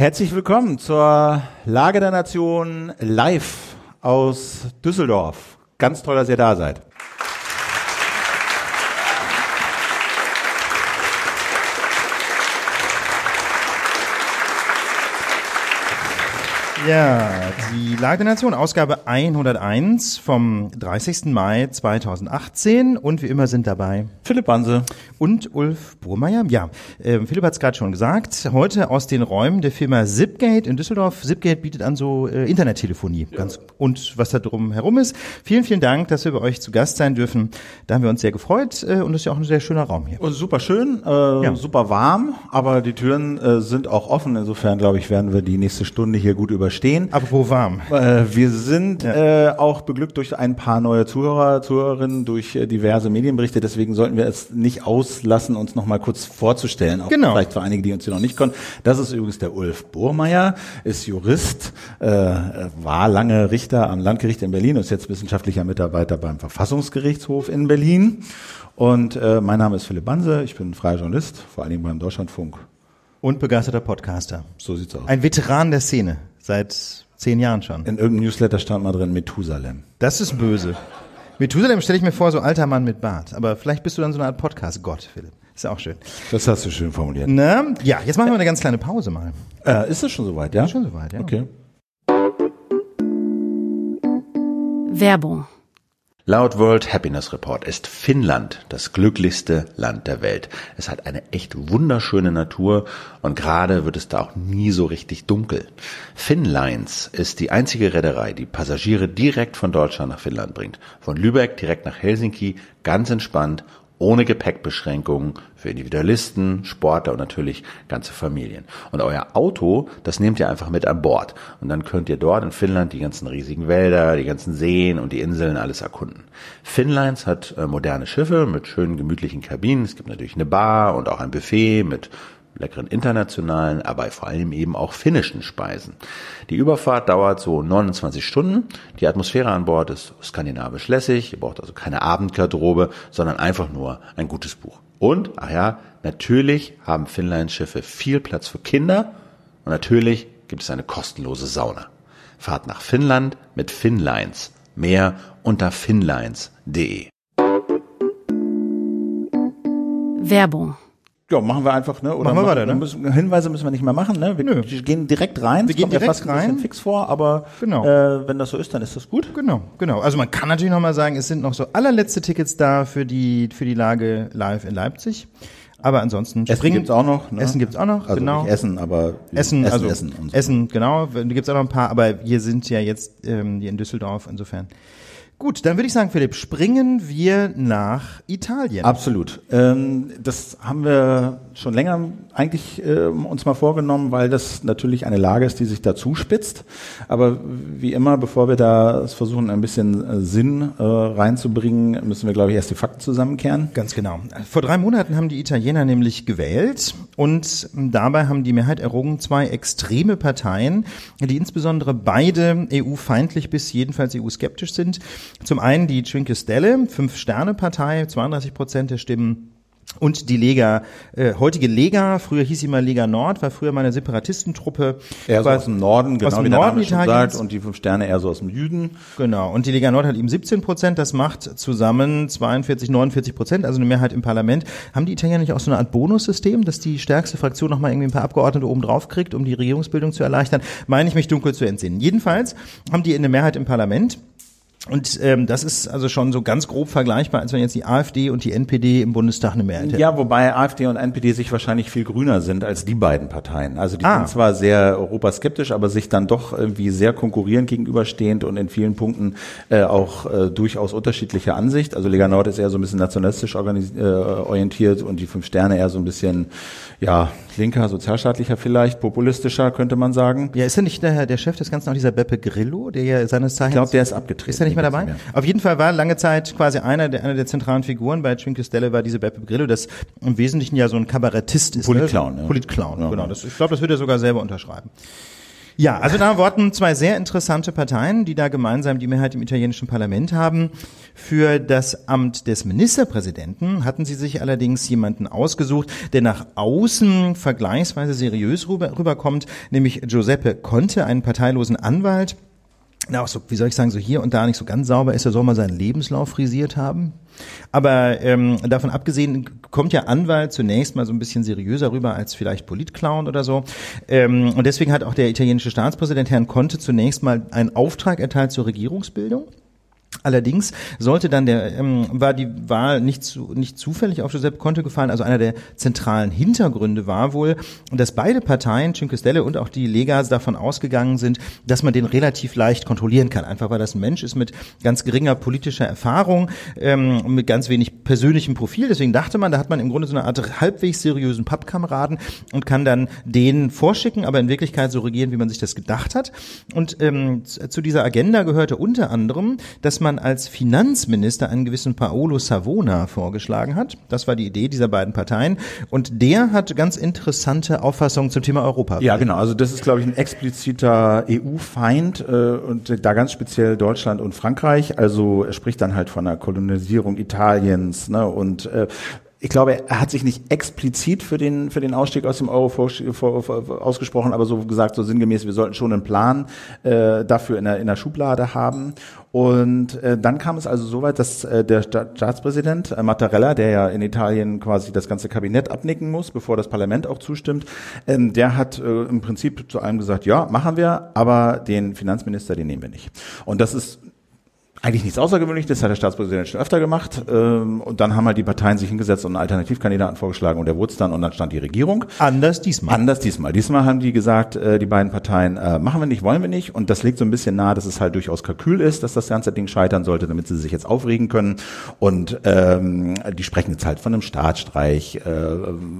Herzlich willkommen zur Lage der Nation live aus Düsseldorf. Ganz toll, dass ihr da seid. Ja, die Lage der Nation, Ausgabe 101 vom 30. Mai 2018 und wie immer sind dabei Philipp Banse und Ulf Burmeier. Ja, äh, Philipp hat es gerade schon gesagt, heute aus den Räumen der Firma Zipgate in Düsseldorf. Zipgate bietet an so äh, Internettelefonie ja. ganz und was da drum herum ist. Vielen, vielen Dank, dass wir bei euch zu Gast sein dürfen. Da haben wir uns sehr gefreut äh, und es ist ja auch ein sehr schöner Raum hier. Und super schön, äh, ja. super warm, aber die Türen äh, sind auch offen. Insofern glaube ich, werden wir die nächste Stunde hier gut überstehen überstehen. Apropos warm. Äh, wir sind ja. äh, auch beglückt durch ein paar neue Zuhörer, Zuhörerinnen, durch äh, diverse Medienberichte. Deswegen sollten wir es nicht auslassen, uns noch mal kurz vorzustellen. Auch genau. Vielleicht für einige, die uns hier noch nicht kennen. Das ist übrigens der Ulf Burmeier, ist Jurist, war lange Richter am Landgericht in Berlin und ist jetzt wissenschaftlicher Mitarbeiter beim Verfassungsgerichtshof in Berlin. Und äh, mein Name ist Philipp Banse, ich bin freier Journalist, vor allen Dingen beim Deutschlandfunk. Und begeisterter Podcaster. So sieht's aus. Ein Veteran der Szene. Seit zehn Jahren schon. In irgendeinem Newsletter stand mal drin Methusalem. Das ist böse. Methusalem stelle ich mir vor, so alter Mann mit Bart. Aber vielleicht bist du dann so eine Art Podcast-Gott, Philipp. Ist ja auch schön. Das hast du schön formuliert. Na, ja, jetzt machen wir eine ganz kleine Pause mal. Äh, ist es schon soweit, ja? Ist schon soweit, ja. Okay. Werbung Laut World Happiness Report ist Finnland das glücklichste Land der Welt. Es hat eine echt wunderschöne Natur und gerade wird es da auch nie so richtig dunkel. Finnlines ist die einzige Reederei, die Passagiere direkt von Deutschland nach Finnland bringt. Von Lübeck direkt nach Helsinki, ganz entspannt ohne Gepäckbeschränkungen für Individualisten, Sportler und natürlich ganze Familien. Und euer Auto, das nehmt ihr einfach mit an Bord. Und dann könnt ihr dort in Finnland die ganzen riesigen Wälder, die ganzen Seen und die Inseln alles erkunden. Finnlines hat äh, moderne Schiffe mit schönen gemütlichen Kabinen. Es gibt natürlich eine Bar und auch ein Buffet mit leckeren internationalen, aber vor allem eben auch finnischen Speisen. Die Überfahrt dauert so 29 Stunden. Die Atmosphäre an Bord ist skandinavisch lässig. Ihr braucht also keine Abendgarderobe, sondern einfach nur ein gutes Buch. Und, ach ja, natürlich haben Finnlines-Schiffe viel Platz für Kinder und natürlich gibt es eine kostenlose Sauna. Fahrt nach Finnland mit Finnlines. Mehr unter finnlines.de. Werbung ja, machen wir einfach, ne? Oder machen wir weiter, ne? Müssen, Hinweise müssen wir nicht mehr machen, ne? Wir Nö. gehen direkt rein. Wir gehen direkt ja fast rein. Ein fix vor, aber genau. äh, wenn das so ist, dann ist das gut. Genau, genau. Also man kann natürlich nochmal sagen, es sind noch so allerletzte Tickets da für die für die Lage live in Leipzig. Aber ansonsten Essen springen, gibt's auch noch. Ne? Essen gibt's auch noch, also genau. Nicht Essen, aber Essen, Essen, also Essen, so. Essen, genau. Da gibt's auch noch ein paar, aber wir sind ja jetzt ähm, hier in Düsseldorf, insofern Gut, dann würde ich sagen, Philipp, springen wir nach Italien. Absolut. Ähm, das haben wir schon länger eigentlich äh, uns mal vorgenommen, weil das natürlich eine Lage ist, die sich da zuspitzt. Aber wie immer, bevor wir da versuchen, ein bisschen äh, Sinn äh, reinzubringen, müssen wir, glaube ich, erst die Fakten zusammenkehren. Ganz genau. Vor drei Monaten haben die Italiener nämlich gewählt und dabei haben die Mehrheit errungen zwei extreme Parteien, die insbesondere beide EU-feindlich bis jedenfalls EU-skeptisch sind. Zum einen die Cinque Stelle, Fünf-Sterne-Partei, 32 Prozent der Stimmen. Und die Lega, äh, heutige Lega, früher hieß sie mal Lega Nord, war früher mal eine Separatistentruppe. Eher so aus dem Norden, genau aus dem wie Norden der Name Italiens. sagt, und die fünf Sterne eher so aus dem Süden. Genau, und die Lega Nord hat eben 17 Prozent, das macht zusammen 42, 49 Prozent, also eine Mehrheit im Parlament. Haben die Italiener nicht auch so eine Art Bonussystem, dass die stärkste Fraktion nochmal irgendwie ein paar Abgeordnete oben drauf kriegt, um die Regierungsbildung zu erleichtern? Meine ich mich dunkel zu entsinnen. Jedenfalls haben die eine Mehrheit im Parlament. Und ähm, das ist also schon so ganz grob vergleichbar, als wenn jetzt die AfD und die NPD im Bundestag eine Mehrheit hätten. Ja, wobei AfD und NPD sich wahrscheinlich viel grüner sind als die beiden Parteien. Also die ah. sind zwar sehr europaskeptisch, aber sich dann doch irgendwie sehr konkurrierend gegenüberstehend und in vielen Punkten äh, auch äh, durchaus unterschiedlicher Ansicht. Also Lega Nord ist eher so ein bisschen nationalistisch äh, orientiert und die Fünf Sterne eher so ein bisschen ja, linker, sozialstaatlicher vielleicht, populistischer, könnte man sagen. Ja, ist ja nicht der, der Chef des Ganzen auch dieser Beppe Grillo, der ja seines Zeichens... Ich glaube, der ist abgetreten. Ist mehr dabei? Mehr. Auf jeden Fall war lange Zeit quasi einer der, einer der zentralen Figuren bei Cinque Stelle war diese Beppe Grillo, das im Wesentlichen ja so ein Kabarettist ist. Politclown. Ne? Ja. Politclown, ja, genau. Das, ich glaube, das würde er sogar selber unterschreiben. Ja, also da worten zwei sehr interessante Parteien, die da gemeinsam die Mehrheit im italienischen Parlament haben. Für das Amt des Ministerpräsidenten hatten sie sich allerdings jemanden ausgesucht, der nach außen vergleichsweise seriös rüber, rüberkommt, nämlich Giuseppe Conte, einen parteilosen Anwalt. Na, so, wie soll ich sagen, so hier und da nicht so ganz sauber ist, er soll mal seinen Lebenslauf frisiert haben. Aber ähm, davon abgesehen kommt ja Anwalt zunächst mal so ein bisschen seriöser rüber als vielleicht Politclown oder so. Ähm, und deswegen hat auch der italienische Staatspräsident Herrn Conte zunächst mal einen Auftrag erteilt zur Regierungsbildung. Allerdings sollte dann der ähm, war die Wahl nicht zu, nicht zufällig auf Giuseppe Conte gefallen. Also einer der zentralen Hintergründe war wohl, dass beide Parteien, Cinque Stelle und auch die Lega, davon ausgegangen sind, dass man den relativ leicht kontrollieren kann. Einfach weil das ein Mensch ist mit ganz geringer politischer Erfahrung, ähm, mit ganz wenig persönlichem Profil. Deswegen dachte man, da hat man im Grunde so eine Art halbwegs seriösen Pappkameraden und kann dann den vorschicken, aber in Wirklichkeit so regieren, wie man sich das gedacht hat. Und ähm, zu dieser Agenda gehörte unter anderem, dass man als Finanzminister einen gewissen Paolo Savona vorgeschlagen hat. Das war die Idee dieser beiden Parteien. Und der hat ganz interessante Auffassungen zum Thema Europa. Ja, genau. Also das ist, glaube ich, ein expliziter EU-Feind äh, und da ganz speziell Deutschland und Frankreich. Also er spricht dann halt von der Kolonisierung Italiens ne, und äh, ich glaube, er hat sich nicht explizit für den, für den Ausstieg aus dem Euro vor, vor, vor, ausgesprochen, aber so gesagt, so sinngemäß, wir sollten schon einen Plan äh, dafür in der, in der Schublade haben. Und äh, dann kam es also so weit, dass äh, der Staatspräsident äh, Mattarella, der ja in Italien quasi das ganze Kabinett abnicken muss, bevor das Parlament auch zustimmt, ähm, der hat äh, im Prinzip zu allem gesagt, ja, machen wir, aber den Finanzminister, den nehmen wir nicht. Und das ist eigentlich nichts Außergewöhnliches, das hat der Staatspräsident schon öfter gemacht. Ähm, und dann haben halt die Parteien sich hingesetzt und einen Alternativkandidaten vorgeschlagen und der wurde es dann und dann stand die Regierung. Anders diesmal. Anders diesmal. Diesmal haben die gesagt, äh, die beiden Parteien, äh, machen wir nicht, wollen wir nicht. Und das legt so ein bisschen nahe, dass es halt durchaus Kalkül ist, dass das ganze Ding scheitern sollte, damit sie sich jetzt aufregen können. Und ähm, die sprechen jetzt halt von einem Staatsstreich, äh,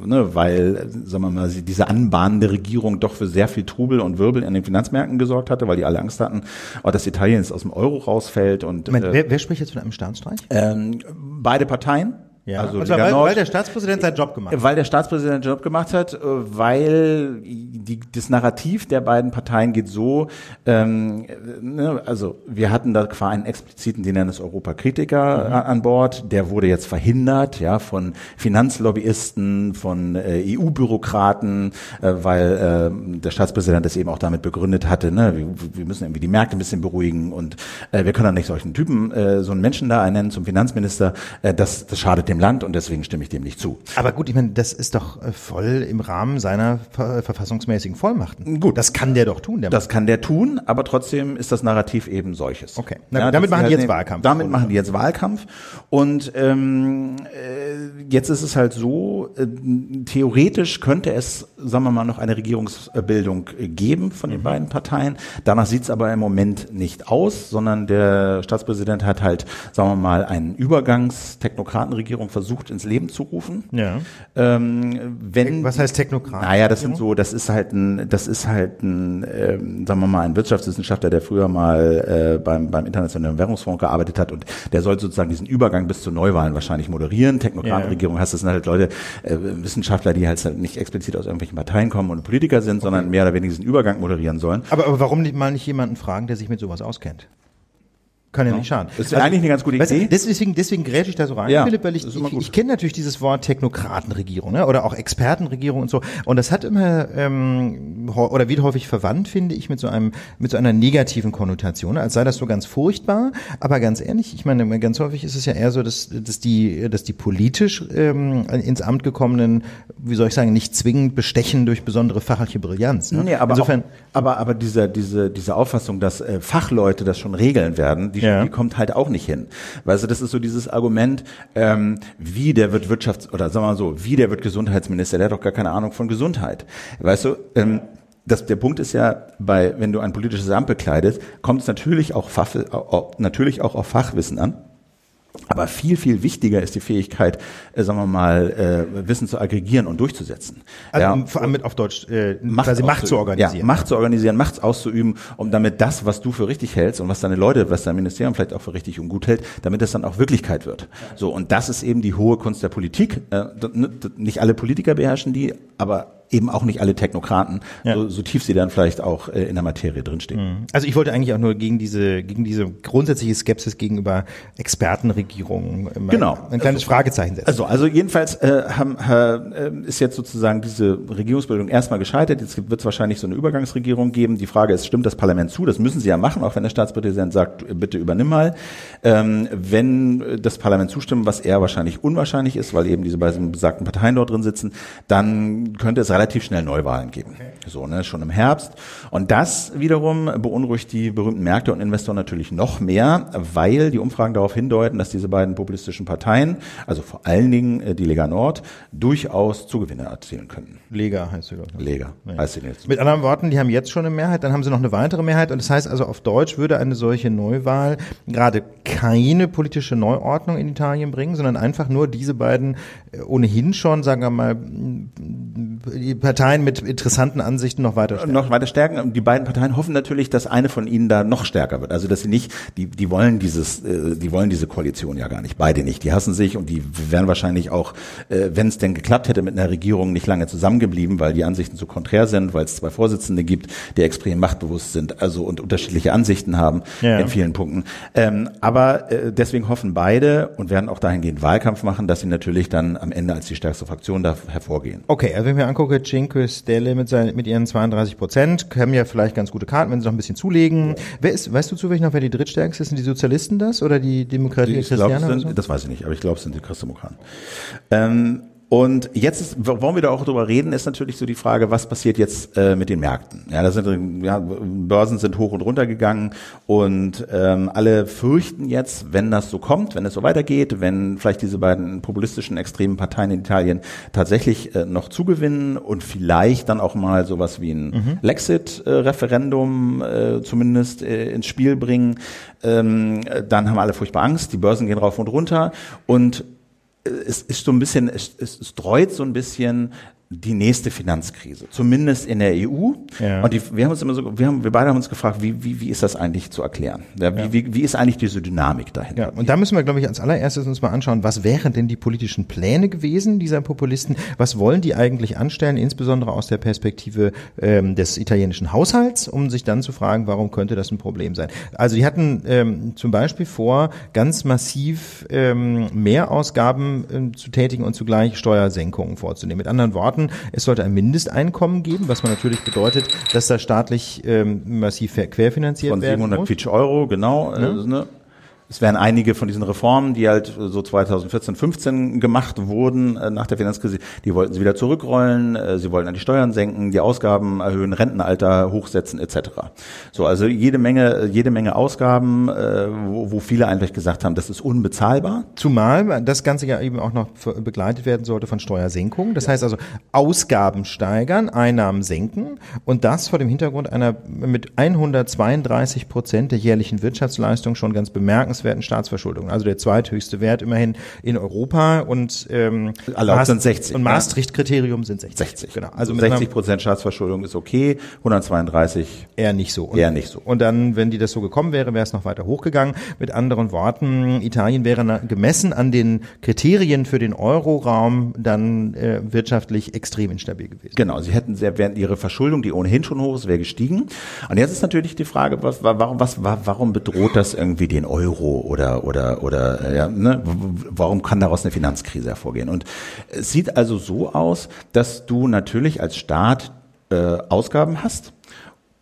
ne, weil, sagen wir mal, diese anbahnende Regierung doch für sehr viel Trubel und Wirbel in den Finanzmärkten gesorgt hatte, weil die alle Angst hatten, oh, dass Italien jetzt aus dem Euro rausfällt und Moment, äh, wer, wer spricht jetzt von einem Staatsstreich? Ähm, beide Parteien. Ja. Also, also weil, weil, der Staatspräsident seinen Job gemacht hat. Weil der Staatspräsident seinen Job gemacht hat, äh, weil die, das Narrativ der beiden Parteien geht so, ähm, ne, also wir hatten da quasi einen expliziten, den nennen es Europakritiker mhm. an Bord, der wurde jetzt verhindert, ja, von Finanzlobbyisten, von äh, EU-Bürokraten, äh, weil äh, der Staatspräsident das eben auch damit begründet hatte, ne, wir, wir müssen irgendwie die Märkte ein bisschen beruhigen und äh, wir können dann nicht solchen Typen, äh, so einen Menschen da ernennen zum Finanzminister, äh, das, das schadet dem dem Land und deswegen stimme ich dem nicht zu. Aber gut, ich meine, das ist doch äh, voll im Rahmen seiner ver verfassungsmäßigen Vollmachten. Gut. Das kann der doch tun. Der das kann der tun, aber trotzdem ist das Narrativ eben solches. Okay. Na, ja, damit machen die jetzt Wahlkampf. Damit machen die jetzt Wahlkampf und ähm, äh, jetzt ist es halt so, äh, theoretisch könnte es, sagen wir mal, noch eine Regierungsbildung geben von den mhm. beiden Parteien. Danach sieht es aber im Moment nicht aus, sondern der Staatspräsident hat halt, sagen wir mal, einen Übergangstechnokratenregierung Regierung versucht ins Leben zu rufen. Ja. Ähm, wenn, Was heißt Technokrat? Naja, das sind so, das ist halt ein, das ist halt ein, ähm, sagen wir mal, ein Wirtschaftswissenschaftler, der früher mal äh, beim, beim Internationalen Währungsfonds gearbeitet hat und der soll sozusagen diesen Übergang bis zu Neuwahlen wahrscheinlich moderieren. Technokratenregierung ja. heißt, das sind halt Leute, äh, Wissenschaftler, die halt nicht explizit aus irgendwelchen Parteien kommen und Politiker sind, okay. sondern mehr oder weniger diesen Übergang moderieren sollen. Aber, aber warum nicht mal nicht jemanden fragen, der sich mit sowas auskennt? Kann ja, ja, nicht schaden. Das ist also, eigentlich eine ganz gute Idee. Weißt, deswegen, deswegen grätsche ich da so rein, ja, Philipp, weil ich, ich, ich kenne natürlich dieses Wort Technokratenregierung ne? oder auch Expertenregierung und so. Und das hat immer ähm, oder wird häufig verwandt, finde ich, mit so einem mit so einer negativen Konnotation, als sei das so ganz furchtbar. Aber ganz ehrlich, ich meine, ganz häufig ist es ja eher so, dass, dass die dass die politisch ähm, ins Amt gekommenen, wie soll ich sagen, nicht zwingend bestechen durch besondere fachliche Brillanz. Ne? Nee, aber Insofern, auch, aber aber diese diese diese Auffassung, dass äh, Fachleute das schon regeln werden die, ja. die kommt halt auch nicht hin. Weißt du, das ist so dieses Argument, ähm, wie der wird Wirtschafts- oder sagen wir mal so, wie der wird Gesundheitsminister, der hat doch gar keine Ahnung von Gesundheit. Weißt du, ähm, das, der Punkt ist ja, bei, wenn du ein politisches Amt bekleidest, kommt es natürlich auch, Fach, natürlich auch auf Fachwissen an. Aber viel, viel wichtiger ist die Fähigkeit, äh, sagen wir mal, äh, Wissen zu aggregieren und durchzusetzen. Also ja. vor allem mit auf Deutsch, äh, Macht, quasi Macht zu organisieren. Ja, Macht zu organisieren, Macht auszuüben, um damit das, was du für richtig hältst und was deine Leute, was dein Ministerium vielleicht auch für richtig und gut hält, damit es dann auch Wirklichkeit wird. So, und das ist eben die hohe Kunst der Politik. Äh, nicht alle Politiker beherrschen die, aber eben auch nicht alle Technokraten, ja. so, so, tief sie dann vielleicht auch äh, in der Materie drinstehen. Mhm. Also ich wollte eigentlich auch nur gegen diese, gegen diese grundsätzliche Skepsis gegenüber Expertenregierungen genau. ein kleines also, Fragezeichen setzen. Also, also jedenfalls äh, haben, äh, ist jetzt sozusagen diese Regierungsbildung erstmal gescheitert. Jetzt wird es wahrscheinlich so eine Übergangsregierung geben. Die Frage ist, stimmt das Parlament zu? Das müssen sie ja machen, auch wenn der Staatspräsident sagt, bitte übernimm mal. Ähm, wenn das Parlament zustimmt, was eher wahrscheinlich unwahrscheinlich ist, weil eben diese beiden besagten Parteien dort drin sitzen, dann könnte es relativ schnell Neuwahlen geben. So, ne, schon im Herbst. Und das wiederum beunruhigt die berühmten Märkte und Investoren natürlich noch mehr, weil die Umfragen darauf hindeuten, dass diese beiden populistischen Parteien, also vor allen Dingen äh, die Lega Nord, durchaus Zugewinne erzielen könnten. Lega heißt sie doch. Ne? Lega ja. heißt sie jetzt. Mit anderen Worten, die haben jetzt schon eine Mehrheit, dann haben sie noch eine weitere Mehrheit und das heißt also auf Deutsch würde eine solche Neuwahl gerade keine politische Neuordnung in Italien bringen, sondern einfach nur diese beiden ohnehin schon, sagen wir mal, die Parteien mit interessanten Ansichten noch weiter stärken. Noch weiter stärken. Und die beiden Parteien hoffen natürlich, dass eine von ihnen da noch stärker wird. Also dass sie nicht, die, die wollen dieses, äh, die wollen diese Koalition ja gar nicht. Beide nicht. Die hassen sich und die wären wahrscheinlich auch, äh, wenn es denn geklappt hätte mit einer Regierung, nicht lange zusammengeblieben, weil die Ansichten so konträr sind, weil es zwei Vorsitzende gibt, die extrem machtbewusst sind, also und unterschiedliche Ansichten haben ja. in vielen Punkten. Ähm, aber äh, deswegen hoffen beide und werden auch dahingehend Wahlkampf machen, dass sie natürlich dann am Ende als die stärkste Fraktion da hervorgehen. Okay, also wenn wir angucke, Cinque Stelle mit, seinen, mit ihren 32 Prozent, haben ja vielleicht ganz gute Karten, wenn sie noch ein bisschen zulegen. Ja. Wer ist, weißt du zufällig noch, wer die drittstärkste ist? Sind die Sozialisten das oder die Demokratie die, Christiane? So? Das weiß ich nicht, aber ich glaube, es sind die Christdemokraten. Ähm, und jetzt ist, warum wir da auch drüber reden, ist natürlich so die Frage, was passiert jetzt äh, mit den Märkten? Ja, da sind ja, Börsen sind hoch und runter gegangen und ähm, alle fürchten jetzt, wenn das so kommt, wenn es so weitergeht, wenn vielleicht diese beiden populistischen extremen Parteien in Italien tatsächlich äh, noch zugewinnen und vielleicht dann auch mal sowas wie ein mhm. Lexit-Referendum äh, zumindest äh, ins Spiel bringen, ähm, dann haben alle furchtbar Angst, die Börsen gehen rauf und runter und es ist so ein bisschen, es, es streut so ein bisschen die nächste Finanzkrise, zumindest in der EU. Ja. Und die, wir haben uns immer so, wir haben, wir beide haben uns gefragt, wie, wie, wie ist das eigentlich zu erklären? Ja, wie, ja. wie, wie ist eigentlich diese Dynamik dahinter? Ja, und da müssen wir, glaube ich, als allererstes uns mal anschauen, was wären denn die politischen Pläne gewesen dieser Populisten? Was wollen die eigentlich anstellen, insbesondere aus der Perspektive ähm, des italienischen Haushalts, um sich dann zu fragen, warum könnte das ein Problem sein? Also die hatten ähm, zum Beispiel vor, ganz massiv ähm, Mehrausgaben ähm, zu tätigen und zugleich Steuersenkungen vorzunehmen. Mit anderen Worten, Staaten. Es sollte ein Mindesteinkommen geben, was man natürlich bedeutet, dass da staatlich ähm, massiv querfinanziert Von werden 700 muss. Euro, genau. Ja. Äh, ne? Es werden einige von diesen Reformen, die halt so 2014, 15 gemacht wurden äh, nach der Finanzkrise, die wollten sie wieder zurückrollen. Äh, sie wollten die Steuern senken, die Ausgaben erhöhen, Rentenalter hochsetzen etc. So, also jede Menge, jede Menge Ausgaben, äh, wo, wo viele eigentlich gesagt haben, das ist unbezahlbar. Zumal das Ganze ja eben auch noch begleitet werden sollte von Steuersenkungen. Das heißt also Ausgaben steigern, Einnahmen senken und das vor dem Hintergrund einer mit 132 Prozent der jährlichen Wirtschaftsleistung schon ganz bemerkenswert nennenswerten Staatsverschuldung. Also der zweithöchste Wert immerhin in Europa und ähm, Erlaubt sind 60. Und Maastricht-Kriterium sind 60. 60. Genau. Also 60 Prozent Staatsverschuldung ist okay, 132 eher nicht so. Und, eher nicht so. Und dann, wenn die das so gekommen wäre, wäre es noch weiter hochgegangen. Mit anderen Worten, Italien wäre gemessen an den Kriterien für den Euroraum dann äh, wirtschaftlich extrem instabil gewesen. Genau, sie hätten sehr, während ihre Verschuldung, die ohnehin schon hoch ist, wäre gestiegen. Und jetzt ist natürlich die Frage, was, warum, was, warum bedroht das irgendwie den Euro? Oder oder oder ja, ne, warum kann daraus eine Finanzkrise hervorgehen? Und es sieht also so aus, dass du natürlich als Staat äh, Ausgaben hast,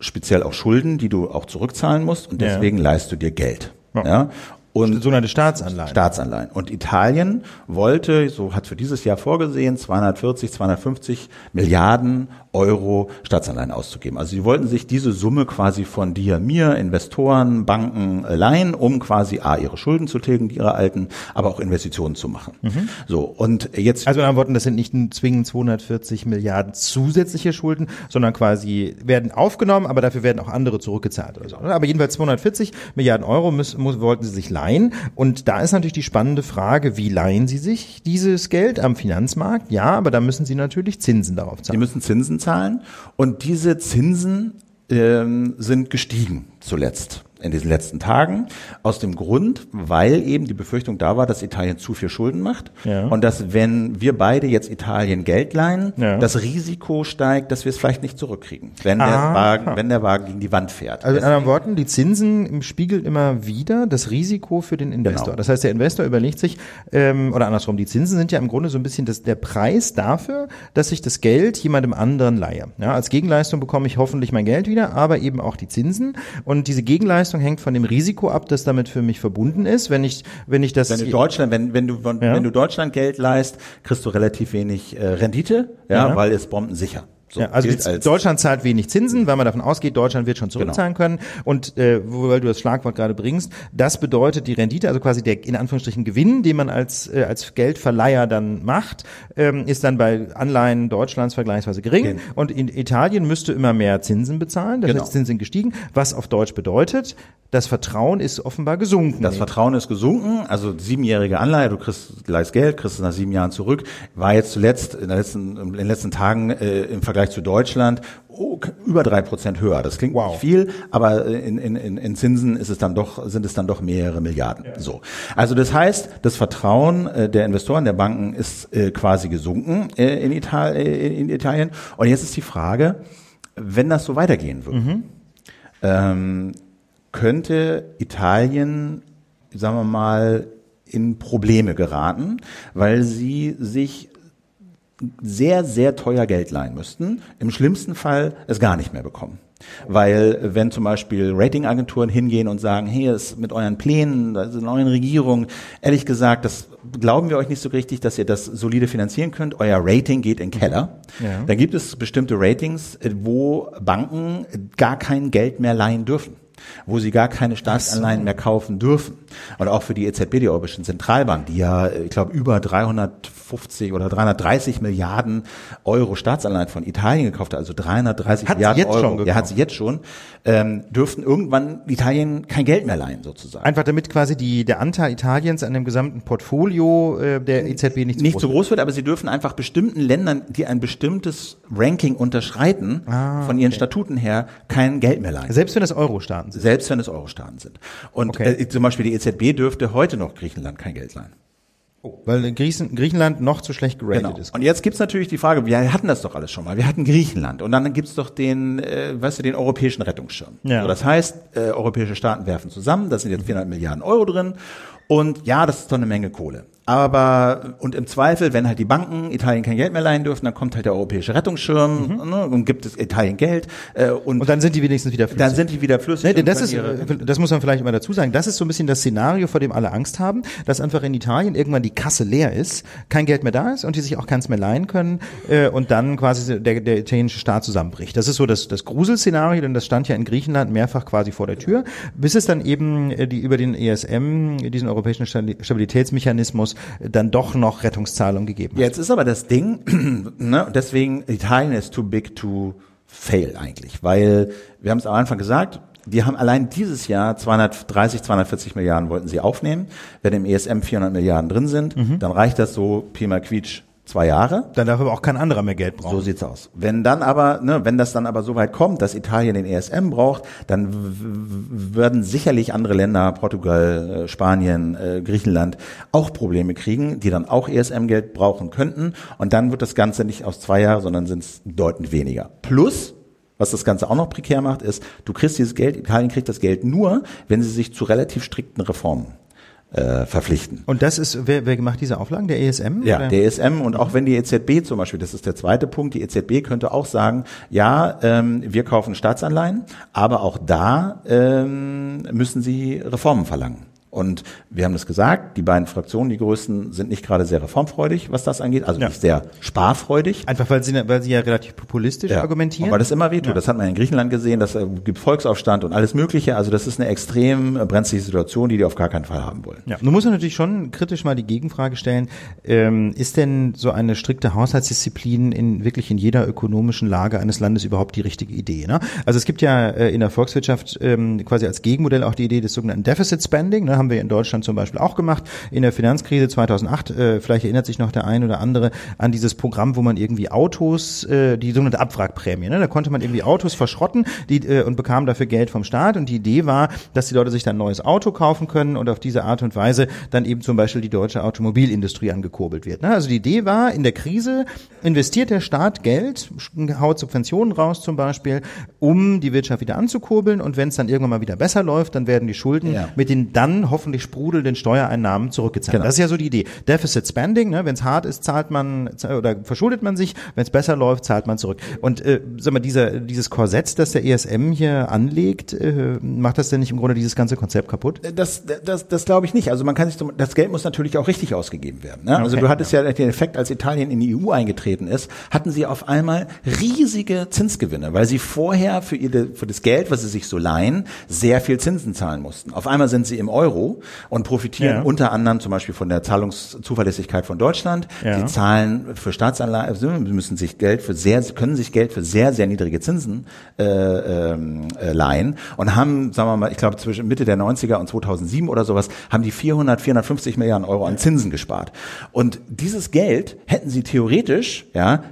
speziell auch Schulden, die du auch zurückzahlen musst und deswegen ja. leist du dir Geld. Ja. ja. Und sogenannte Staatsanleihen. Staatsanleihen. Und Italien wollte, so hat für dieses Jahr vorgesehen, 240, 250 Milliarden Euro Staatsanleihen auszugeben. Also sie wollten sich diese Summe quasi von dir, mir, Investoren, Banken leihen, um quasi A, ihre Schulden zu tilgen, ihre alten, aber auch Investitionen zu machen. Mhm. So, und jetzt. Also in anderen Worten, das sind nicht zwingend 240 Milliarden zusätzliche Schulden, sondern quasi werden aufgenommen, aber dafür werden auch andere zurückgezahlt oder so. Aber jedenfalls 240 Milliarden Euro müssen, muss, wollten sie sich leihen. Und da ist natürlich die spannende Frage, wie leihen sie sich dieses Geld am Finanzmarkt? Ja, aber da müssen sie natürlich Zinsen darauf zahlen. Sie müssen Zinsen zahlen und diese Zinsen ähm, sind gestiegen zuletzt. In diesen letzten Tagen. Aus dem Grund, weil eben die Befürchtung da war, dass Italien zu viel Schulden macht Ja. und dass wenn wir beide jetzt Italien Geld leihen, Ja. das Risiko steigt, dass wir es vielleicht nicht zurückkriegen, wenn der Aha. Wagen, wenn der Wagen gegen die Wand fährt. Also in anderen Worten, die Zinsen spiegeln immer wieder das Risiko für den Investor. Genau. Das heißt, der Investor überlegt sich, ähm, oder andersrum, die Zinsen sind ja im Grunde so ein bisschen das, der Preis dafür, dass ich das Geld jemandem anderen leihe. Ja, als Gegenleistung bekomme ich hoffentlich mein Geld wieder, aber eben auch die Zinsen. Und diese Gegenleistung hängt von dem Risiko ab, das damit für mich verbunden ist. Wenn ich, wenn ich das Wenn du Deutschland, wenn, wenn du, wenn, Ja. wenn du Deutschland Geld leist, kriegst du relativ wenig äh, Rendite, ja, Ja. weil es bombensicher. So, Ja, also als- Deutschland zahlt wenig Zinsen, weil man davon ausgeht, Deutschland wird schon zurückzahlen können. Und äh, weil du das Schlagwort gerade bringst, das bedeutet die Rendite, also quasi der in Anführungsstrichen Gewinn, den man als äh, als Geldverleiher dann macht, ähm, ist dann bei Anleihen Deutschlands vergleichsweise gering. Genau. Und in Italien müsste immer mehr Zinsen bezahlen. Das Genau. heißt, Zinsen sind gestiegen, was auf Deutsch bedeutet, das Vertrauen ist offenbar gesunken. Das Vertrauen ist gesunken, also siebenjährige Anleihe, du kriegst gleich Geld, kriegst es nach sieben Jahren zurück, war jetzt zuletzt in, letzten, in den letzten Tagen äh, im Vergleich zu Deutschland oh, über drei Prozent höher. Das klingt Wow. nicht viel, aber in, in, in, in Zinsen ist es dann doch, sind es dann doch mehrere Milliarden. So. Also das heißt, das Vertrauen äh, der Investoren, der Banken ist äh, quasi gesunken äh, in, Ital äh, in Italien. Und jetzt ist die Frage, wenn das so weitergehen würde, ähm, könnte Italien, sagen wir mal, in Probleme geraten, weil sie sich sehr, sehr teuer Geld leihen müssten. Im schlimmsten Fall es gar nicht mehr bekommen. Weil wenn zum Beispiel Ratingagenturen hingehen und sagen, hey, es mit euren Plänen, da ist eine neue Regierung, ehrlich gesagt, das glauben wir euch nicht so richtig, dass ihr das solide finanzieren könnt. Euer Rating geht in den Keller. Ja. Dann gibt es bestimmte Ratings, wo Banken gar kein Geld mehr leihen dürfen wo sie gar keine Staatsanleihen mehr kaufen dürfen. Und auch für die EZB, die Europäische Zentralbank, die ja, ich glaube, über 350 oder 330 Milliarden Euro Staatsanleihen von Italien gekauft hat, also 330 Hat sie Milliarden jetzt Euro, schon ja, hat sie jetzt schon, ähm, dürften irgendwann Italien kein Geld mehr leihen, sozusagen. Einfach damit quasi die, der Anteil Italiens an dem gesamten Portfolio äh, der EZB nicht, nicht groß so wird. groß wird, aber sie dürfen einfach bestimmten Ländern, die ein bestimmtes Ranking unterschreiten, Ah, von ihren Statuten her, kein Geld mehr leihen. Selbst wenn das Euro-Staaten sind. Selbst wenn es Euro-Staaten sind. Und Okay. äh, zum Beispiel die EZB dürfte heute noch Griechenland kein Geld leihen. Weil Griechen, Griechenland noch zu schlecht geratet Genau. ist. Und jetzt gibt's natürlich die Frage, wir hatten das doch alles schon mal. Wir hatten Griechenland und dann gibt's doch den, äh, weißt du, den europäischen Rettungsschirm. Ja. So, das heißt, äh, europäische Staaten werfen zusammen, da sind jetzt 400 Milliarden Euro drin und ja, das ist doch eine Menge Kohle. Aber, und im Zweifel, wenn halt die Banken Italien kein Geld mehr leihen dürfen, dann kommt halt der europäische Rettungsschirm ne, und gibt es Italien Geld äh, und, Und dann sind die wenigstens wieder flüssig. dann sind die wieder flüssig. Nee, das ist, äh, das muss man vielleicht immer dazu sagen. Das ist so ein bisschen das Szenario, vor dem alle Angst haben, dass einfach in Italien irgendwann die Kasse leer ist, kein Geld mehr da ist und die sich auch keins mehr leihen können äh, und dann quasi der, der italienische Staat zusammenbricht. Das ist so das, das Gruselszenario, denn das stand ja in Griechenland mehrfach quasi vor der Tür, bis es dann eben äh, die über den ESM, diesen europäischen Stabi- Stabilitätsmechanismus, äh, dann doch noch Rettungszahlungen gegeben hat. Jetzt ist aber das Ding, ne, deswegen Italien ist too big to fail eigentlich, weil wir haben es am Anfang gesagt, die haben allein dieses Jahr 230, 240 Milliarden wollten sie aufnehmen. Wenn im ESM 400 Milliarden drin sind, dann reicht das so Pi mal Quietsch zwei Jahre. Dann darf aber auch kein anderer mehr Geld brauchen. So sieht's aus. Wenn dann aber, ne, wenn das dann aber so weit kommt, dass Italien den ESM braucht, dann würden sicherlich andere Länder, Portugal, äh, Spanien, äh, Griechenland, auch Probleme kriegen, die dann auch ESM-Geld brauchen könnten. Und dann wird das Ganze nicht aus zwei Jahren, sondern sind es deutend weniger. Plus, was das Ganze auch noch prekär macht, ist, du kriegst dieses Geld, Italien kriegt das Geld nur, wenn sie sich zu relativ strikten Reformen äh, verpflichten. Und das ist, wer, wer macht diese Auflagen? Der ESM? Ja, oder? der ESM und auch wenn die EZB zum Beispiel, das ist der zweite Punkt, die EZB könnte auch sagen, ja, ähm, wir kaufen Staatsanleihen, aber auch da ähm, müssen sie Reformen verlangen. Und wir haben das gesagt, die beiden Fraktionen, die größten, sind nicht gerade sehr reformfreudig, was das angeht, also Ja. nicht sehr sparfreudig. Einfach weil sie, weil sie ja relativ populistisch argumentieren. Und weil das immer wehtut. Ja. Das hat man in Griechenland gesehen, das äh, gibt Volksaufstand und alles Mögliche. Also das ist eine extrem äh, brenzliche Situation, die die auf gar keinen Fall haben wollen. Ja, nun muss man natürlich schon kritisch mal die Gegenfrage stellen, ähm, ist denn so eine strikte Haushaltsdisziplin in wirklich in jeder ökonomischen Lage eines Landes überhaupt die richtige Idee? Ne? Also es gibt ja äh, in der Volkswirtschaft ähm, quasi als Gegenmodell auch die Idee des sogenannten Deficit Spending, ne? Haben wir in Deutschland zum Beispiel auch gemacht. In der Finanzkrise 2008, äh, vielleicht erinnert sich noch der ein oder andere an dieses Programm, wo man irgendwie Autos, äh, die sogenannte Abwrackprämie, ne? da konnte man irgendwie Autos verschrotten die, äh, und bekam dafür Geld vom Staat. Und die Idee war, dass die Leute sich dann ein neues Auto kaufen können und auf diese Art und Weise dann eben zum Beispiel die deutsche Automobilindustrie angekurbelt wird. Ne? Also die Idee war, in der Krise investiert der Staat Geld, haut Subventionen raus zum Beispiel, um die Wirtschaft wieder anzukurbeln. Und wenn es dann irgendwann mal wieder besser läuft, dann werden die Schulden ja. mit den dann hoffentlich sprudelnden Steuereinnahmen zurückgezahlt. Genau. Das ist ja so die Idee. Deficit Spending, ne? wenn es hart ist, zahlt man oder verschuldet man sich, wenn es besser läuft, zahlt man zurück. Und äh, sag mal, dieser, dieses Korsett, das der ESM hier anlegt, äh, macht das denn nicht im Grunde dieses ganze Konzept kaputt? Das, das, das glaube ich nicht. Also man kann sich, das Geld muss natürlich auch richtig ausgegeben werden. Ne? Also okay. du hattest ja. ja den Effekt, als Italien in die EU eingetreten ist, hatten sie auf einmal riesige Zinsgewinne, weil sie vorher für, ihre, für das Geld, was sie sich so leihen, sehr viel Zinsen zahlen mussten. Auf einmal sind sie im Euro und profitieren ja. unter anderem zum Beispiel von der Zahlungszuverlässigkeit von Deutschland. Ja. Sie zahlen für Staatsanleihen, müssen sich Geld für sehr, können sich Geld für sehr, sehr niedrige Zinsen äh, ähm, äh, leihen und haben, sagen wir mal, ich glaube zwischen Mitte der 90er und 2007 oder sowas, haben die 400, 450 Milliarden Euro an Zinsen gespart. Und dieses Geld hätten sie theoretisch, ja,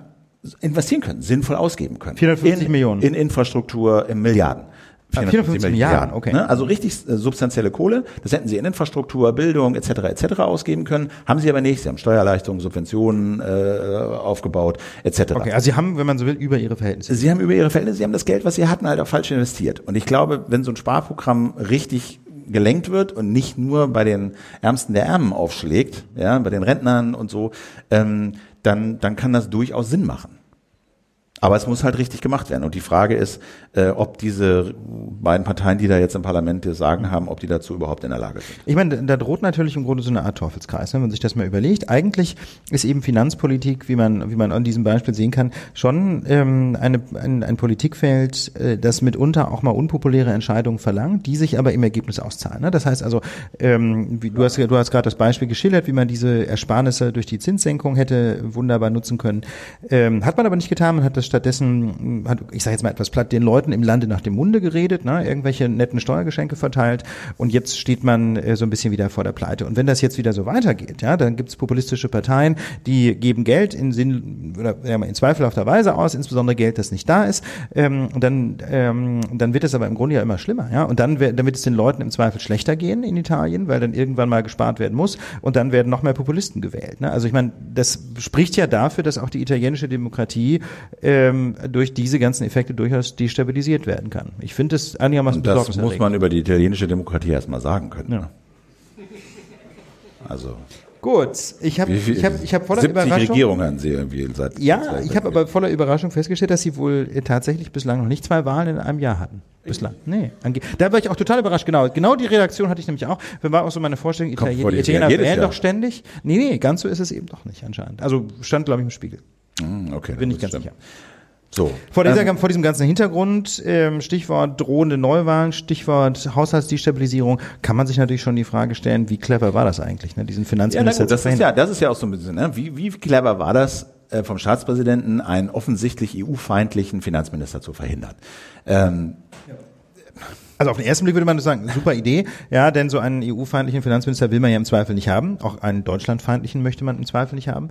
investieren können, sinnvoll ausgeben können. 450 in, Millionen. In Infrastruktur, in Milliarden. 450 Milliarden, okay. Ne? Also richtig äh, substanzielle Kohle. Das hätten sie in Infrastruktur, Bildung etc. etc. ausgeben können. Haben sie aber nicht. Sie haben Steuerleistungen, Subventionen äh, aufgebaut etc. Okay, also sie haben, wenn man so will, über ihre Verhältnisse. Sie haben über ihre Verhältnisse, sie haben das Geld, was sie hatten, halt auch falsch investiert. Und ich glaube, wenn so ein Sparprogramm richtig gelenkt wird und nicht nur bei den Ärmsten der Ärmen aufschlägt, ja, bei den Rentnern und so, ähm, dann, dann kann das durchaus Sinn machen. Aber es muss halt richtig gemacht werden. Und die Frage ist, äh, ob diese beiden Parteien, die da jetzt im Parlament das Sagen haben, ob die dazu überhaupt in der Lage sind. Ich meine, da droht natürlich im Grunde so eine Art Teufelskreis, ne, wenn man sich das mal überlegt. Eigentlich ist eben Finanzpolitik, wie man, wie man an diesem Beispiel sehen kann, schon ähm, eine, ein, ein Politikfeld, äh, das mitunter auch mal unpopuläre Entscheidungen verlangt, die sich aber im Ergebnis auszahlen. Ne? Das heißt also, ähm, wie, du hast, du hast gerade das Beispiel geschildert, wie man diese Ersparnisse durch die Zinssenkung hätte wunderbar nutzen können. Ähm, hat man aber nicht getan, man hat das stattdessen, hat, ich sage jetzt mal etwas platt, den Leuten im Lande nach dem Munde geredet, ne, irgendwelche netten Steuergeschenke verteilt und jetzt steht man äh, so ein bisschen wieder vor der Pleite. Und wenn das jetzt wieder so weitergeht, ja, dann gibt's populistische Parteien, die geben Geld in Sinn oder ja, in zweifelhafter Weise aus, insbesondere Geld, das nicht da ist. Ähm, und dann, ähm, dann wird es aber im Grunde ja immer schlimmer, ja. Und dann, dann wird es den Leuten im Zweifel schlechter gehen in Italien, weil dann irgendwann mal gespart werden muss und dann werden noch mehr Populisten gewählt. Ne? Also ich meine, das spricht ja dafür, dass auch die italienische Demokratie äh, ähm, durch diese ganzen Effekte durchaus destabilisiert werden kann. Ich finde es einigermaßen Das muss man über die italienische Demokratie erstmal sagen können. Ja. Also Gut, ich habe ich hab, ich hab voller 70 Überraschung. Regierungen Sie irgendwie seit. Ja, ich habe aber voller Überraschung festgestellt, dass Sie wohl tatsächlich bislang noch nicht zwei Wahlen in einem Jahr hatten. Bislang. Nee. Da war ich auch total überrascht. Genau. Genau die Reaktion hatte ich nämlich auch. Das war auch so meine Vorstellung, Italiener, Italiener wählen doch ständig. Nee, nee, ganz so ist es eben doch nicht anscheinend. Also stand, glaube ich, im Spiegel. Hm, okay. Bin ich ganz stimmt. sicher. So. Vor, dieser, ähm, vor diesem ganzen Hintergrund, ähm, Stichwort drohende Neuwahlen, Stichwort Haushaltsdestabilisierung, kann man sich natürlich schon die Frage stellen, wie clever war das eigentlich, ne, diesen Finanzminister ja, gut, das ist ja, das ist ja auch so ein bisschen, ne? wie, wie clever war das, äh, vom Staatspräsidenten einen offensichtlich EU-feindlichen Finanzminister zu verhindern? Ähm. Also auf den ersten Blick würde man sagen, super Idee, ja, denn so einen EU-feindlichen Finanzminister will man ja im Zweifel nicht haben. Auch einen deutschlandfeindlichen möchte man im Zweifel nicht haben.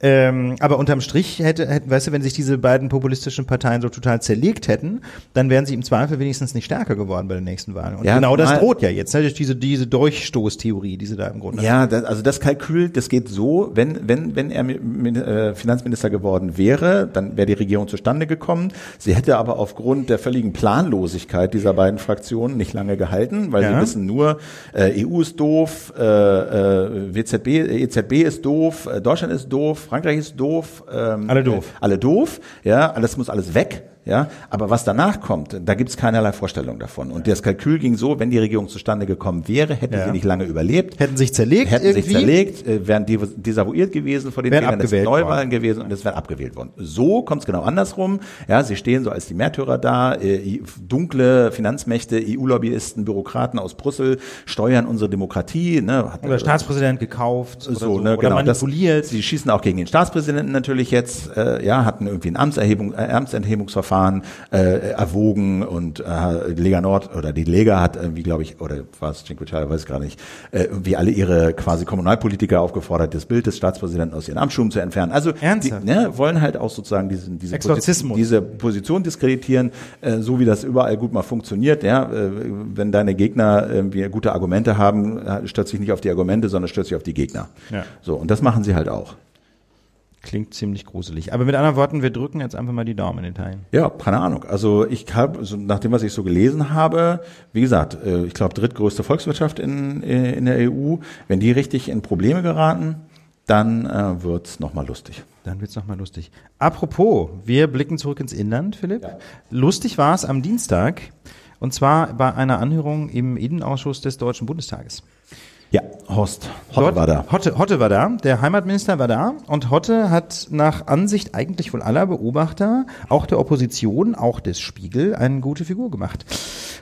Ähm, aber unterm Strich hätte, hätte, weißt du, wenn sich diese beiden populistischen Parteien so total zerlegt hätten, dann wären sie im Zweifel wenigstens nicht stärker geworden bei den nächsten Wahlen. Und ja, genau das droht ja jetzt, ne? diese, diese Durchstoßtheorie, die sie da im Grunde Ja, haben. Das, also das Kalkül, das geht so, wenn, wenn, wenn er äh, Finanzminister geworden wäre, dann wäre die Regierung zustande gekommen. Sie hätte aber aufgrund der völligen Planlosigkeit dieser beiden Fraktionen Fraktionen nicht lange gehalten, weil ja. sie wissen nur, äh, EU ist doof, äh, äh, WZB, EZB ist doof, äh, Deutschland ist doof, Frankreich ist doof. Ähm, alle doof. Äh, alle doof, ja, alles muss alles weg. Ja, aber was danach kommt, da gibt es keinerlei Vorstellung davon. Und das Kalkül ging so, wenn die Regierung zustande gekommen wäre, hätten ja. sie nicht lange überlebt. Hätten sich zerlegt. Hätten irgendwie? sich zerlegt, äh, wären desavouiert gewesen vor den wären abgewählt Neuwahlen worden. gewesen und es wären abgewählt worden. So kommt es genau andersrum. Ja, sie stehen so als die Märtyrer da, äh, dunkle Finanzmächte, EU-Lobbyisten, Bürokraten aus Brüssel steuern unsere Demokratie. Ne, hat, oder Staatspräsident gekauft so, so, ne, oder genau, manipuliert. Das, sie schießen auch gegen den Staatspräsidenten natürlich jetzt, äh, ja, hatten irgendwie ein Amtserhebung, äh, Amtsenthebungsverfahren Verfahren äh, erwogen und äh, Lega Nord oder die Lega hat irgendwie, glaube ich, oder war es Cinque Terre, weiß ich gar nicht, äh, wie alle ihre quasi Kommunalpolitiker aufgefordert, das Bild des Staatspräsidenten aus ihren Amtsschuhen zu entfernen. Also Ernsthaft? die ne, wollen halt auch sozusagen diesen, diese, Exorzismus. diese Position diskreditieren, äh, so wie das überall gut mal funktioniert. Ja, äh, wenn deine Gegner irgendwie gute Argumente haben, äh, stürzt sich nicht auf die Argumente, sondern stürzt sich auf die Gegner. Ja. So und das machen sie halt auch. Klingt ziemlich gruselig. Aber mit anderen Worten, wir drücken jetzt einfach mal die Daumen in Italien. Ja, keine Ahnung. Also ich habe, so nach dem, was ich so gelesen habe, wie gesagt, äh, ich glaube drittgrößte Volkswirtschaft in, äh, in der EU. Wenn die richtig in Probleme geraten, dann äh, wird's noch nochmal lustig. Dann wird's noch mal lustig. Apropos, wir blicken zurück ins Inland, Philipp. Ja. Lustig war es am Dienstag. Und zwar bei einer Anhörung im Innenausschuss des Deutschen Bundestages. Ja, Horst Hotte Dort- war da. Hotte, Hotte war da, der Heimatminister war da und Hotte hat nach Ansicht eigentlich wohl aller Beobachter, auch der Opposition, auch des Spiegel, eine gute Figur gemacht.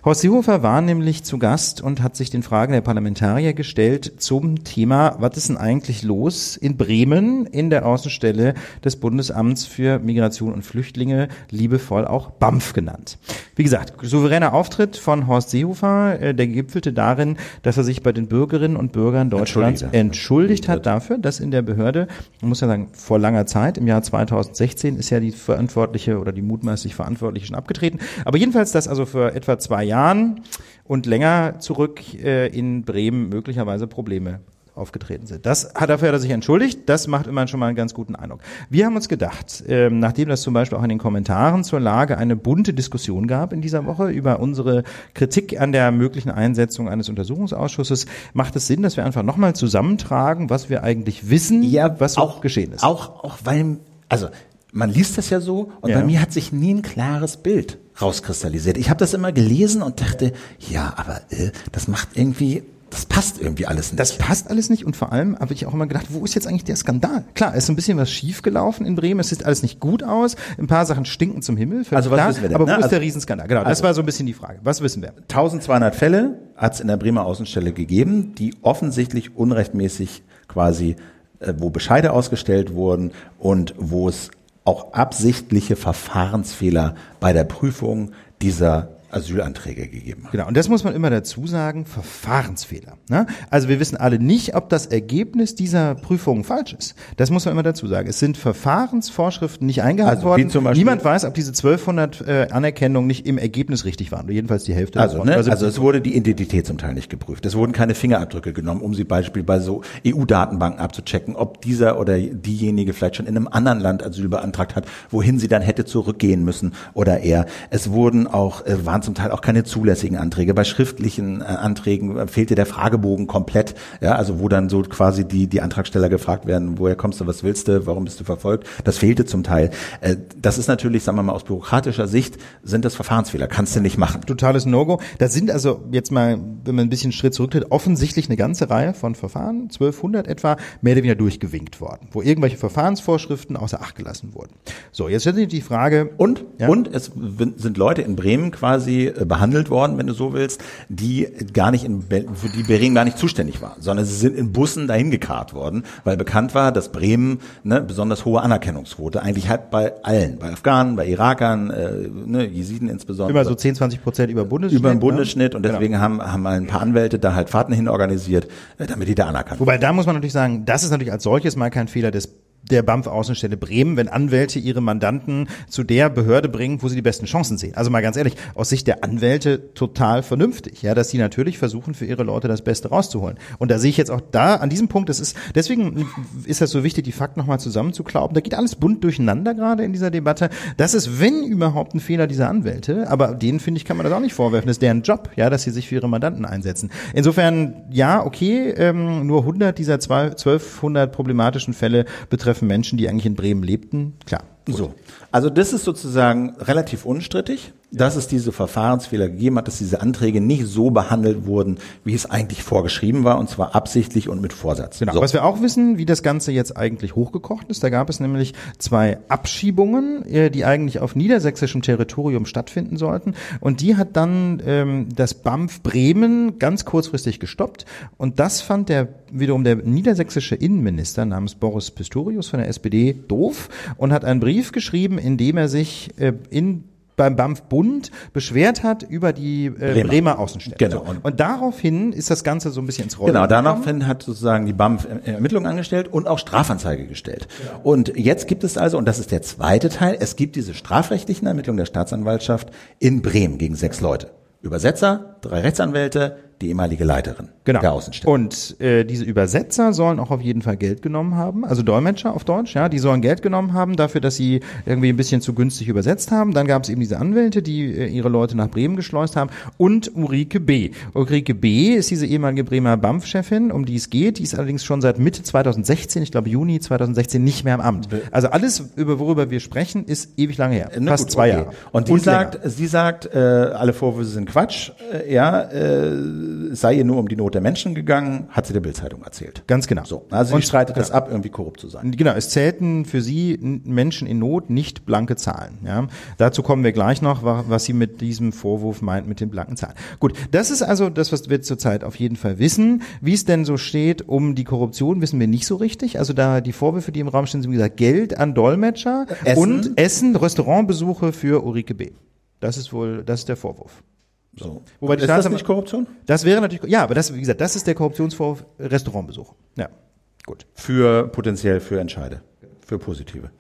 Horst Seehofer war nämlich zu Gast und hat sich den Fragen der Parlamentarier gestellt zum Thema, was ist denn eigentlich los in Bremen in der Außenstelle des Bundesamts für Migration und Flüchtlinge, liebevoll auch BAMF genannt. Wie gesagt, souveräner Auftritt von Horst Seehofer, äh, der gipfelte darin, dass er sich bei den Bürgerinnen und Bürgern Deutschlands Entschuldigt. entschuldigt hat dafür, dass in der Behörde, man muss ja sagen, vor langer Zeit, im Jahr 2016 ist ja die Verantwortliche oder die mutmaßlich Verantwortliche schon abgetreten. Aber jedenfalls, dass also für etwa zwei Jahren und länger zurück äh, in Bremen möglicherweise Probleme aufgetreten sind. Das hat dafür hat er sich entschuldigt. Das macht immer schon mal einen ganz guten Eindruck. Wir haben uns gedacht, ähm, nachdem das zum Beispiel auch in den Kommentaren zur Lage eine bunte Diskussion gab in dieser Woche über unsere Kritik an der möglichen Einsetzung eines Untersuchungsausschusses, macht es Sinn, dass wir einfach nochmal zusammentragen, was wir eigentlich wissen, was so geschehen ist. Auch, auch weil, also man liest das ja so und Ja. bei mir hat sich nie ein klares Bild rauskristallisiert. Ich habe das immer gelesen und dachte, ja, aber äh, das macht irgendwie, das passt irgendwie alles nicht. Das passt alles nicht und vor allem habe ich auch immer gedacht, wo ist jetzt eigentlich der Skandal? Klar, es ist ein bisschen was schiefgelaufen in Bremen, es sieht alles nicht gut aus, ein paar Sachen stinken zum Himmel, Also was klar, wissen wir denn, aber wo ne? ist Also- der Riesenskandal? Genau, das also- war so ein bisschen die Frage. Was wissen wir? 1200 Fälle hat es in der Bremer Außenstelle gegeben, die offensichtlich unrechtmäßig quasi, äh, wo Bescheide ausgestellt wurden und wo es auch absichtliche Verfahrensfehler bei der Prüfung dieser Asylanträge gegeben hat. Genau, und das muss man immer dazu sagen, Verfahrensfehler. Ne? Also wir wissen alle nicht, ob das Ergebnis dieser Prüfung falsch ist. Das muss man immer dazu sagen. Es sind Verfahrensvorschriften nicht eingehalten Also, worden. zum Beispiel- Niemand weiß, ob diese 1200 äh, Anerkennungen nicht im Ergebnis richtig waren. Jedenfalls die Hälfte Also, davon. ne, also es wurde die Identität zum Teil nicht geprüft. Es wurden keine Fingerabdrücke genommen, um sie beispielsweise bei so EU-Datenbanken abzuchecken, ob dieser oder diejenige vielleicht schon in einem anderen Land Asyl beantragt hat, wohin sie dann hätte zurückgehen müssen oder er. Es wurden auch, äh, waren zum Teil auch keine zulässigen Anträge. Bei schriftlichen äh, Anträgen äh, fehlte der Fragebogen komplett, ja, also wo dann so quasi die, die Antragsteller gefragt werden, woher kommst du, was willst du, warum bist du verfolgt? Das fehlte zum Teil. Äh, das ist natürlich, sagen wir mal, aus bürokratischer Sicht sind das Verfahrensfehler. Kannst du nicht machen. totales No-Go. Da sind also jetzt mal, wenn man ein bisschen einen Schritt zurücktritt, offensichtlich eine ganze Reihe von Verfahren, 1200 etwa, mehr oder weniger durchgewinkt worden, wo irgendwelche Verfahrensvorschriften außer Acht gelassen wurden. So, jetzt stellt sich die Frage, Und, Ja. und es sind Leute in Bremen quasi äh, behandelt worden, wenn du so willst, die gar nicht in, für die Bremen gar nicht zuständig war, sondern sie sind in Bussen dahin gekarrt worden, weil bekannt war, dass Bremen eine besonders hohe Anerkennungsquote eigentlich hat bei allen, bei Afghanen, bei Irakern, äh, ne, Jesiden insbesondere. immer so 10, 20 Prozent über Bundesschnitt. über den ne? Bundesschnitt und Genau. deswegen haben, haben mal ein paar Anwälte da halt Fahrten hin organisiert, äh, damit die da anerkannt Wobei da muss man natürlich sagen, das ist natürlich als solches mal kein Fehler des der BAMF-Außenstelle Bremen, wenn Anwälte ihre Mandanten zu der Behörde bringen, wo sie die besten Chancen sehen. Also mal ganz ehrlich, aus Sicht der Anwälte total vernünftig, ja, dass sie natürlich versuchen, für ihre Leute das Beste rauszuholen. Und da sehe ich jetzt auch da, an diesem Punkt, das ist, deswegen ist das so wichtig, die Fakten nochmal zusammenzuklauben. Da geht alles bunt durcheinander gerade in dieser Debatte. Das ist, wenn überhaupt, ein Fehler dieser Anwälte, aber denen, finde ich, kann man das auch nicht vorwerfen. Das ist deren Job, ja, dass sie sich für ihre Mandanten einsetzen. Insofern, ja, okay, ähm, nur 100 dieser zwei- 1200 problematischen Fälle betreffen Menschen, die eigentlich in Bremen lebten. Klar. So. Also das ist sozusagen relativ unstrittig, dass es diese Verfahrensfehler gegeben hat, dass diese Anträge nicht so behandelt wurden, wie es eigentlich vorgeschrieben war, und zwar absichtlich und mit Vorsatz. Genau. So. Was wir auch wissen, wie das Ganze jetzt eigentlich hochgekocht ist, da gab es nämlich zwei Abschiebungen, äh, die eigentlich auf niedersächsischem Territorium stattfinden sollten. Und die hat dann ähm, das BAMF Bremen ganz kurzfristig gestoppt. Und das fand der wiederum der niedersächsische Innenminister namens Boris Pistorius von der SPD doof und hat einen Brief geschrieben, in dem er sich äh, in beim BAMF-Bund beschwert hat über die äh, Bremer. Bremer Außenstelle. Genau. So. Und daraufhin ist das Ganze so ein bisschen ins Rollen Genau, daraufhin hat sozusagen die BAMF Ermittlungen angestellt und auch Strafanzeige gestellt. Genau. Und jetzt gibt es also, und das ist der zweite Teil, es gibt diese strafrechtlichen Ermittlungen der Staatsanwaltschaft in Bremen gegen sechs Leute. Übersetzer, drei Rechtsanwälte, die ehemalige Leiterin genau. der Außenstelle. Und äh, diese Übersetzer sollen auch auf jeden Fall Geld genommen haben, also Dolmetscher auf Deutsch, ja, die sollen Geld genommen haben dafür, dass sie irgendwie ein bisschen zu günstig übersetzt haben. Dann gab es eben diese Anwälte, die äh, ihre Leute nach Bremen geschleust haben und Ulrike B. Ulrike B. ist diese ehemalige Bremer BAMF-Chefin, um die es geht. Die ist allerdings schon seit Mitte 2016, ich glaube Juni 2016, nicht mehr im Amt. Also alles, über worüber wir sprechen, ist ewig lange her. Na Fast gut, zwei okay. Jahre. Und die und sagt, sie sagt, äh, alle Vorwürfe sind Quatsch, äh, ja, äh, sei ihr nur um die Not der Menschen gegangen, hat sie der Bildzeitung erzählt. Ganz genau. So, also und, sie streitet das ab, irgendwie korrupt zu sein. Genau, es zählten für sie Menschen in Not nicht blanke Zahlen. Ja, dazu kommen wir gleich noch, was sie mit diesem Vorwurf meint mit den blanken Zahlen. Gut, das ist also das, was wir zurzeit auf jeden Fall wissen. Wie es denn so steht um die Korruption, wissen wir nicht so richtig. Also da die Vorwürfe, die im Raum stehen, sind wie gesagt Geld an Dolmetscher Essen. und Essen, Restaurantbesuche für Ulrike B. Das ist wohl, das ist der Vorwurf. So. Wobei ist das nicht Korruption? Das wäre natürlich, ja, aber das, wie gesagt, das ist der Korruptionsvorwurf Restaurantbesuch. Ja, gut. Für potenziell für Entscheide, für positive.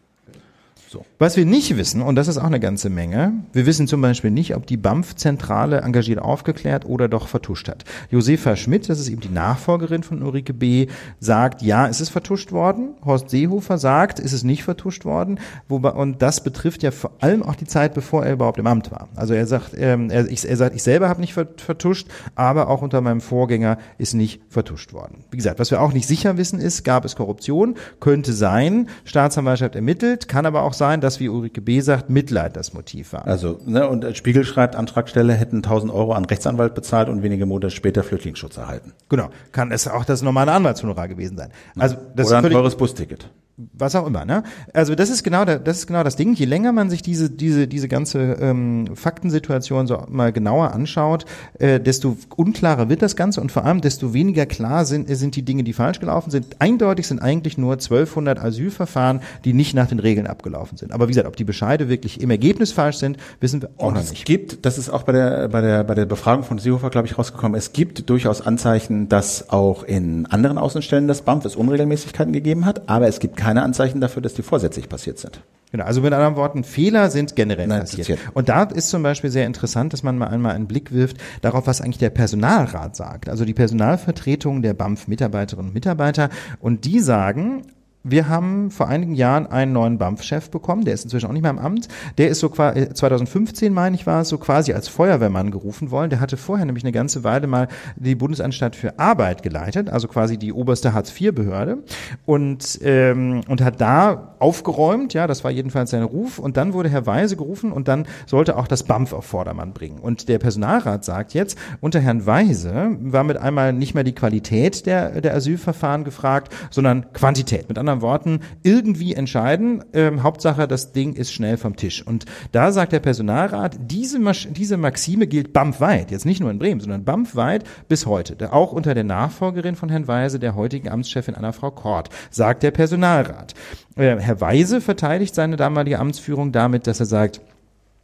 So. Was wir nicht wissen, und das ist auch eine ganze Menge, wir wissen zum Beispiel nicht, ob die BAMF-Zentrale engagiert aufgeklärt oder doch vertuscht hat. Josefa Schmidt, das ist eben die Nachfolgerin von Ulrike B., sagt, ja, es ist vertuscht worden. Horst Seehofer sagt, es ist nicht vertuscht worden. Wobei, und das betrifft ja vor allem auch die Zeit, bevor er überhaupt im Amt war. Also er sagt, ähm, er, ich, er sagt, ich selber habe nicht vertuscht, aber auch unter meinem Vorgänger ist nicht vertuscht worden. Wie gesagt, was wir auch nicht sicher wissen ist, gab es Korruption? Könnte sein. Staatsanwaltschaft ermittelt, kann aber auch sein, sein, dass, wie Ulrike B. sagt, Mitleid das Motiv war. Also, ne, und Spiegel schreibt, Antragstelle hätten 1000 Euro an Rechtsanwalt bezahlt und wenige Monate später Flüchtlingsschutz erhalten. Genau. Kann es auch das normale Anwaltshonorar gewesen sein. Also, das Oder ein teures Busticket was auch immer, ne? Also das ist genau der, das ist genau das Ding. Je länger man sich diese diese diese ganze ähm, Faktensituation so mal genauer anschaut, äh, desto unklarer wird das Ganze und vor allem desto weniger klar sind sind die Dinge, die falsch gelaufen sind. Eindeutig sind eigentlich nur 1200 Asylverfahren, die nicht nach den Regeln abgelaufen sind. Aber wie gesagt, ob die Bescheide wirklich im Ergebnis falsch sind, wissen wir auch und noch nicht. Es gibt, das ist auch bei der bei der bei der Befragung von Seehofer, glaube ich, rausgekommen. Es gibt durchaus Anzeichen, dass auch in anderen Außenstellen des BAMF es Unregelmäßigkeiten gegeben hat, aber es gibt keine Anzeichen dafür, dass die vorsätzlich passiert sind. Genau, also mit anderen Worten, Fehler sind generell Nein, passiert. passiert. Und da ist zum Beispiel sehr interessant, dass man mal einmal einen Blick wirft darauf, was eigentlich der Personalrat sagt. Also die Personalvertretung der BAMF-Mitarbeiterinnen und Mitarbeiter. Und die sagen, wir haben vor einigen Jahren einen neuen BAMF-Chef bekommen, der ist inzwischen auch nicht mehr im Amt. Der ist so 2015, äh, meine ich, war es, so quasi als Feuerwehrmann gerufen worden. Der hatte vorher nämlich eine ganze Weile mal die Bundesanstalt für Arbeit geleitet, also quasi die oberste Hartz-IV-Behörde und ähm, und hat da aufgeräumt. Ja, das war jedenfalls sein Ruf. Und dann wurde Herr Weise gerufen und dann sollte auch das BAMF auf Vordermann bringen. Und der Personalrat sagt jetzt, unter Herrn Weise war mit einmal nicht mehr die Qualität der der Asylverfahren gefragt, sondern Quantität. Mit anderen anderen Worten irgendwie entscheiden. Ähm, Hauptsache, das Ding ist schnell vom Tisch. Und da sagt der Personalrat, diese, Masch diese Maxime gilt BAMF-weit, jetzt nicht nur in Bremen, sondern BAMF-weit bis heute. Auch unter der Nachfolgerin von Herrn Weise, der heutigen Amtschefin Anna Frau Kort, sagt der Personalrat. Äh, Herr Weise verteidigt seine damalige Amtsführung damit, dass er sagt,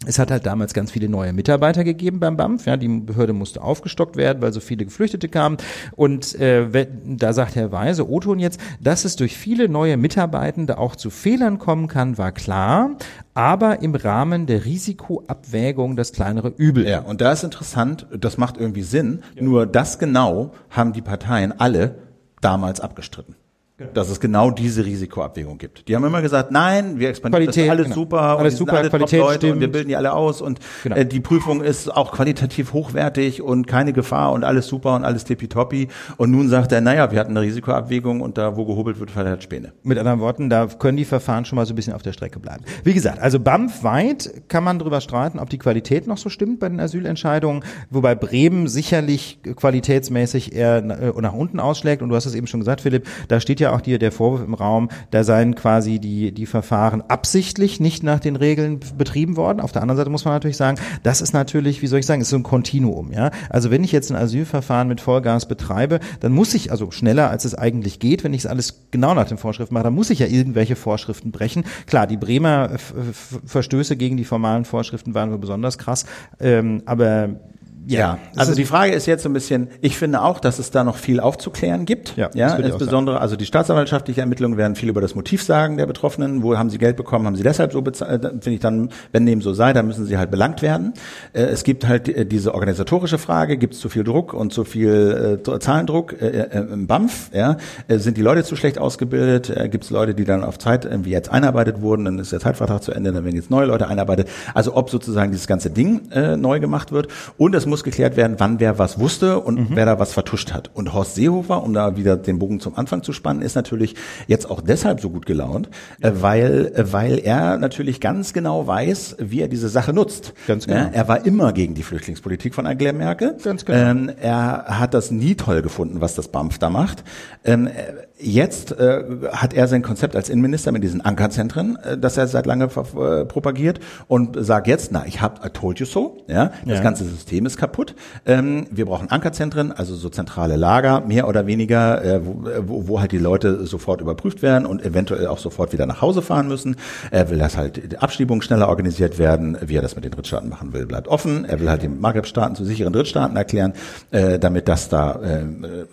es hat halt damals ganz viele neue Mitarbeiter gegeben beim BAMF. Ja, die Behörde musste aufgestockt werden, weil so viele Geflüchtete kamen. Und äh, da sagt Herr Weise, Oton jetzt, dass es durch viele neue Mitarbeitende auch zu Fehlern kommen kann, war klar, aber im Rahmen der Risikoabwägung das kleinere Übel. Ja, und da ist interessant, das macht irgendwie Sinn, ja. nur das genau haben die Parteien alle damals abgestritten. Genau. dass es genau diese Risikoabwägung gibt. Die haben immer gesagt, nein, wir expandieren Qualität, das alles genau. super, alles super, alle Qualität stimmt. und wir bilden die alle aus und genau. äh, die Prüfung ist auch qualitativ hochwertig und keine Gefahr und alles super und alles tippitoppi. Und nun sagt er, naja, wir hatten eine Risikoabwägung und da, wo gehobelt wird, verliert Späne. Mit anderen Worten, da können die Verfahren schon mal so ein bisschen auf der Strecke bleiben. Wie gesagt, also BAMF weit kann man drüber streiten, ob die Qualität noch so stimmt bei den Asylentscheidungen, wobei Bremen sicherlich qualitätsmäßig eher nach unten ausschlägt. Und du hast es eben schon gesagt, Philipp, da steht ja auch die, der Vorwurf im Raum, da seien quasi die, die Verfahren absichtlich nicht nach den Regeln betrieben worden. Auf der anderen Seite muss man natürlich sagen, das ist natürlich, wie soll ich sagen, ist so ein Kontinuum, ja. Also wenn ich jetzt ein Asylverfahren mit Vollgas betreibe, dann muss ich, also schneller als es eigentlich geht, wenn ich es alles genau nach den Vorschriften mache, dann muss ich ja irgendwelche Vorschriften brechen. Klar, die Bremer Verstöße gegen die formalen Vorschriften waren wohl besonders krass, ähm, aber ja, also die Frage ist jetzt so ein bisschen, ich finde auch, dass es da noch viel aufzuklären gibt. Ja, ja insbesondere, also die staatsanwaltschaftliche Ermittlungen werden viel über das Motiv sagen der Betroffenen. Wo haben sie Geld bekommen? Haben sie deshalb so bezahlt? Finde ich dann, wenn dem so sei, dann müssen sie halt belangt werden. Äh, es gibt halt äh, diese organisatorische Frage, gibt es zu viel Druck und zu viel äh, Zahlendruck im BAMF? Ja? Sind die Leute zu schlecht ausgebildet? Gibt es Leute, die dann auf Zeit irgendwie jetzt einarbeitet wurden, dann ist der Zeitvertrag zu Ende, dann werden jetzt neue Leute einarbeitet. Also ob sozusagen dieses ganze Ding neu gemacht wird. Und es muss geklärt werden, wann wer was wusste und mhm. wer da was vertuscht hat. Und Horst Seehofer, um da wieder den Bogen zum Anfang zu spannen, ist natürlich jetzt auch deshalb so gut gelaunt, äh, weil, äh, weil er natürlich ganz genau weiß, wie er diese Sache nutzt. Ganz genau. Ja, er war immer gegen die Flüchtlingspolitik von Angela Merkel. Ganz genau. Ähm, er hat das nie toll gefunden, was das BAMF da macht. Ähm, Jetzt äh, hat er sein Konzept als Innenminister mit diesen Ankerzentren, äh, das er seit lange äh, propagiert und sagt jetzt, na, ich habe I told you so, ja, das ja. ganze System ist kaputt. Ähm, wir brauchen Ankerzentren, also so zentrale Lager, mehr oder weniger, äh, wo, wo halt die Leute sofort überprüft werden und eventuell auch sofort wieder nach Hause fahren müssen. Er will, dass halt die Abschiebungen schneller organisiert werden, wie er das mit den Drittstaaten machen will, bleibt offen. Er will halt die Maghreb-Staaten zu sicheren Drittstaaten erklären, äh, damit das da äh,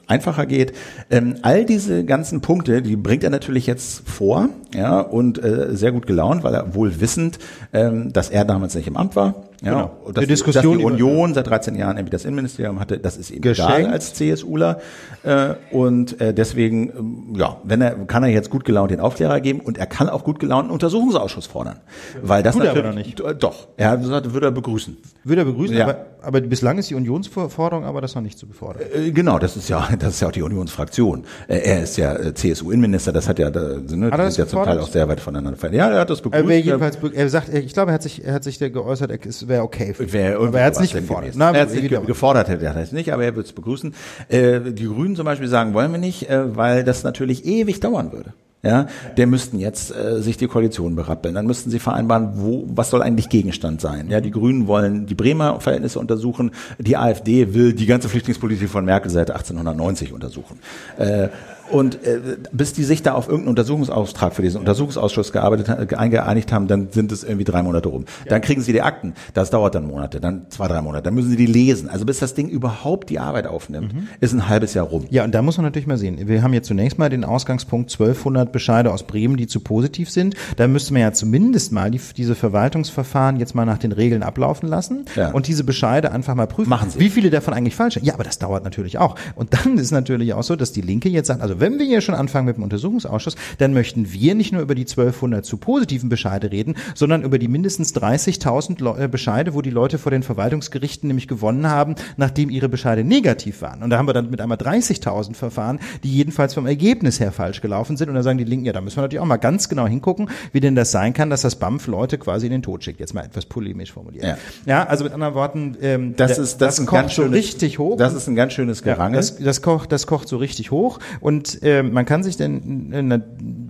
einfacher geht. Ähm, all diese ganzen Punkte, die bringt er natürlich jetzt vor, ja, und äh, sehr gut gelaunt, weil er wohl wissend, ähm, dass er damals nicht im Amt war ja, genau. dass, die Diskussion dass die Union seit 13 Jahren irgendwie das Innenministerium hatte, das ist ihm egal als CSUler. Äh, und äh, deswegen, ähm, ja, wenn er, kann er jetzt gut gelaunt den Aufklärer geben und er kann auch gut gelaunt einen Untersuchungsausschuss fordern. Weil das Tut natürlich, er aber nicht. Doch, er hat gesagt, würde er begrüßen. Würde er begrüßen, ja. aber, aber bislang ist die Unionsforderung aber das noch nicht zu befordern. Äh, genau, das ist ja, das ist ja auch die Unionsfraktion. Äh, er ist ja äh, CSU-Innenminister, das hat ja, ne, hat das ist ja zum Teil auch sehr weit voneinander entfernt. Ja, er hat das begrüßt. Er, jedenfalls, er sagt, ich glaube, er hat sich, er hat sich der geäußert, er ist wäre okay. Wär aber er hat es nicht gefordert. Na, er hat es nicht gefordert, hätte er es nicht, aber er würde es begrüßen. Äh, die Grünen zum Beispiel sagen, wollen wir nicht, äh, weil das natürlich ewig dauern würde. Ja, der müssten jetzt äh, sich die Koalition berappeln. Dann müssten sie vereinbaren, wo, was soll eigentlich Gegenstand sein. Ja, die Grünen wollen die Bremer Verhältnisse untersuchen. Die AfD will die ganze Flüchtlingspolitik von Merkel seit 1890 untersuchen. Äh, und äh, bis die sich da auf irgendeinen Untersuchungsauftrag für diesen Untersuchungsausschuss gearbeitet, eingeeinigt haben, dann sind es irgendwie drei Monate rum. Ja. Dann kriegen sie die Akten. Das dauert dann Monate, dann zwei, drei Monate. Dann müssen sie die lesen. Also bis das Ding überhaupt die Arbeit aufnimmt, mhm. ist ein halbes Jahr rum. Ja, und da muss man natürlich mal sehen. Wir haben jetzt zunächst mal den Ausgangspunkt 1200 Bescheide aus Bremen, die zu positiv sind. Da müsste man ja zumindest mal die, diese Verwaltungsverfahren jetzt mal nach den Regeln ablaufen lassen ja. und diese Bescheide einfach mal prüfen. Machen sie. Wie viele davon eigentlich falsch sind. Ja, aber das dauert natürlich auch. Und dann ist natürlich auch so, dass die Linke jetzt sagt, also wenn wir hier schon anfangen mit dem Untersuchungsausschuss, dann möchten wir nicht nur über die 1200 zu positiven Bescheide reden, sondern über die mindestens 30.000 äh, Bescheide, wo die Leute vor den Verwaltungsgerichten nämlich gewonnen haben, nachdem ihre Bescheide negativ waren. Und da haben wir dann mit einmal 30.000 Verfahren, die jedenfalls vom Ergebnis her falsch gelaufen sind. Und da sagen die Linken, ja, da müssen wir natürlich auch mal ganz genau hingucken, wie denn das sein kann, dass das BAMF Leute quasi in den Tod schickt. Jetzt mal etwas polemisch formuliert. Ja, ja also mit anderen Worten, ähm, das, der, ist, das, das kocht so richtig hoch. Das ist ein ganz schönes Gerangel. Ja, das, das, kocht, das kocht so richtig hoch. Und äh, man kann sich denn äh,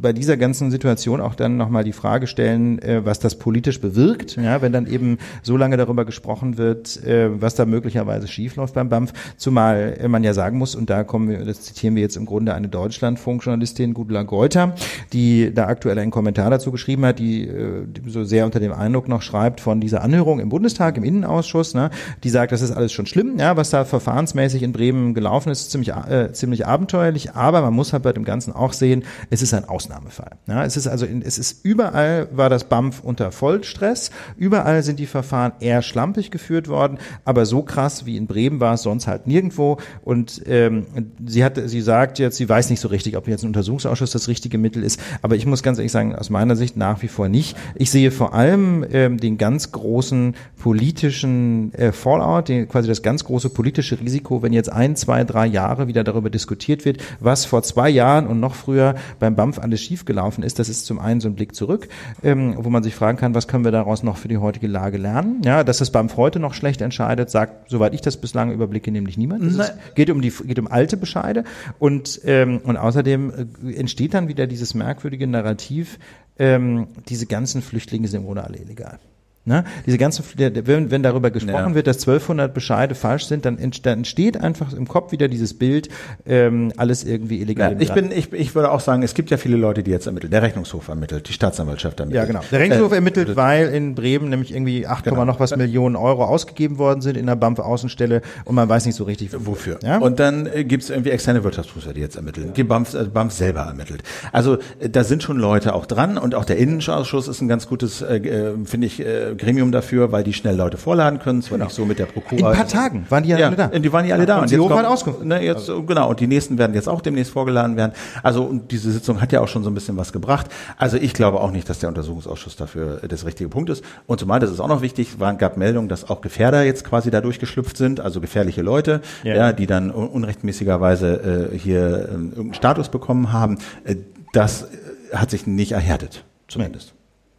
bei dieser ganzen Situation auch dann nochmal die Frage stellen, äh, was das politisch bewirkt, ja, wenn dann eben so lange darüber gesprochen wird, äh, was da möglicherweise schiefläuft beim BAMF, zumal man ja sagen muss, und da kommen wir, das zitieren wir jetzt im Grunde eine Deutschlandfunkjournalistin, Gudula Geuter, die da aktuell einen Kommentar dazu geschrieben hat, die, die so sehr unter dem Eindruck noch schreibt von dieser Anhörung im Bundestag, im Innenausschuss, ne, die sagt, das ist alles schon schlimm, ja, was da verfahrensmäßig in Bremen gelaufen ist, ziemlich, äh, ziemlich abenteuerlich, aber man muss halt bei dem Ganzen auch sehen, es ist ein Ausnahmefall. Ja, es ist also, es ist überall war das BAMF unter Vollstress, überall sind die Verfahren eher schlampig geführt worden, aber so krass wie in Bremen war es sonst halt nirgendwo. Und ähm, sie hat, sie sagt jetzt, sie weiß nicht so richtig, ob jetzt ein Untersuchungsausschuss das richtige richtige Mittel ist. Aber ich muss ganz ehrlich sagen, aus meiner Sicht nach wie vor nicht. Ich sehe vor allem ähm, den ganz großen politischen äh, Fallout, den, quasi das ganz große politische Risiko, wenn jetzt ein, zwei, drei Jahre wieder darüber diskutiert wird, was vor zwei Jahren und noch früher beim BAMF alles schiefgelaufen ist. Das ist zum einen so ein Blick zurück, ähm, wo man sich fragen kann, was können wir daraus noch für die heutige Lage lernen? Ja, dass das BAMF heute noch schlecht entscheidet, sagt, soweit ich das bislang überblicke, nämlich niemand. Es geht um die geht um alte Bescheide und ähm, und außerdem äh, entsteht dann wieder dieses merkwürdige Narrativ, ähm, diese ganzen Flüchtlinge sind ohne alle illegal. Ne? Diese ganzen, wenn, wenn darüber gesprochen ja. wird, dass 1200 Bescheide falsch sind, dann entsteht einfach im Kopf wieder dieses Bild, ähm, alles irgendwie illegal. Ja, ich bin, ich, ich würde auch sagen, es gibt ja viele Leute, die jetzt ermitteln. Der Rechnungshof ermittelt, die Staatsanwaltschaft ermittelt. Ja, genau. Der Rechnungshof äh, ermittelt, weil in Bremen nämlich irgendwie 8, genau. noch was Millionen Euro ausgegeben worden sind in der BAMF-Außenstelle und man weiß nicht so richtig wofür. Ja? Und dann äh, gibt es irgendwie externe Wirtschaftsprüfer, die jetzt ermitteln, die BAMF, also BAMF selber ermittelt. Also äh, da sind schon Leute auch dran und auch der Innenausschuss ist ein ganz gutes, äh, äh finde ich, äh, Gremium dafür, weil die schnell Leute vorladen können. Zwar genau. nicht so mit der Prokura. In ein paar Tagen waren die ja, ja alle da. Die waren ja alle da. Und, und jetzt kommt, Auskunft. Ne, jetzt, also. Genau, und die nächsten werden jetzt auch demnächst vorgeladen werden. Also und diese Sitzung hat ja auch schon so ein bisschen was gebracht. Also ich glaube auch nicht, dass der Untersuchungsausschuss dafür das richtige Punkt ist. Und zumal, das ist auch noch wichtig, waren, gab Meldungen, dass auch Gefährder jetzt quasi da durchgeschlüpft sind, also gefährliche Leute, ja, ja die dann unrechtmäßigerweise äh, hier äh, irgendeinen Status bekommen haben. Äh, das hat sich nicht erhärtet, zumindest.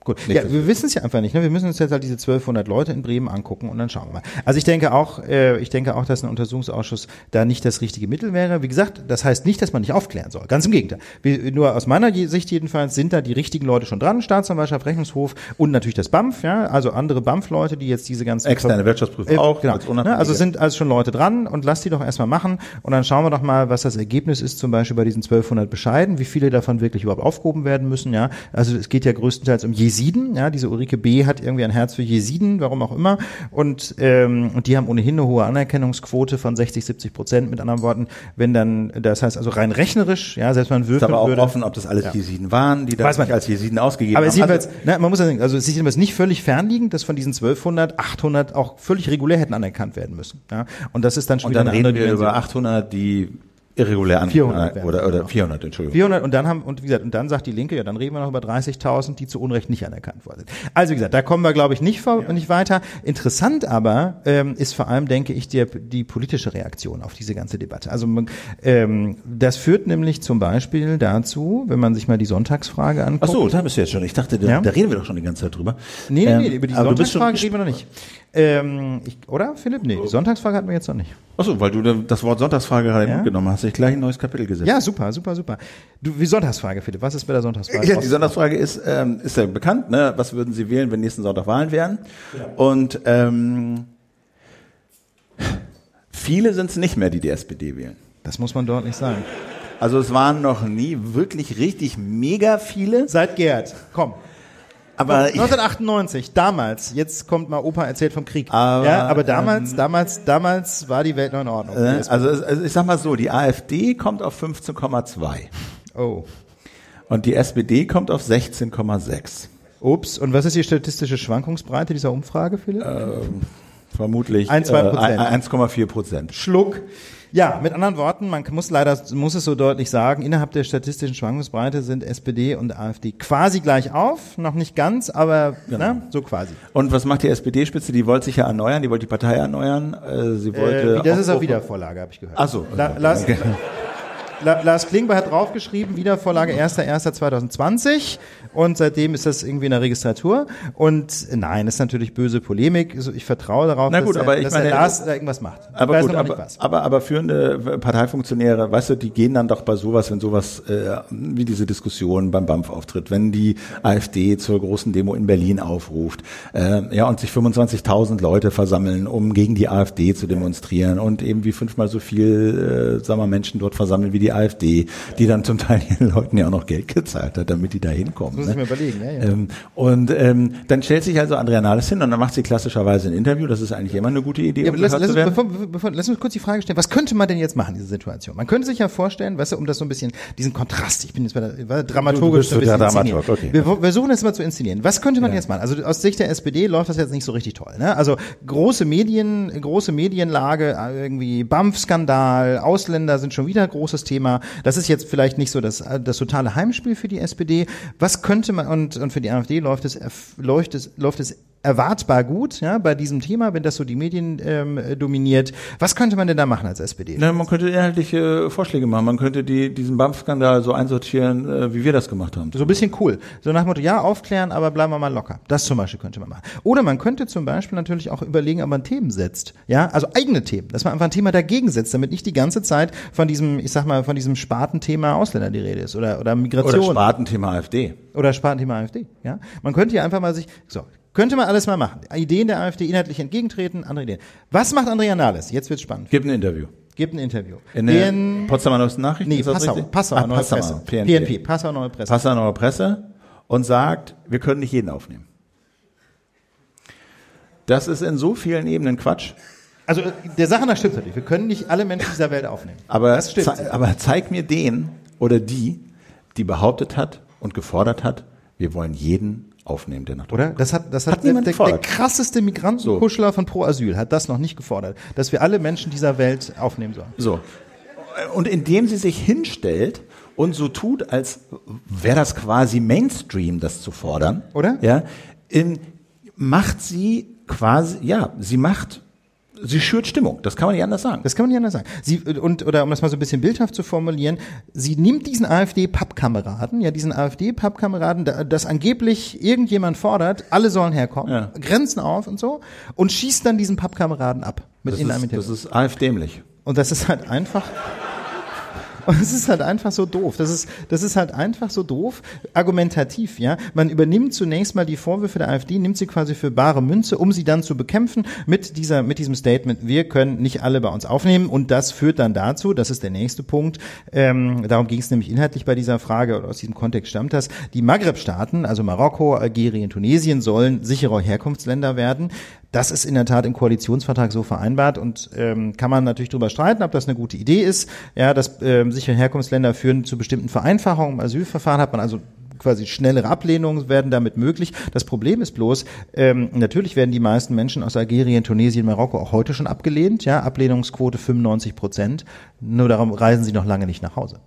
Gut. ja, wir wissen es ja einfach nicht. Ne? Wir müssen uns jetzt halt diese 1200 Leute in Bremen angucken und dann schauen wir mal. Also ich denke auch, äh, ich denke auch, dass ein Untersuchungsausschuss da nicht das richtige Mittel wäre. Wie gesagt, das heißt nicht, dass man nicht aufklären soll. Ganz im Gegenteil. Wie, nur aus meiner Sicht jedenfalls sind da die richtigen Leute schon dran. Staatsanwaltschaft, Rechnungshof und natürlich das BAMF, ja, also andere BAMF-Leute, die jetzt diese ganzen externe Wirtschaftsprüfer äh, auch. Genau. Ne? Also sind also schon Leute dran und lass die doch erstmal machen und dann schauen wir doch mal, was das Ergebnis ist, zum Beispiel bei diesen 1200 Bescheiden, wie viele davon wirklich überhaupt aufgehoben werden müssen. Ja, also es geht ja größtenteils um Jesiden, ja, diese Ulrike B. hat irgendwie ein Herz für Jesiden, warum auch immer. Und, ähm, und die haben ohnehin eine hohe Anerkennungsquote von 60, 70 Prozent. Mit anderen Worten, wenn dann, das heißt also rein rechnerisch, ja, selbst man würfeln ist aber auch würde, offen, ob das alles ja. Jesiden waren, die da sich als Jesiden ausgegeben aber haben. Aber also, ne, man muss ja sagen, also es ist jedenfalls nicht völlig fernliegend, dass von diesen 1200 800 auch völlig regulär hätten anerkannt werden müssen. Ja, und das ist dann schon und wieder dann eine reden wir über 800, die irregulär an 400 oder oder 400 Entschuldigung. 400 und dann haben und wie gesagt und dann sagt die Linke ja dann reden wir noch über 30.000 die zu Unrecht nicht anerkannt worden sind. Also wie gesagt da kommen wir glaube ich nicht vor, ja. nicht weiter. Interessant aber ähm, ist vor allem denke ich die, die politische Reaktion auf diese ganze Debatte. Also ähm, das führt nämlich zum Beispiel dazu wenn man sich mal die Sonntagsfrage anguckt. Ach so da bist du jetzt schon. Ich dachte da, ja? da reden wir doch schon die ganze Zeit drüber. Nee nee, nee ähm, über die Sonntagsfrage reden wir noch nicht ähm, ich, oder Philipp nee die Sonntagsfrage hatten wir jetzt noch nicht Ach so weil du das Wort Sonntagsfrage gerade ja? mitgenommen hast ich gleich ein neues Kapitel gesetzt. Ja, super, super, super. Du, wie Sonntagsfrage, Philipp, was ist bei der Sonntagsfrage? Ja, die Sonntagsfrage ist, ähm, ist ja bekannt, ne? Was würden Sie wählen, wenn nächsten Sonntag Wahlen wären? Ja. Und ähm, viele sind es nicht mehr, die die SPD wählen. Das muss man deutlich sagen. Also es waren noch nie wirklich richtig mega viele. Seit Gerd, komm. Aber 1998, damals, jetzt kommt mal Opa erzählt vom Krieg. Aber, ja, aber damals, ähm, damals, damals war die Welt noch in Ordnung. Äh, also, also ich sag mal so, die AfD kommt auf 15,2. Oh. Und die SPD kommt auf 16,6. Ups, und was ist die statistische Schwankungsbreite dieser Umfrage, Philipp? Ähm, vermutlich 1,4 äh, Prozent. Schluck. Ja, mit anderen Worten, man muss leider, muss es so deutlich sagen, innerhalb der statistischen Schwankungsbreite sind SPD und AfD quasi gleich auf, noch nicht ganz, aber genau. ne, so quasi. Und was macht die SPD-Spitze? Die wollte sich ja erneuern, die wollte die Partei erneuern. Äh, sie wollte. Äh, das ist auch Wiedervorlage, habe ich gehört. Ach so. La, Lars, Lars Klingbeil hat draufgeschrieben, Wiedervorlage 1.1.2020 und seitdem ist das irgendwie in der Registratur und nein, das ist natürlich böse Polemik. Also ich vertraue darauf, gut, dass, er, ich meine, Lars da irgendwas macht. Ich aber gut, aber, aber, aber führende Parteifunktionäre, weißt du, die gehen dann doch bei sowas, wenn sowas äh, wie diese Diskussion beim BAMF auftritt, wenn die AfD zur großen Demo in Berlin aufruft, äh, ja und sich 25.000 Leute versammeln, um gegen die AfD zu demonstrieren und eben wie fünfmal so viel, äh, sagen wir, Menschen dort versammeln wie die AfD, die dann zum Teil den Leuten ja auch noch Geld gezahlt hat, damit die da hinkommen. Muss ne? ich mir überlegen, ja, ja. Ähm, und ähm, dann stellt sich also Andrea Nahles hin und dann macht sie klassischerweise ein Interview. Das ist eigentlich immer eine gute Idee. Ja, um lass, lass, bevor, bevor, lass uns kurz die Frage stellen, was könnte man denn jetzt machen in dieser Situation? Man könnte sich ja vorstellen, weißt du, um das so ein bisschen, diesen Kontrast, ich bin jetzt bei der, der dramaturgisch du, du ein Dramaturg, okay. Wir versuchen das mal zu inszenieren. Was könnte man ja. jetzt machen? Also aus Sicht der SPD läuft das jetzt nicht so richtig toll. Ne? Also große Medien, große Medienlage, irgendwie BAMF-Skandal, Ausländer sind schon wieder großes Thema Thema. Das ist jetzt vielleicht nicht so das, das totale Heimspiel für die SPD. Was könnte man, und, und für die AfD läuft es, läuft es, läuft es erwartbar gut, ja, bei diesem Thema, wenn das so die Medien ähm, dominiert. Was könnte man denn da machen als SPD? Na, man könnte inhaltliche Vorschläge machen. Man könnte die, diesen BAMF-Skandal so einsortieren, äh, wie wir das gemacht haben. So ein bisschen cool. So nach dem Motto, ja, aufklären, aber bleiben wir mal locker. Das zum Beispiel könnte man machen. Oder man könnte zum Beispiel natürlich auch überlegen, ob man Themen setzt. Ja, also eigene Themen. Dass man einfach ein Thema dagegen setzt, damit nicht die ganze Zeit von diesem, ich sag mal, von diesem Spartenthema Ausländer die Rede ist. Oder, oder Migration. Oder Spartenthema AfD. Oder Spartenthema AfD. Ja, man könnte ja einfach mal sich, so, könnte man alles mal machen. Ideen der AfD inhaltlich entgegentreten, andere Ideen. Was macht Andrea Nahles? Jetzt wird's spannend. Gibt ein Interview. Gibt ein Interview. In der Potsdamer Neuesten Nachrichten? Nee, Passau. Passau, ah, Neue Passau, Presse. PNP. PNP, Passau Neue Presse. Passau Neue Presse und sagt, wir können nicht jeden aufnehmen. Das ist in so vielen Ebenen Quatsch. Also der Sache nach stimmt natürlich. Wir können nicht alle Menschen dieser Welt aufnehmen. Aber, zei aber zeig mir den oder die, die behauptet hat und gefordert hat, wir wollen jeden aufnehmen, der nach Oder? Das hat, das hat, Hat niemand der, der gefordert. krasseste Migrantenkuschler von Pro Asyl hat das noch nicht gefordert, dass wir alle Menschen dieser Welt aufnehmen sollen. So. Und indem sie sich hinstellt und so tut, als wäre das quasi Mainstream, das zu fordern. Oder? Ja. In, macht sie quasi, ja, sie macht, sie schürt Stimmung. Das kann man nicht anders sagen. Das kann man nicht anders sagen. Sie, und, oder um das mal so ein bisschen bildhaft zu formulieren, sie nimmt diesen AfD-Pappkameraden, ja, diesen AfD-Pappkameraden, da- das angeblich irgendjemand fordert, alle sollen herkommen, Ja. Grenzen auf und so, und schießt dann diesen Pappkameraden ab. Mit Das ist, das ist AfDämlich. Und das ist halt einfach. Und es ist halt einfach so doof. Das ist, das ist halt einfach so doof, argumentativ, ja. Man übernimmt zunächst mal die Vorwürfe der AfD, nimmt sie quasi für bare Münze, um sie dann zu bekämpfen mit dieser, mit diesem Statement, wir können nicht alle bei uns aufnehmen. Und das führt dann dazu, das ist der nächste Punkt, ähm, darum ging es nämlich inhaltlich bei dieser Frage, oder aus diesem Kontext stammt das, die Maghreb-Staaten, also Marokko, Algerien, Tunesien, sollen sichere Herkunftsländer werden. Das ist in der Tat im Koalitionsvertrag so vereinbart und ähm, kann man natürlich darüber streiten, ob das eine gute Idee ist. Ja, dass ähm, sichere Herkunftsländer führen zu bestimmten Vereinfachungen im Asylverfahren, hat man also quasi schnellere Ablehnungen werden damit möglich. Das Problem ist bloß, ähm, natürlich werden die meisten Menschen aus Algerien, Tunesien, Marokko auch heute schon abgelehnt. Ja, Ablehnungsquote 95 Prozent. Nur darum reisen sie noch lange nicht nach Hause.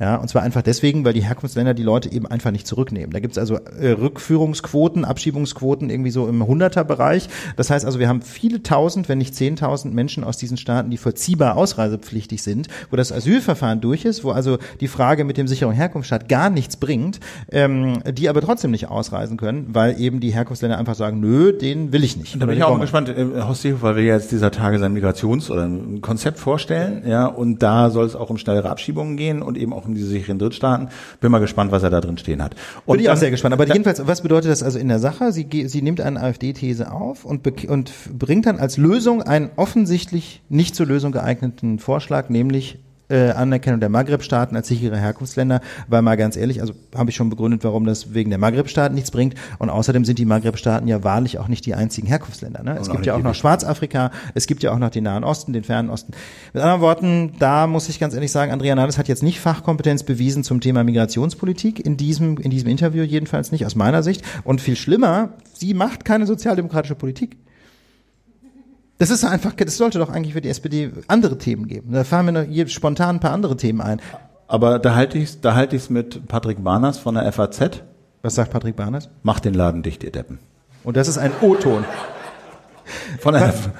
Ja, und zwar einfach deswegen, weil die Herkunftsländer die Leute eben einfach nicht zurücknehmen. Da gibt's also äh, Rückführungsquoten, Abschiebungsquoten irgendwie so im Hunderterbereich. Das heißt also, wir haben viele tausend, wenn nicht zehntausend Menschen aus diesen Staaten, die vollziehbar ausreisepflichtig sind, wo das Asylverfahren durch ist, wo also die Frage mit dem sicheren Herkunftsstaat gar nichts bringt, ähm, die aber trotzdem nicht ausreisen können, weil eben die Herkunftsländer einfach sagen, nö, den will ich nicht. Da bin ich auch mal gespannt. Äh, Horst Seehofer will jetzt dieser Tage sein Migrations- oder ein Konzept vorstellen, ja, und da soll es auch um schnellere Abschiebungen gehen und eben auch um diese sicheren Drittstaaten. Bin mal gespannt, was er da drin stehen hat. Und Bin ich auch sehr gespannt. Aber jedenfalls, was bedeutet das also in der Sache? Sie, sie nimmt eine AfD-These auf und, und bringt dann als Lösung einen offensichtlich nicht zur Lösung geeigneten Vorschlag, nämlich äh, Anerkennung der Maghreb-Staaten als sichere Herkunftsländer, weil mal ganz ehrlich, also habe ich schon begründet, warum das wegen der Maghreb-Staaten nichts bringt. Und außerdem sind die Maghreb-Staaten ja wahrlich auch nicht die einzigen Herkunftsländer. Ne? Es gibt ja auch noch Schwarzafrika, es gibt ja auch noch den Nahen Osten, den Fernen Osten. Mit anderen Worten, da muss ich ganz ehrlich sagen, Andrea Nahles hat jetzt nicht Fachkompetenz bewiesen zum Thema Migrationspolitik, in diesem, in diesem Interview jedenfalls nicht, aus meiner Sicht. Und viel schlimmer, sie macht keine sozialdemokratische Politik. Das ist einfach, das sollte doch eigentlich für die SPD andere Themen geben. Da fahren noch hier spontan ein paar andere Themen ein. Aber da halte ich da halte ich's mit Patrick Barners von der FAZ. Was sagt Patrick Barnes? Macht den Laden dicht, ihr Deppen. Und das ist ein O-Ton.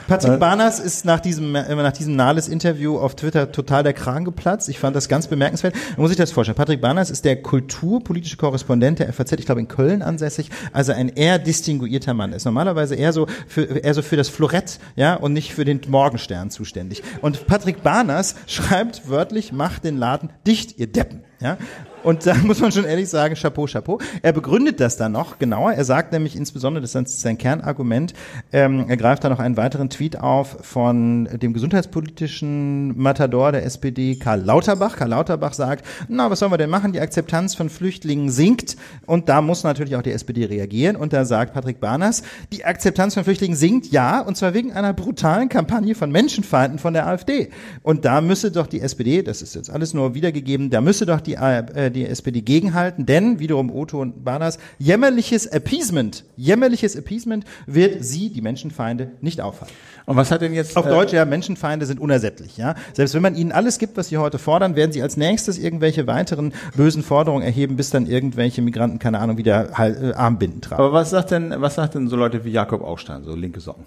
Patrick Barners ist nach diesem, äh, nach diesem Nahles-Interview auf Twitter total der Kragen geplatzt. Ich fand das ganz bemerkenswert. Man muss sich das vorstellen. Patrick Barners ist der kulturpolitische Korrespondent der FAZ, ich glaube in Köln ansässig, also ein eher distinguierter Mann. Ist normalerweise eher so für, eher so für das Florett, ja, und nicht für den Morgenstern zuständig. Und Patrick Barners schreibt wörtlich, macht den Laden dicht, ihr Deppen, ja. Und da muss man schon ehrlich sagen, Chapeau, Chapeau. Er begründet das dann noch genauer. Er sagt nämlich insbesondere, das ist sein Kernargument, ähm, er greift da noch einen weiteren Tweet auf von dem gesundheitspolitischen Matador der SPD, Karl Lauterbach. Karl Lauterbach sagt, na, was sollen wir denn machen? Die Akzeptanz von Flüchtlingen sinkt und da muss natürlich auch die SPD reagieren. Und da sagt Patrick Barners, die Akzeptanz von Flüchtlingen sinkt, ja, und zwar wegen einer brutalen Kampagne von Menschenfeinden von der AfD. Und da müsse doch die SPD, das ist jetzt alles nur wiedergegeben, da müsse doch die, äh, die SPD gegenhalten, denn wiederum Otto und Banas, jämmerliches Appeasement, jämmerliches Appeasement wird sie, die Menschenfeinde, nicht aufhalten. Und was hat denn jetzt auf äh, Deutsch ja Menschenfeinde sind unersättlich, ja. Selbst wenn man ihnen alles gibt, was sie heute fordern, werden sie als nächstes irgendwelche weiteren bösen Forderungen erheben, bis dann irgendwelche Migranten keine Ahnung wieder halt, äh, Armbinden tragen. Aber was sagt denn was sagt denn so Leute wie Jakob Augstein, so linke Socken?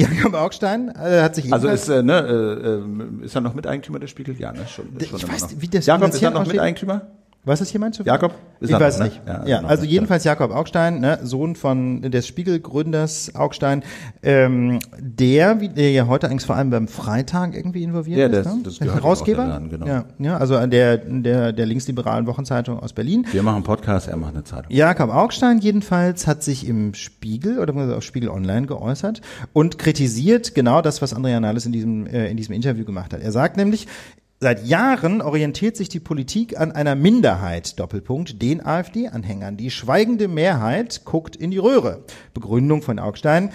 Jakob Augstein äh, hat sich also ist äh, ne, äh, äh, ist er noch Miteigentümer des Spiegel? Ja, ne, schon, schon ich weiß, noch. wie das Jakob ist er noch Miteigentümer? Was ist hier meinst du? Jakob? Ist ich weiß noch, nicht. Ne? Ja, ja also jedenfalls Jakob Augstein, ne, Sohn von des Spiegelgründers Augstein, ähm, der, der ja heute eigentlich vor allem beim Freitag irgendwie involviert ja, das, ist, ne? das der Herausgeber, daran, genau. ja, ja, also der der der linksliberalen Wochenzeitung aus Berlin. Wir machen Podcast, er macht eine Zeitung. Jakob Augstein jedenfalls hat sich im Spiegel oder auf Spiegel Online geäußert und kritisiert genau das, was Andrea Nahles in diesem äh, in diesem Interview gemacht hat. Er sagt nämlich, Seit Jahren orientiert sich die Politik an einer Minderheit, Doppelpunkt, den AfD-Anhängern. Die schweigende Mehrheit guckt in die Röhre. Begründung von Augstein.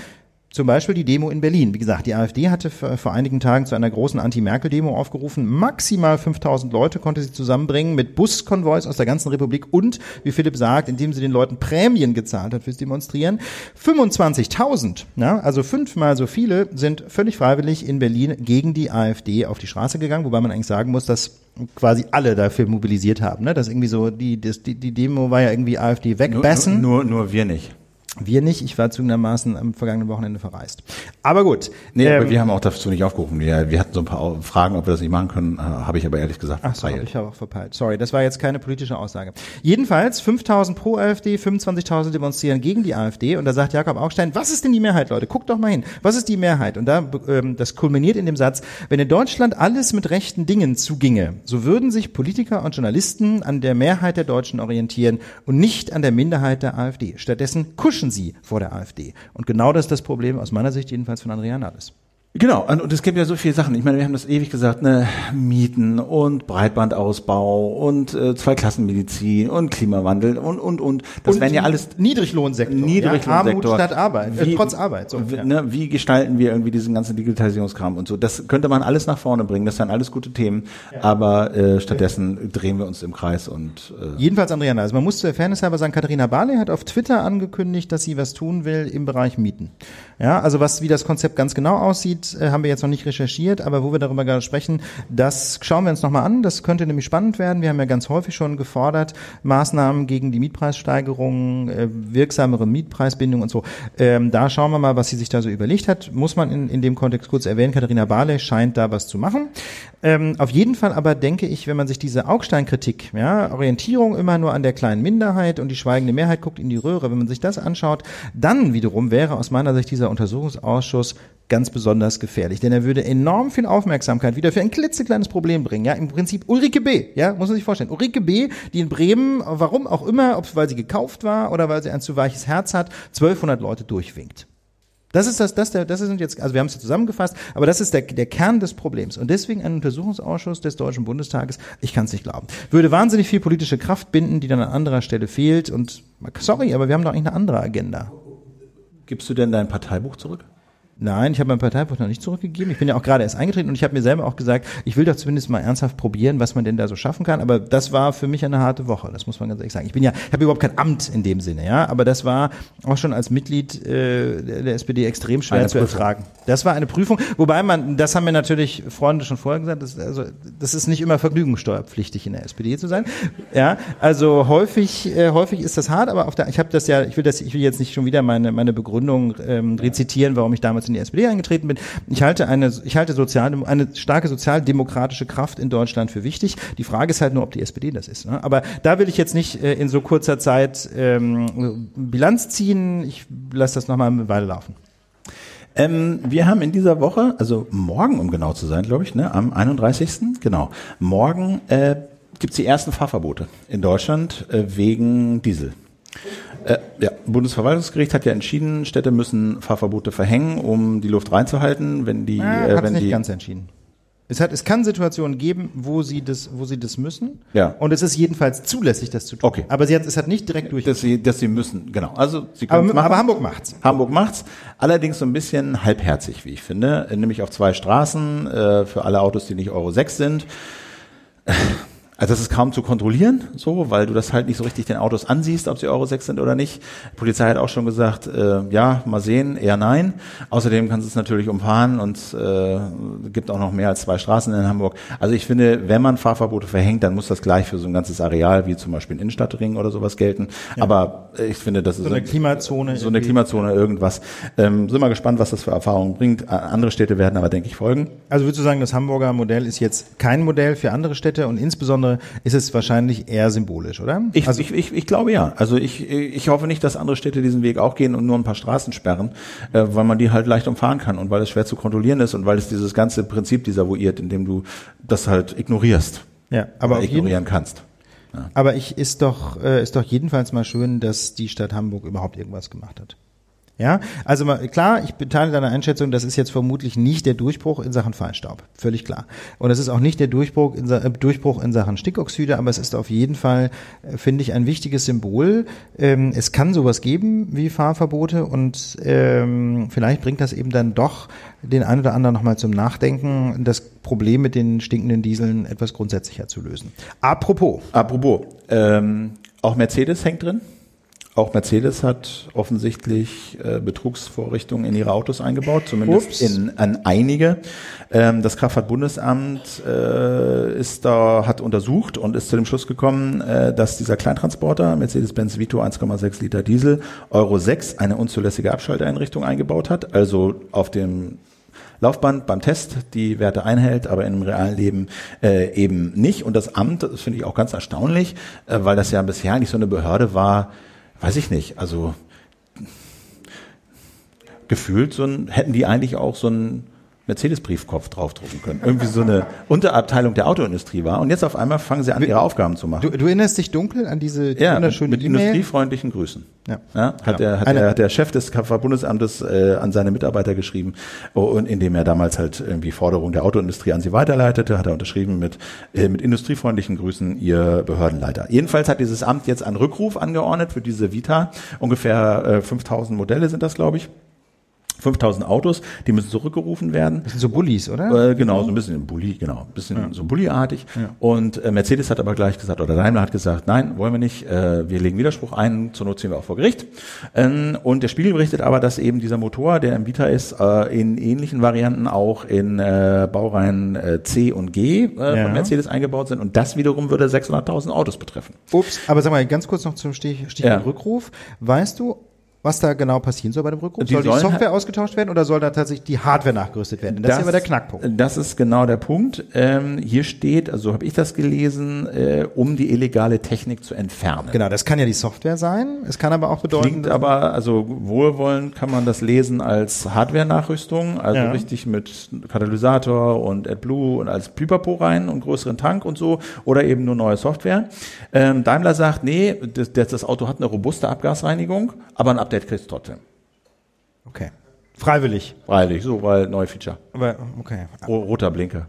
Zum Beispiel die Demo in Berlin. Wie gesagt, die AfD hatte vor einigen Tagen zu einer großen Anti-Merkel-Demo aufgerufen. Maximal 5000 Leute konnte sie zusammenbringen mit Buskonvois aus der ganzen Republik und, wie Philipp sagt, indem sie den Leuten Prämien gezahlt hat fürs Demonstrieren. 25.000, ja, also fünfmal so viele sind völlig freiwillig in Berlin gegen die AfD auf die Straße gegangen, wobei man eigentlich sagen muss, dass quasi alle dafür mobilisiert haben. Ne? Das irgendwie so, die, das, die, die Demo war ja irgendwie AfD wegbessen. Nur, nur, nur wir nicht. Wir nicht, ich war zugegebenermaßen am vergangenen Wochenende verreist. Aber gut. Nee, ähm, aber wir haben auch dazu nicht aufgerufen. Wir, wir hatten so ein paar Fragen, ob wir das nicht machen können, äh, habe ich aber ehrlich gesagt verpeilt. Ach so, ich habe auch verpeilt. Sorry, das war jetzt keine politische Aussage. Jedenfalls 5000 pro AfD, 25.000 demonstrieren gegen die AfD und da sagt Jakob Augstein, was ist denn die Mehrheit, Leute? Guckt doch mal hin. Was ist die Mehrheit? Und da ähm, das kulminiert in dem Satz, wenn in Deutschland alles mit rechten Dingen zuginge, so würden sich Politiker und Journalisten an der Mehrheit der Deutschen orientieren und nicht an der Minderheit der AfD. Stattdessen kuschen huschen sie vor der AfD. Und genau das ist das Problem, aus meiner Sicht jedenfalls von Andrea Nahles. Genau, und, es gibt ja so viele Sachen. Ich meine, wir haben das ewig gesagt, ne, Mieten und Breitbandausbau und äh, Zweiklassenmedizin und Klimawandel und und und. Das und wären ja alles Niedriglohnsektor. Niedriglohnsektor. Ja, Armut statt Arbeit, äh, wie, trotz Arbeit. So, wie, ja. ne, wie gestalten wir irgendwie diesen ganzen Digitalisierungskram und so? Das könnte man alles nach vorne bringen. Das sind alles gute Themen. Ja. Aber äh, stattdessen drehen wir uns im Kreis und äh, jedenfalls, Andrea, also man muss zur Fairness halber sagen, Katharina Barley hat auf Twitter angekündigt, dass sie was tun will im Bereich Mieten. Ja, also was wie das Konzept ganz genau aussieht äh, haben wir jetzt noch nicht recherchiert, aber wo wir darüber gerade sprechen, das schauen wir uns nochmal an. Das könnte nämlich spannend werden. Wir haben ja ganz häufig schon gefordert, Maßnahmen gegen die Mietpreissteigerung, äh, wirksamere Mietpreisbindung und so. Ähm, da schauen wir mal, was sie sich da so überlegt hat. Muss man in, in dem Kontext kurz erwähnen, Katharina Barley scheint da was zu machen. Ähm, auf jeden Fall aber denke ich, wenn man sich diese Augstein-Kritik, ja, Orientierung immer nur an der kleinen Minderheit und die schweigende Mehrheit guckt in die Röhre, wenn man sich das anschaut, dann wiederum wäre aus meiner Sicht dieser Untersuchungsausschuss ganz besonders gefährlich, denn er würde enorm viel Aufmerksamkeit wieder für ein klitzekleines Problem bringen. Ja, im Prinzip Ulrike B. Ja, muss man sich vorstellen. Ulrike B., die in Bremen, warum auch immer, ob weil sie gekauft war oder weil sie ein zu weiches Herz hat, 1200 Leute durchwinkt. Das ist das, das, der, das sind jetzt, also wir haben es ja zusammengefasst, aber das ist der, der Kern des Problems. Und deswegen ein Untersuchungsausschuss des Deutschen Bundestages, ich kann es nicht glauben, würde wahnsinnig viel politische Kraft binden, die dann an anderer Stelle fehlt. Und sorry, aber wir haben doch eigentlich eine andere Agenda. Gibst du denn dein Parteibuch zurück? Nein, ich habe mein Parteibuch noch nicht zurückgegeben. Ich bin ja auch gerade erst eingetreten und ich habe mir selber auch gesagt, ich will doch zumindest mal ernsthaft probieren, was man denn da so schaffen kann. Aber das war für mich eine harte Woche, das muss man ganz ehrlich sagen. Ich bin ja, ich habe überhaupt kein Amt in dem Sinne, ja, aber das war auch schon als Mitglied äh, der SPD extrem schwer eine zu Prüfung. ertragen. Das war eine Prüfung, wobei man, das haben mir natürlich Freunde schon vorher gesagt, das, also, das ist nicht immer vergnügungssteuerpflichtig in der SPD zu sein. Ja, also häufig, äh, häufig ist das hart, aber auf der, ich habe das ja, ich will das, ich will jetzt nicht schon wieder meine meine Begründung ähm, rezitieren, warum ich damals damals in die SPD eingetreten bin. Ich halte eine, ich halte sozial, eine starke sozialdemokratische Kraft in Deutschland für wichtig. Die Frage ist halt nur, ob die SPD das ist. Ne? Aber da will ich jetzt nicht äh, in so kurzer Zeit ähm, Bilanz ziehen. Ich lasse das nochmal eine Weile laufen. Ähm, wir haben in dieser Woche, also morgen, um genau zu sein, glaube ich, ne, am 31. Genau, morgen äh, gibt es die ersten Fahrverbote in Deutschland äh, wegen Diesel. Äh, ja, Bundesverwaltungsgericht hat ja entschieden, Städte müssen Fahrverbote verhängen, um die Luft reinzuhalten, wenn die, ah, äh, wenn nicht die ganz entschieden. Es, hat, es kann Situationen geben, wo sie das, wo sie das müssen. Ja. Und es ist jedenfalls zulässig, das zu tun. Okay. Aber sie hat, es hat nicht direkt durch. Dass sie, dass sie müssen, genau. Also sie können aber, machen. aber Hamburg macht's. Hamburg macht's. Allerdings so ein bisschen halbherzig, wie ich finde. Nämlich auf zwei Straßen äh, für alle Autos, die nicht Euro 6 sind. Also das ist kaum zu kontrollieren, so, weil du das halt nicht so richtig den Autos ansiehst, ob sie Euro 6 sind oder nicht. Die Polizei hat auch schon gesagt, äh, ja, mal sehen, eher nein. Außerdem kannst du es natürlich umfahren und äh, gibt auch noch mehr als zwei Straßen in Hamburg. Also ich finde, wenn man Fahrverbote verhängt, dann muss das gleich für so ein ganzes Areal, wie zum Beispiel ein Innenstadtring oder sowas gelten. Ja. Aber ich finde, das ist so eine Klimazone. So eine Klimazone, irgendwas. Ähm, sind wir gespannt, was das für Erfahrungen bringt. Andere Städte werden aber, denke ich, folgen. Also würdest du sagen, das Hamburger Modell ist jetzt kein Modell für andere Städte und insbesondere ist es wahrscheinlich eher symbolisch, oder? Ich, also, ich, ich, ich glaube ja. Also ich, ich hoffe nicht, dass andere Städte diesen Weg auch gehen und nur ein paar Straßen sperren, äh, weil man die halt leicht umfahren kann und weil es schwer zu kontrollieren ist und weil es dieses ganze Prinzip desavouiert, indem du das halt ignorierst. Ja, aber ignorieren kannst. Ja. Aber ich ist doch äh, ist doch jedenfalls mal schön, dass die Stadt Hamburg überhaupt irgendwas gemacht hat. Ja, also klar, ich teile deine Einschätzung, das ist jetzt vermutlich nicht der Durchbruch in Sachen Feinstaub, völlig klar. Und es ist auch nicht der Durchbruch in, äh, Durchbruch in Sachen Stickoxide, aber es ist auf jeden Fall, äh, finde ich, ein wichtiges Symbol. Ähm, es kann sowas geben wie Fahrverbote und ähm, vielleicht bringt das eben dann doch den einen oder anderen nochmal zum Nachdenken, das Problem mit den stinkenden Dieseln etwas grundsätzlicher zu lösen. Apropos. Apropos, ähm, auch Mercedes hängt drin. Auch Mercedes hat offensichtlich äh, Betrugsvorrichtungen in ihre Autos eingebaut, zumindest Ups. in an einige. Ähm, das Kraftfahrtbundesamt äh, ist da hat untersucht und ist zu dem Schluss gekommen, äh, dass dieser Kleintransporter Mercedes-Benz Vito 1,6 Liter Diesel Euro 6 eine unzulässige Abschalteinrichtung eingebaut hat, also auf dem Laufband beim Test die Werte einhält, aber im realen Leben äh, eben nicht. Und das Amt, das finde ich auch ganz erstaunlich, äh, weil das ja bisher nicht so eine Behörde war, weiß ich nicht, also gefühlt so ein, hätten die eigentlich auch so ein Mercedes-Briefkopf draufdrucken können. Irgendwie so eine Unterabteilung der Autoindustrie war. Und jetzt auf einmal fangen sie an, ihre Aufgaben zu machen. Du, du erinnerst dich dunkel an diese ja, wunderschöne mit, mit industriefreundlichen Grüßen. Ja. ja hat, ja. Der, hat, der, hat der Chef des Bundesamtes äh, an seine Mitarbeiter geschrieben, oh, und indem er damals halt irgendwie Forderungen der Autoindustrie an sie weiterleitete, hat er unterschrieben mit, äh, mit industriefreundlichen Grüßen ihr Behördenleiter. Jedenfalls hat dieses Amt jetzt einen Rückruf angeordnet für diese Vita. Ungefähr äh, 5000 Modelle sind das, glaube ich. 5000 Autos, die müssen zurückgerufen werden. Das sind so Bullis, oder? Äh, genau, so ein bisschen Bulli, genau, ein bisschen ja. so Bulli-artig. Ja. Und äh, Mercedes hat aber gleich gesagt, oder Daimler hat gesagt, nein, wollen wir nicht, äh, wir legen Widerspruch ein, zur Not ziehen wir auch vor Gericht. Ähm, und der Spiegel berichtet aber, dass eben dieser Motor, der im Vita ist, äh, in ähnlichen Varianten auch in äh, Baureihen äh, C und G äh, ja. von Mercedes eingebaut sind. Und das wiederum würde 600.000 Autos betreffen. Ups, aber sag mal, ganz kurz noch zum Stich, Stichwort Rückruf. Weißt du, was da genau passieren soll bei dem Rückruf? Die soll die Software ausgetauscht werden oder soll da tatsächlich die Hardware nachgerüstet werden? Das, das ist aber der Knackpunkt. Das ist genau der Punkt. Ähm, hier steht, also habe ich das gelesen, äh, um die illegale Technik zu entfernen. Genau, das kann ja die Software sein. Es kann aber auch bedeuten. Klingt aber, also wohlwollend kann man das lesen als Hardware-Nachrüstung, also ja. richtig mit Katalysator und AdBlue und als Pipapo rein und größeren Tank und so oder eben nur neue Software. Ähm, Daimler sagt, nee, das, das Auto hat eine robuste Abgasreinigung, aber ein Update kriegst du trotzdem. Okay. Freiwillig. Freiwillig, so, weil neue Feature. Aber, okay. Roter Blinker.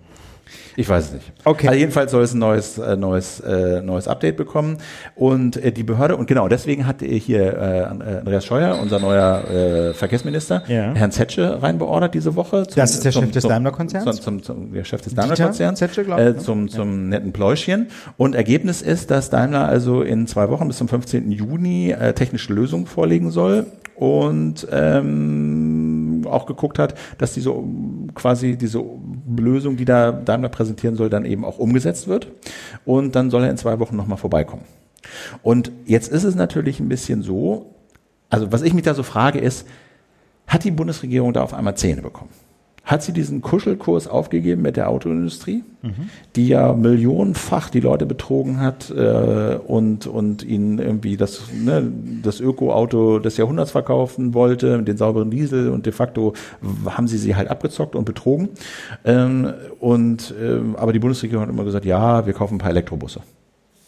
Ich weiß es nicht. Okay. Also jedenfalls soll es ein neues, äh, neues, äh, neues Update bekommen. Und äh, die Behörde, und genau deswegen hat hier äh, Andreas Scheuer, unser neuer äh, Verkehrsminister, ja. Herrn Zetsche reinbeordert diese Woche. Zum, das ist der zum, Chef des Daimler-Konzerns? Zum, zum, der Chef des Daimler-Konzerns. Zetsche, glaube ich. Äh, ne? zum zum ja. netten Pläuschchen. Und Ergebnis ist, dass Daimler also in zwei Wochen bis zum 15. Juni äh, technische Lösungen vorlegen soll und ähm, auch geguckt hat, dass diese quasi diese Lösung, die da Daimler präsentieren soll, dann eben auch umgesetzt wird. Und dann soll er in zwei Wochen nochmal vorbeikommen. Und jetzt ist es natürlich ein bisschen so, also was ich mich da so frage ist, hat die Bundesregierung da auf einmal Zähne bekommen? Hat sie diesen Kuschelkurs aufgegeben mit der Autoindustrie, mhm. die ja millionenfach die Leute betrogen hat äh, und, und ihnen irgendwie das, ne, das Öko-Auto des Jahrhunderts verkaufen wollte, den sauberen Diesel und de facto haben sie sie halt abgezockt und betrogen. Ähm, und, ähm, aber die Bundesregierung hat immer gesagt, ja, wir kaufen ein paar Elektrobusse.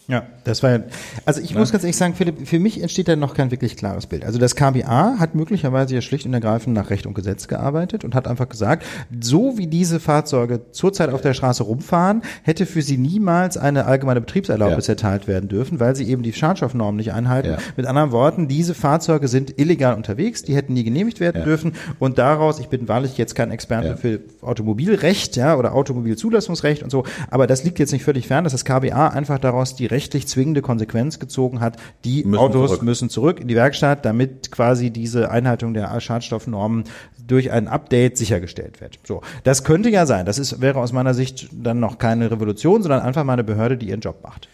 Ja, das war, also ich ja. muss ganz ehrlich sagen, Philipp, für mich entsteht da noch kein wirklich klares Bild. Also das KBA hat möglicherweise ja schlicht und ergreifend nach Recht und Gesetz gearbeitet und hat einfach gesagt, so wie diese Fahrzeuge zurzeit auf der Straße rumfahren, hätte für sie niemals eine allgemeine Betriebserlaubnis ja. erteilt werden dürfen, weil sie eben die Schadstoffnormen nicht einhalten. Ja. Mit anderen Worten, diese Fahrzeuge sind illegal unterwegs, die hätten nie genehmigt werden dürfen und daraus, ich bin wahrlich jetzt kein Experte für Automobilrecht, ja, oder Automobilzulassungsrecht und so, aber das liegt jetzt nicht völlig fern, dass das KBA einfach daraus die rechtlich zwingende Konsequenz gezogen hat, die müssen Autos zurück. müssen zurück in die Werkstatt, damit quasi diese Einhaltung der Schadstoffnormen durch ein Update sichergestellt wird. So, das könnte ja sein. Das ist, wäre aus meiner Sicht dann noch keine Revolution, sondern einfach mal eine Behörde, die ihren Job macht.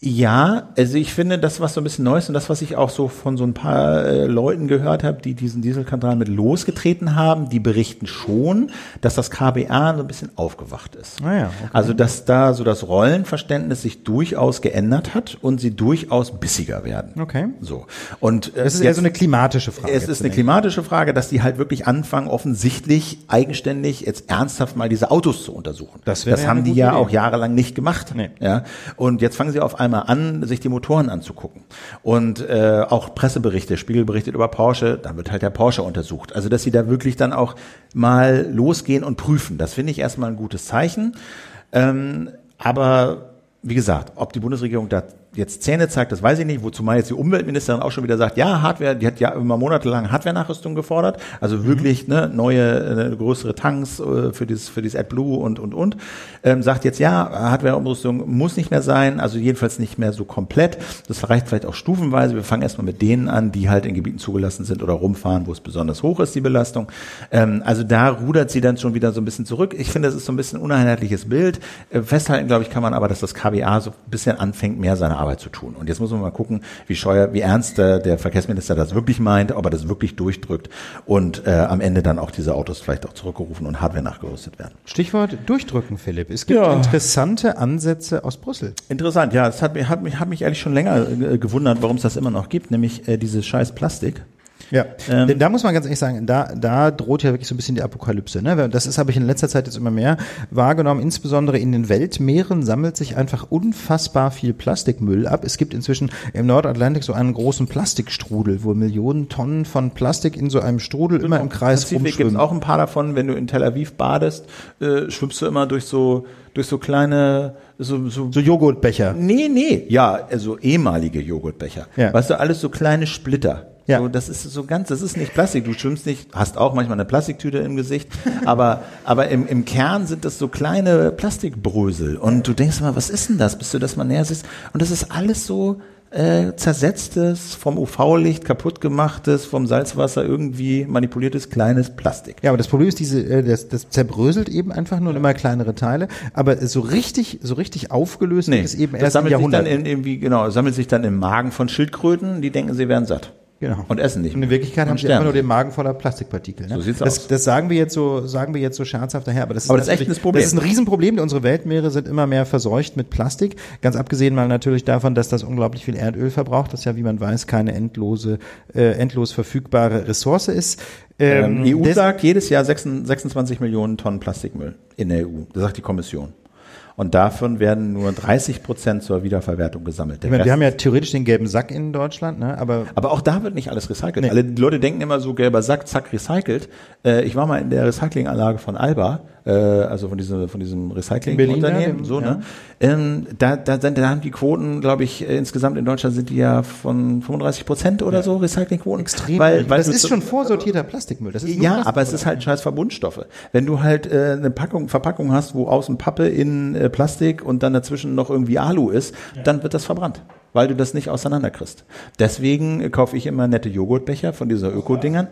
Ja, also ich finde, das was so ein bisschen Neues und das, was ich auch so von so ein paar äh, Leuten gehört habe, die diesen Dieselskandal mit losgetreten haben, die berichten schon, dass das KBA so ein bisschen aufgewacht ist. Ah ja, okay. Also dass da so das Rollenverständnis sich durchaus geändert hat und sie durchaus bissiger werden. Okay. So. Und äh, es ist eher so eine klimatische Frage. Es ist eine klimatische Frage, dass die halt wirklich anfangen, offensichtlich eigenständig jetzt ernsthaft mal diese Autos zu untersuchen. Das, das haben die ja Idee. auch jahrelang nicht gemacht. Nee. Ja. Und jetzt fangen sie auf einmal an, sich die Motoren anzugucken. Und äh, auch Presseberichte, Spiegel berichtet über Porsche, dann wird halt der Porsche untersucht. Also dass sie da wirklich dann auch mal losgehen und prüfen. Das finde ich erstmal ein gutes Zeichen. Ähm, aber wie gesagt, ob die Bundesregierung da jetzt Zähne zeigt, das weiß ich nicht, wozu mal jetzt die Umweltministerin auch schon wieder sagt, ja, Hardware, die hat ja immer monatelang Hardware-Nachrüstung gefordert, also mhm. wirklich ne, neue, äh, größere Tanks äh, für dieses, für dieses AdBlue und, und, und, ähm, sagt jetzt, ja, Hardware-Umrüstung muss nicht mehr sein, also jedenfalls nicht mehr so komplett, das reicht vielleicht auch stufenweise, wir fangen erstmal mit denen an, die halt in Gebieten zugelassen sind oder rumfahren, wo es besonders hoch ist, die Belastung, ähm, also da rudert sie dann schon wieder so ein bisschen zurück, ich finde, das ist so ein bisschen ein uneinheitliches Bild, äh, festhalten, glaube ich, kann man aber, dass das KBA so ein bisschen anfängt, mehr seine Arbeit zu tun. Und jetzt muss man mal gucken, wie scheuer, wie ernst der, der Verkehrsminister das wirklich meint, ob er das wirklich durchdrückt und äh, am Ende dann auch diese Autos vielleicht auch zurückgerufen und Hardware nachgerüstet werden. Stichwort durchdrücken, Philipp. Es gibt ja. interessante Ansätze aus Brüssel. Interessant, ja. Es hat, mich, hat, hat mich ehrlich schon länger äh, gewundert, warum es das immer noch gibt, nämlich äh, dieses scheiß Plastik. Ja, ähm, da muss man ganz ehrlich sagen, da, da droht ja wirklich so ein bisschen die Apokalypse. Ne? Das ist, habe ich in letzter Zeit jetzt immer mehr wahrgenommen. Insbesondere in den Weltmeeren sammelt sich einfach unfassbar viel Plastikmüll ab. Es gibt inzwischen im Nordatlantik so einen großen Plastikstrudel, wo Millionen Tonnen von Plastik in so einem Strudel genau. immer im Kreis Pazifik rumschwimmen. gibt auch ein paar davon. Wenn du in Tel Aviv badest, äh, schwimmst du immer durch so durch so kleine so, so, so Joghurtbecher. Nee, nee, ja, also ehemalige Joghurtbecher. Ja. Weißt du, alles so kleine Splitter. Ja. So, das ist so ganz, das ist nicht Plastik. Du schwimmst nicht, hast auch manchmal eine Plastiktüte im Gesicht, aber, aber im, im Kern sind das so kleine Plastikbrösel. Und du denkst mal, was ist denn das, bis du das mal näher siehst? Und das ist alles so, äh, zersetztes, vom UV-Licht kaputt gemachtes, vom Salzwasser irgendwie manipuliertes kleines Plastik. Ja, aber das Problem ist, diese, äh, das, das zerbröselt eben einfach nur in immer kleinere Teile, aber so richtig, so richtig aufgelöst nee, ist eben erst das sammelt im Jahrhundert. Sich dann in, irgendwie, genau, sammelt sich dann im Magen von Schildkröten, die denken, sie wären satt. Genau. Und essen nicht. Und in Wirklichkeit haben sie einfach nur den Magen voller Plastikpartikel. Ne? So sieht's das, aus. Das sagen wir jetzt so, sagen wir jetzt so scherzhaft daher, aber das ist, aber das ist echt ein Problem. Das ist ein Riesenproblem. Unsere Weltmeere sind immer mehr verseucht mit Plastik. Ganz abgesehen mal natürlich davon, dass das unglaublich viel Erdöl verbraucht, das ja, wie man weiß, keine endlose, äh, endlos verfügbare Ressource ist. Ähm, ähm, EU sagt jedes Jahr 26 Millionen Tonnen Plastikmüll in der EU. Das sagt die Kommission. Und davon werden nur 30 Prozent zur Wiederverwertung gesammelt. Meine, wir haben ja theoretisch den gelben Sack in Deutschland, ne? aber aber auch da wird nicht alles recycelt. Nee. Alle Leute denken immer so gelber Sack, zack recycelt. Äh, ich war mal in der Recyclinganlage von Alba äh, also von diesem, von diesem Recyclingunternehmen, so, ne? Ähm, da, da, sind, da haben die Quoten, glaube ich, äh, insgesamt in Deutschland sind die ja von 35 Prozent oder ja. so Recyclingquoten. Extrem. Weil, weil das ist schon vorsortierter Plastikmüll. Das ist ja, Plastik aber es ist halt scheiß Verbundstoffe. Wenn du halt äh, eine Packung, Verpackung hast, wo außen Pappe in äh, Plastik und dann dazwischen noch irgendwie Alu ist, ja. dann wird das verbrannt weil du das nicht auseinanderkriegst. Deswegen kaufe ich immer nette Joghurtbecher von dieser Öko-Dingern.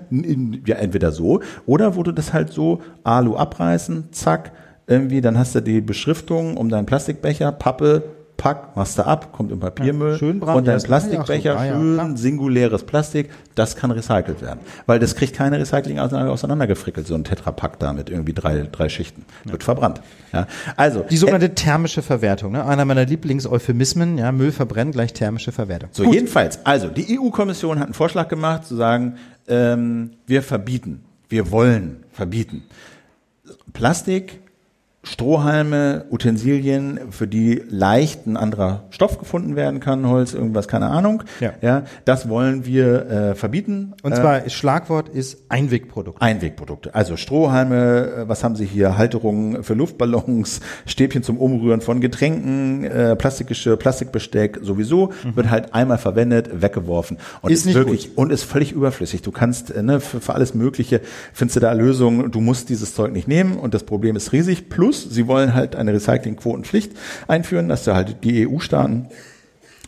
Ja, entweder so oder wo du das halt so Alu abreißen, zack, irgendwie, dann hast du die Beschriftung um deinen Plastikbecher, Pappe, pack, machst du ab, kommt im Papiermüll ja, schön und dein Plastikbecher, so. schön ja, singuläres Plastik, das kann recycelt werden. Weil das kriegt keine Recycling auseinandergefrickelt, so ein Tetrapack da mit irgendwie drei, drei Schichten. Wird verbrannt. Ja. Also, Die sogenannte äh, thermische Verwertung, ne? einer meiner Lieblingseuphemismen, ja, Müll verbrennen gleich thermische Verwertung. So, Gut. jedenfalls, also die EU-Kommission hat einen Vorschlag gemacht, zu sagen, ähm, wir verbieten, wir wollen verbieten. Plastik Strohhalme, Utensilien, für die leicht ein anderer Stoff gefunden werden kann, Holz, irgendwas, keine Ahnung. Ja. ja das wollen wir äh, verbieten. Und Äh, zwar, Schlagwort ist Einwegprodukt. Einwegprodukte. Also Strohhalme, äh, was haben Sie hier? Halterungen für Luftballons, Stäbchen zum Umrühren von Getränken, äh, Plastikgeschirr, Plastikbesteck sowieso, wird halt einmal verwendet, weggeworfen. Und Ist nicht wirklich, und ist völlig überflüssig. Du kannst, äh, ne, für, für alles Mögliche findest du da Lösungen. Du musst dieses Zeug nicht nehmen und das Problem ist riesig. Plus, sie wollen halt eine Recyclingquotenpflicht einführen, dass da halt die EU-Staaten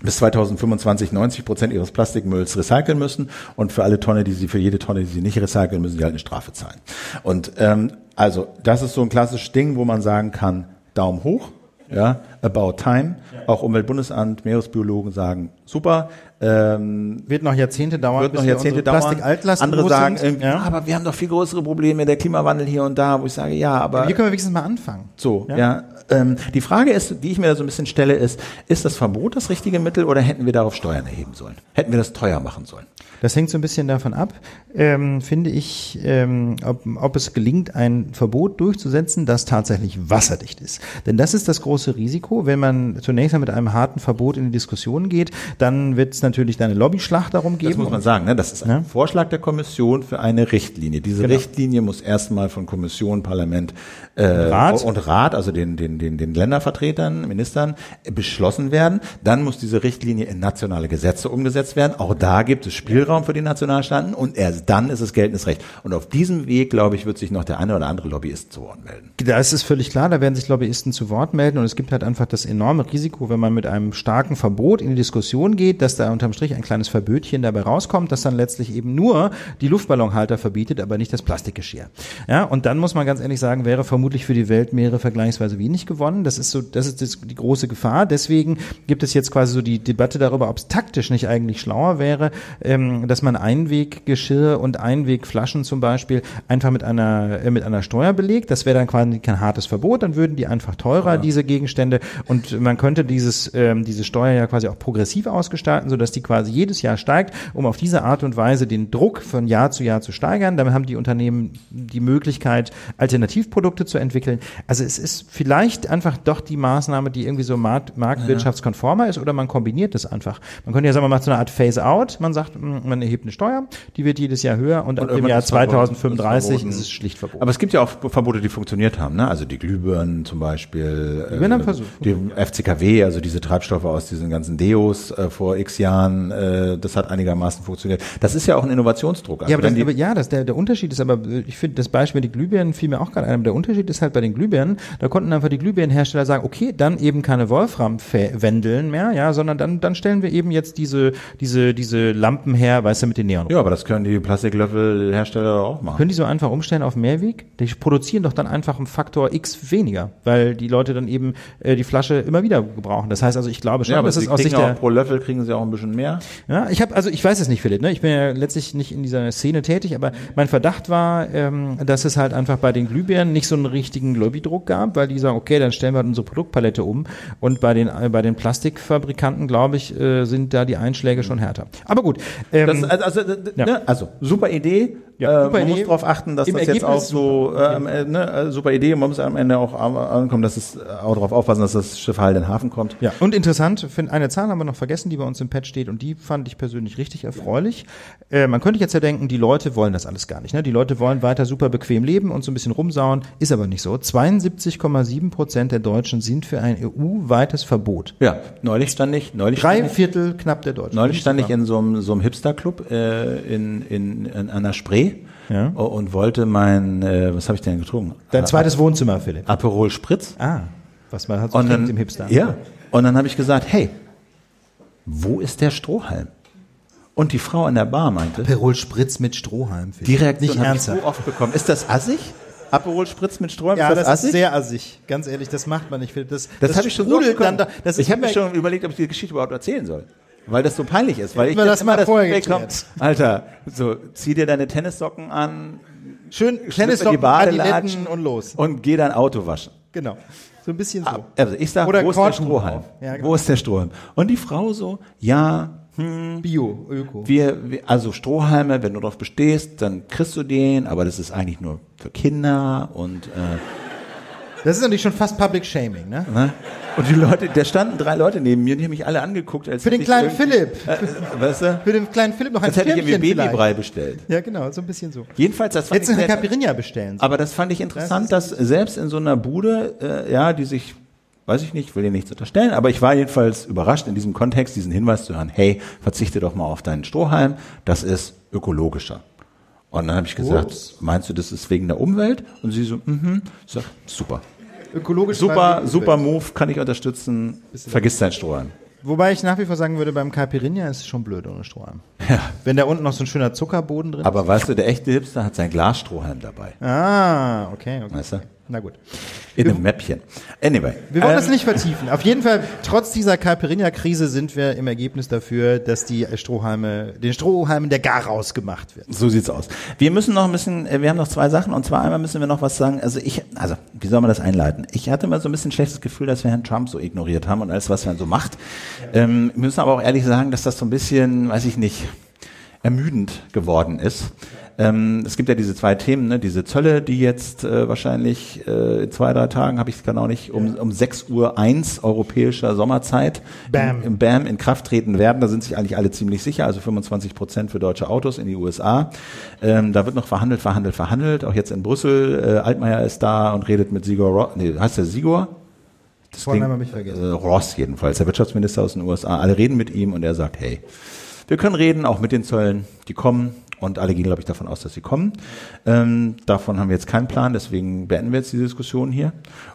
bis 2025 90 Prozent ihres Plastikmülls recyceln müssen. Und für alle Tonne, die sie für jede Tonne, die sie nicht recyceln, müssen sie halt eine Strafe zahlen. Und ähm, also das ist so ein klassisches Ding, wo man sagen kann, Daumen hoch, ja, about time. Auch Umweltbundesamt, Meeresbiologen sagen, super. Ähm, Wird noch Jahrzehnte dauern, wird noch Jahrzehnte dauern. Plastik altlasten Andere sagen sind. ja. aber wir haben doch viel größere Probleme, der Klimawandel hier und da, wo ich sage, ja, aber Hier können wir wenigstens mal anfangen. so, Ja. ja. ähm, die Frage ist, die ich mir da so ein bisschen stelle, ist, ist das Verbot das richtige Mittel oder hätten wir darauf Steuern erheben sollen? Hätten wir das teuer machen sollen? Das hängt so ein bisschen davon ab, ähm, finde ich, ähm, ob, ob es gelingt, ein Verbot durchzusetzen, das tatsächlich wasserdicht ist. Denn das ist das große Risiko. Wenn man zunächst mal mit einem harten Verbot in die Diskussion geht, dann wird es natürlich eine Lobbyschlacht darum geben. Das muss man sagen, ne? Das ist ein Ja. Vorschlag der Kommission für eine Richtlinie. Diese Genau. Richtlinie muss erstmal von Kommission, Parlament äh, Rat. und Rat, also den, den, den, den Ländervertretern, Ministern, beschlossen werden. Dann muss diese Richtlinie in nationale Gesetze umgesetzt werden. Auch da gibt es Spielraum für die Nationalstaaten und erst dann ist es geltendes Recht. Und auf diesem Weg, glaube ich, wird sich noch der eine oder andere Lobbyist zu Wort melden. Das ist völlig klar, da werden sich Lobbyisten zu Wort melden und es gibt halt einfach das enorme Risiko, wenn man mit einem starken Verbot in die Diskussion geht, dass da unterm Strich ein kleines Verbötchen dabei rauskommt, das dann letztlich eben nur die Luftballonhalter verbietet, aber nicht das Plastikgeschirr. Ja, und dann muss man ganz ehrlich sagen, wäre vermutlich für die Weltmeere vergleichsweise wenig gewonnen. Das ist so, das ist die große Gefahr. Deswegen gibt es jetzt quasi so die Debatte darüber, ob es taktisch nicht eigentlich schlauer wäre, ähm, dass man Einweggeschirr und Einwegflaschen zum Beispiel einfach mit einer äh, mit einer Steuer belegt. Das wäre dann quasi kein hartes Verbot, dann würden die einfach teurer, diese Gegenstände. Und man könnte dieses, ähm, diese Steuer ja quasi auch progressiv ausgestalten, sodass die quasi jedes Jahr steigt, um auf diese Art und Weise den Druck von Jahr zu Jahr zu steigern. Damit haben die Unternehmen die Möglichkeit, Alternativprodukte zu entwickeln. Also es ist vielleicht einfach doch die Maßnahme, die irgendwie so markt marktwirtschaftskonformer ist oder man kombiniert das einfach. Man könnte ja sagen, man macht so eine Art Phase-out. Man sagt, man erhebt eine Steuer, die wird jedes Jahr höher und, ab dem Jahr ist verboten. 2035 Ist ist es schlicht verboten. Aber es gibt ja auch Verbote, die funktioniert haben, ne? Also die Glühbirnen zum Beispiel. Haben äh, versucht. Die FCKW, also diese Treibstoffe aus diesen ganzen Deos äh, vor x Jahren, äh, das hat einigermaßen funktioniert. Das ist ja auch ein Innovationsdruck. Also Ja, aber, das, die- aber ja, das, der, der Unterschied ist aber, ich finde das Beispiel die Glühbirnen fiel mir auch gerade ein, aber der Unterschied ist halt bei den Glühbirnen, da konnten einfach die Glühbirnenhersteller sagen, okay, dann eben keine Wolfram-Wendeln mehr, ja, sondern dann, dann stellen wir eben jetzt diese, diese, diese Lampen her, weißt du, mit den Neon. ja, aber das können die Plastiklöffelhersteller auch machen. Können die so einfach umstellen auf Mehrweg? Die produzieren doch dann einfach einen Faktor X weniger, weil die Leute dann eben äh, die Flasche immer wieder gebrauchen. Das heißt also, ich glaube schon, Ja, aber dass es aus Sicht auch der pro Löffel kriegen sie auch ein bisschen mehr. Ja, ich habe also ich weiß es nicht, Philipp. Ne? Ich bin ja letztlich nicht in dieser Szene tätig, aber mein Verdacht war, ähm, dass es halt einfach bei den Glühbirnen nicht so einen richtigen Lobbydruck gab, weil die sagen, okay, dann stellen wir halt unsere Produktpalette um. Und bei den äh, bei den Plastikfabrikanten, glaube ich, äh, sind da die Einschläge schon härter. Aber gut. Ähm, Das, also, also, d- Ja. ne, also super Idee. Ja, äh, super man Idee. muss darauf achten, dass Im das jetzt auch Ergebnis so äh, am Ende, ne, äh, super Idee. Man muss am Ende auch ankommen, dass es äh, auch darauf aufpassen, dass das Schiff heil in den Hafen kommt. Ja, und interessant, find, eine Zahl haben wir noch vergessen, die bei uns im Pad steht und die fand ich persönlich richtig erfreulich. Äh, man könnte jetzt ja denken, die Leute wollen das alles gar nicht. Ne? Die Leute wollen weiter super bequem leben und so ein bisschen rumsauen, ist aber nicht so. 72,7 Prozent der Deutschen sind für ein EU-weites Verbot. Ja, neulich stand ich, neulich Drei stand ich, Viertel knapp der Deutschen. neulich stand ich in so einem, so einem Hipster-Club äh, in, in, in einer Spree Ja. und wollte mein, äh, was habe ich denn getrunken? Dein zweites Wohnzimmer, Philipp. Aperol Spritz. Ah, was man hat so Und dann, im Hipster. ja, und dann habe ich gesagt, hey, wo ist der Strohhalm? Und die Frau an der Bar meinte, Perol Spritz mit Strohhalm. Philipp. die Reaktion Nicht habe ich ernsthaft. so oft bekommen. Ist das assig? Aperol Spritz mit Strohhalm, Ja, ist das, das ist sehr assig. Ganz ehrlich, das macht man nicht, Philipp. Das, das habe ich schon so da, das Ich habe mir schon überlegt, ob ich die Geschichte überhaupt erzählen soll. Weil das so peinlich ist. Weil ich das immer mal das vorher Feedback komme, geklärt. Alter, so, zieh dir deine Tennissocken an, schön Tennissocken, Badelatschen und los. und geh dein Auto waschen. Genau. So ein bisschen so. Also ich sage, Oder wo ist der Strohhalm? drauf. Ja, genau. Wo ist der Strohhalm? Und die Frau so, ja, Bio, Öko. wir, wir also Strohhalme, wenn du darauf bestehst, dann kriegst du den, aber das ist eigentlich nur für Kinder und äh, Das ist natürlich schon fast Public Shaming, ne? Ne? Und die Leute, da standen drei Leute neben mir, die haben mich alle angeguckt. Als Für den kleinen Philipp. Äh, weißt du? Für den kleinen Philipp noch ein Als hätte ich irgendwie Babybrei bestellt. Ja, genau, so ein bisschen so. Jedenfalls, das fand Hättest ich eine Caipirinha bestellen sollen. Aber das fand ich interessant, dass selbst in so einer Bude, äh, ja, die sich, weiß ich nicht, will dir nichts unterstellen, aber ich war jedenfalls überrascht in diesem Kontext, diesen Hinweis zu hören, hey, verzichte doch mal auf deinen Strohhalm, das ist ökologischer. Und dann habe ich gesagt, Ups. meinst du, das ist wegen der Umwelt? Und sie so, mhm, ich sag, super. Ökologisch Super, super Move, kann ich unterstützen. Vergiss dein Strohhalm. Wobei ich nach wie vor sagen würde, beim Caipirinha ist es schon blöd ohne Strohhalm. Ja. Wenn da unten noch so ein schöner Zuckerboden drin Aber weißt du, der echte Hipster hat sein Glasstrohhalm dabei. ist. Ah, okay, okay. Weißt du? Na gut. In einem Mäppchen. Anyway. Wir wollen ähm, das nicht vertiefen. Auf jeden Fall, trotz dieser Caipirinha-Krise sind wir im Ergebnis dafür, dass die Strohhalme, den Strohhalmen der Garaus gemacht wird. So sieht's aus. Wir müssen noch ein bisschen, äh, wir haben noch zwei Sachen und zwar einmal müssen wir noch was sagen. Also ich, also wie soll man das einleiten? Ich hatte mal so ein bisschen schlechtes Gefühl, dass wir Herrn Trump so ignoriert haben und alles, was er so macht. Ähm, wir müssen aber auch ehrlich sagen, dass das so ein bisschen, weiß ich nicht, ermüdend geworden ist. Ähm, es gibt ja diese zwei Themen, ne? diese Zölle, die jetzt äh, wahrscheinlich äh, in zwei, drei Tagen, habe ich es genau nicht, um, um 6 Uhr eins europäischer Sommerzeit Bam. In, im BAM in Kraft treten werden. Da sind sich eigentlich alle ziemlich sicher, also 25 Prozent für deutsche Autos in die USA. Ähm, da wird noch verhandelt, verhandelt, verhandelt. Auch jetzt in Brüssel. Äh, Altmaier ist da und redet mit Sigor, Ro nee, heißt der Sigor? Das Vornamen klingt- hab ich vergessen. Äh, Ross jedenfalls, der Wirtschaftsminister aus den USA. Alle reden mit ihm und er sagt, hey, wir können reden, auch mit den Zöllen, die kommen. Und alle gehen, glaube ich, davon aus, dass sie kommen. Ähm, davon haben wir jetzt keinen Plan, deswegen beenden wir jetzt die Diskussion hier.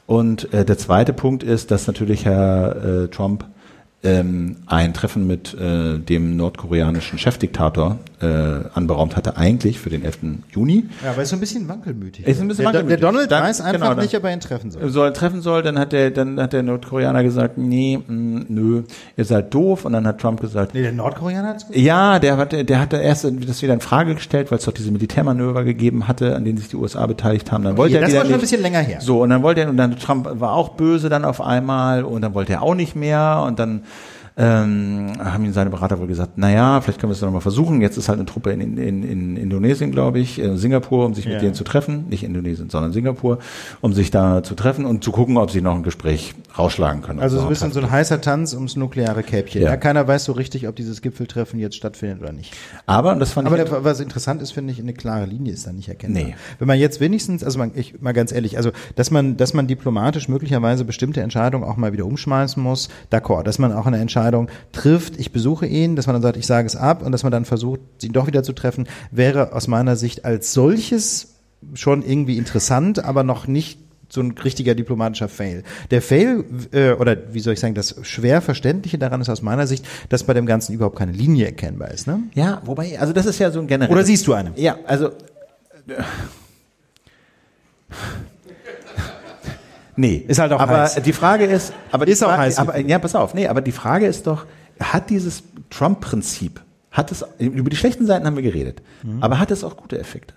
Und äh, der zweite Punkt ist, dass natürlich Herr äh, Trump ähm, ein Treffen mit äh, dem nordkoreanischen Chefdiktator äh, anberaumt hatte, eigentlich für den 11. Juni. Ja, aber ist so ein bisschen wankelmütig. Ist ein bisschen der, wankelmütig. Der Donald Dann- weiß einfach genau, dann- nicht, ob er ihn treffen soll. soll treffen soll, dann hat der, dann hat der Nordkoreaner gesagt, nee, mh, nö, ihr seid doof. Und dann hat Trump gesagt, Nee, der Nordkoreaner hat's gut. ja, der hat, der hatte erst das wieder in Frage gestellt, weil es doch diese Militärmanöver gegeben hatte, an denen sich die USA beteiligt haben. Dann wollte er das wieder war schon ein nicht. bisschen länger her. So, und dann wollte er, und dann Trump war auch böse dann auf einmal und dann wollte er auch nicht mehr und dann ähm, haben ihm seine Berater wohl gesagt, na ja, vielleicht können wir es noch mal versuchen. Jetzt ist halt eine Truppe in, in, in Indonesien, glaube ich, äh, Singapur, um sich Ja. mit denen zu treffen. Nicht Indonesien, sondern Singapur, um sich da zu treffen und zu gucken, ob sie noch ein Gespräch rausschlagen können. Also so ein bisschen so ein heißer Tanz ums nukleare Käppchen. Ja. Ja. keiner weiß so richtig, ob dieses Gipfeltreffen jetzt stattfindet oder nicht. Aber, und das fand Aber ich, der, was interessant ist, finde ich, eine klare Linie ist da nicht erkennbar. Nee. Wenn man jetzt wenigstens, also man, ich mal ganz ehrlich, also dass man, dass man diplomatisch möglicherweise bestimmte Entscheidungen auch mal wieder umschmeißen muss, d'accord. Dass man auch eine Entscheidung trifft, ich besuche ihn, dass man dann sagt, ich sage es ab und dass man dann versucht, ihn doch wieder zu treffen, wäre aus meiner Sicht als solches schon irgendwie interessant, aber noch nicht so ein richtiger diplomatischer Fail. Der Fail, äh, oder wie soll ich sagen, das schwer Verständliche daran ist aus meiner Sicht, dass bei dem Ganzen überhaupt keine Linie erkennbar ist. Ne? ja, wobei, also das ist ja so ein generelles. Oder siehst du eine? Ja, also. äh, Nee. Ist halt auch Aber heiß. die Frage ist, aber die Ist auch Frage, heiß. Aber, ja, pass auf, nee, aber die Frage ist doch, hat dieses Trump-Prinzip, hat es, über die schlechten Seiten haben wir geredet, aber hat es auch gute Effekte?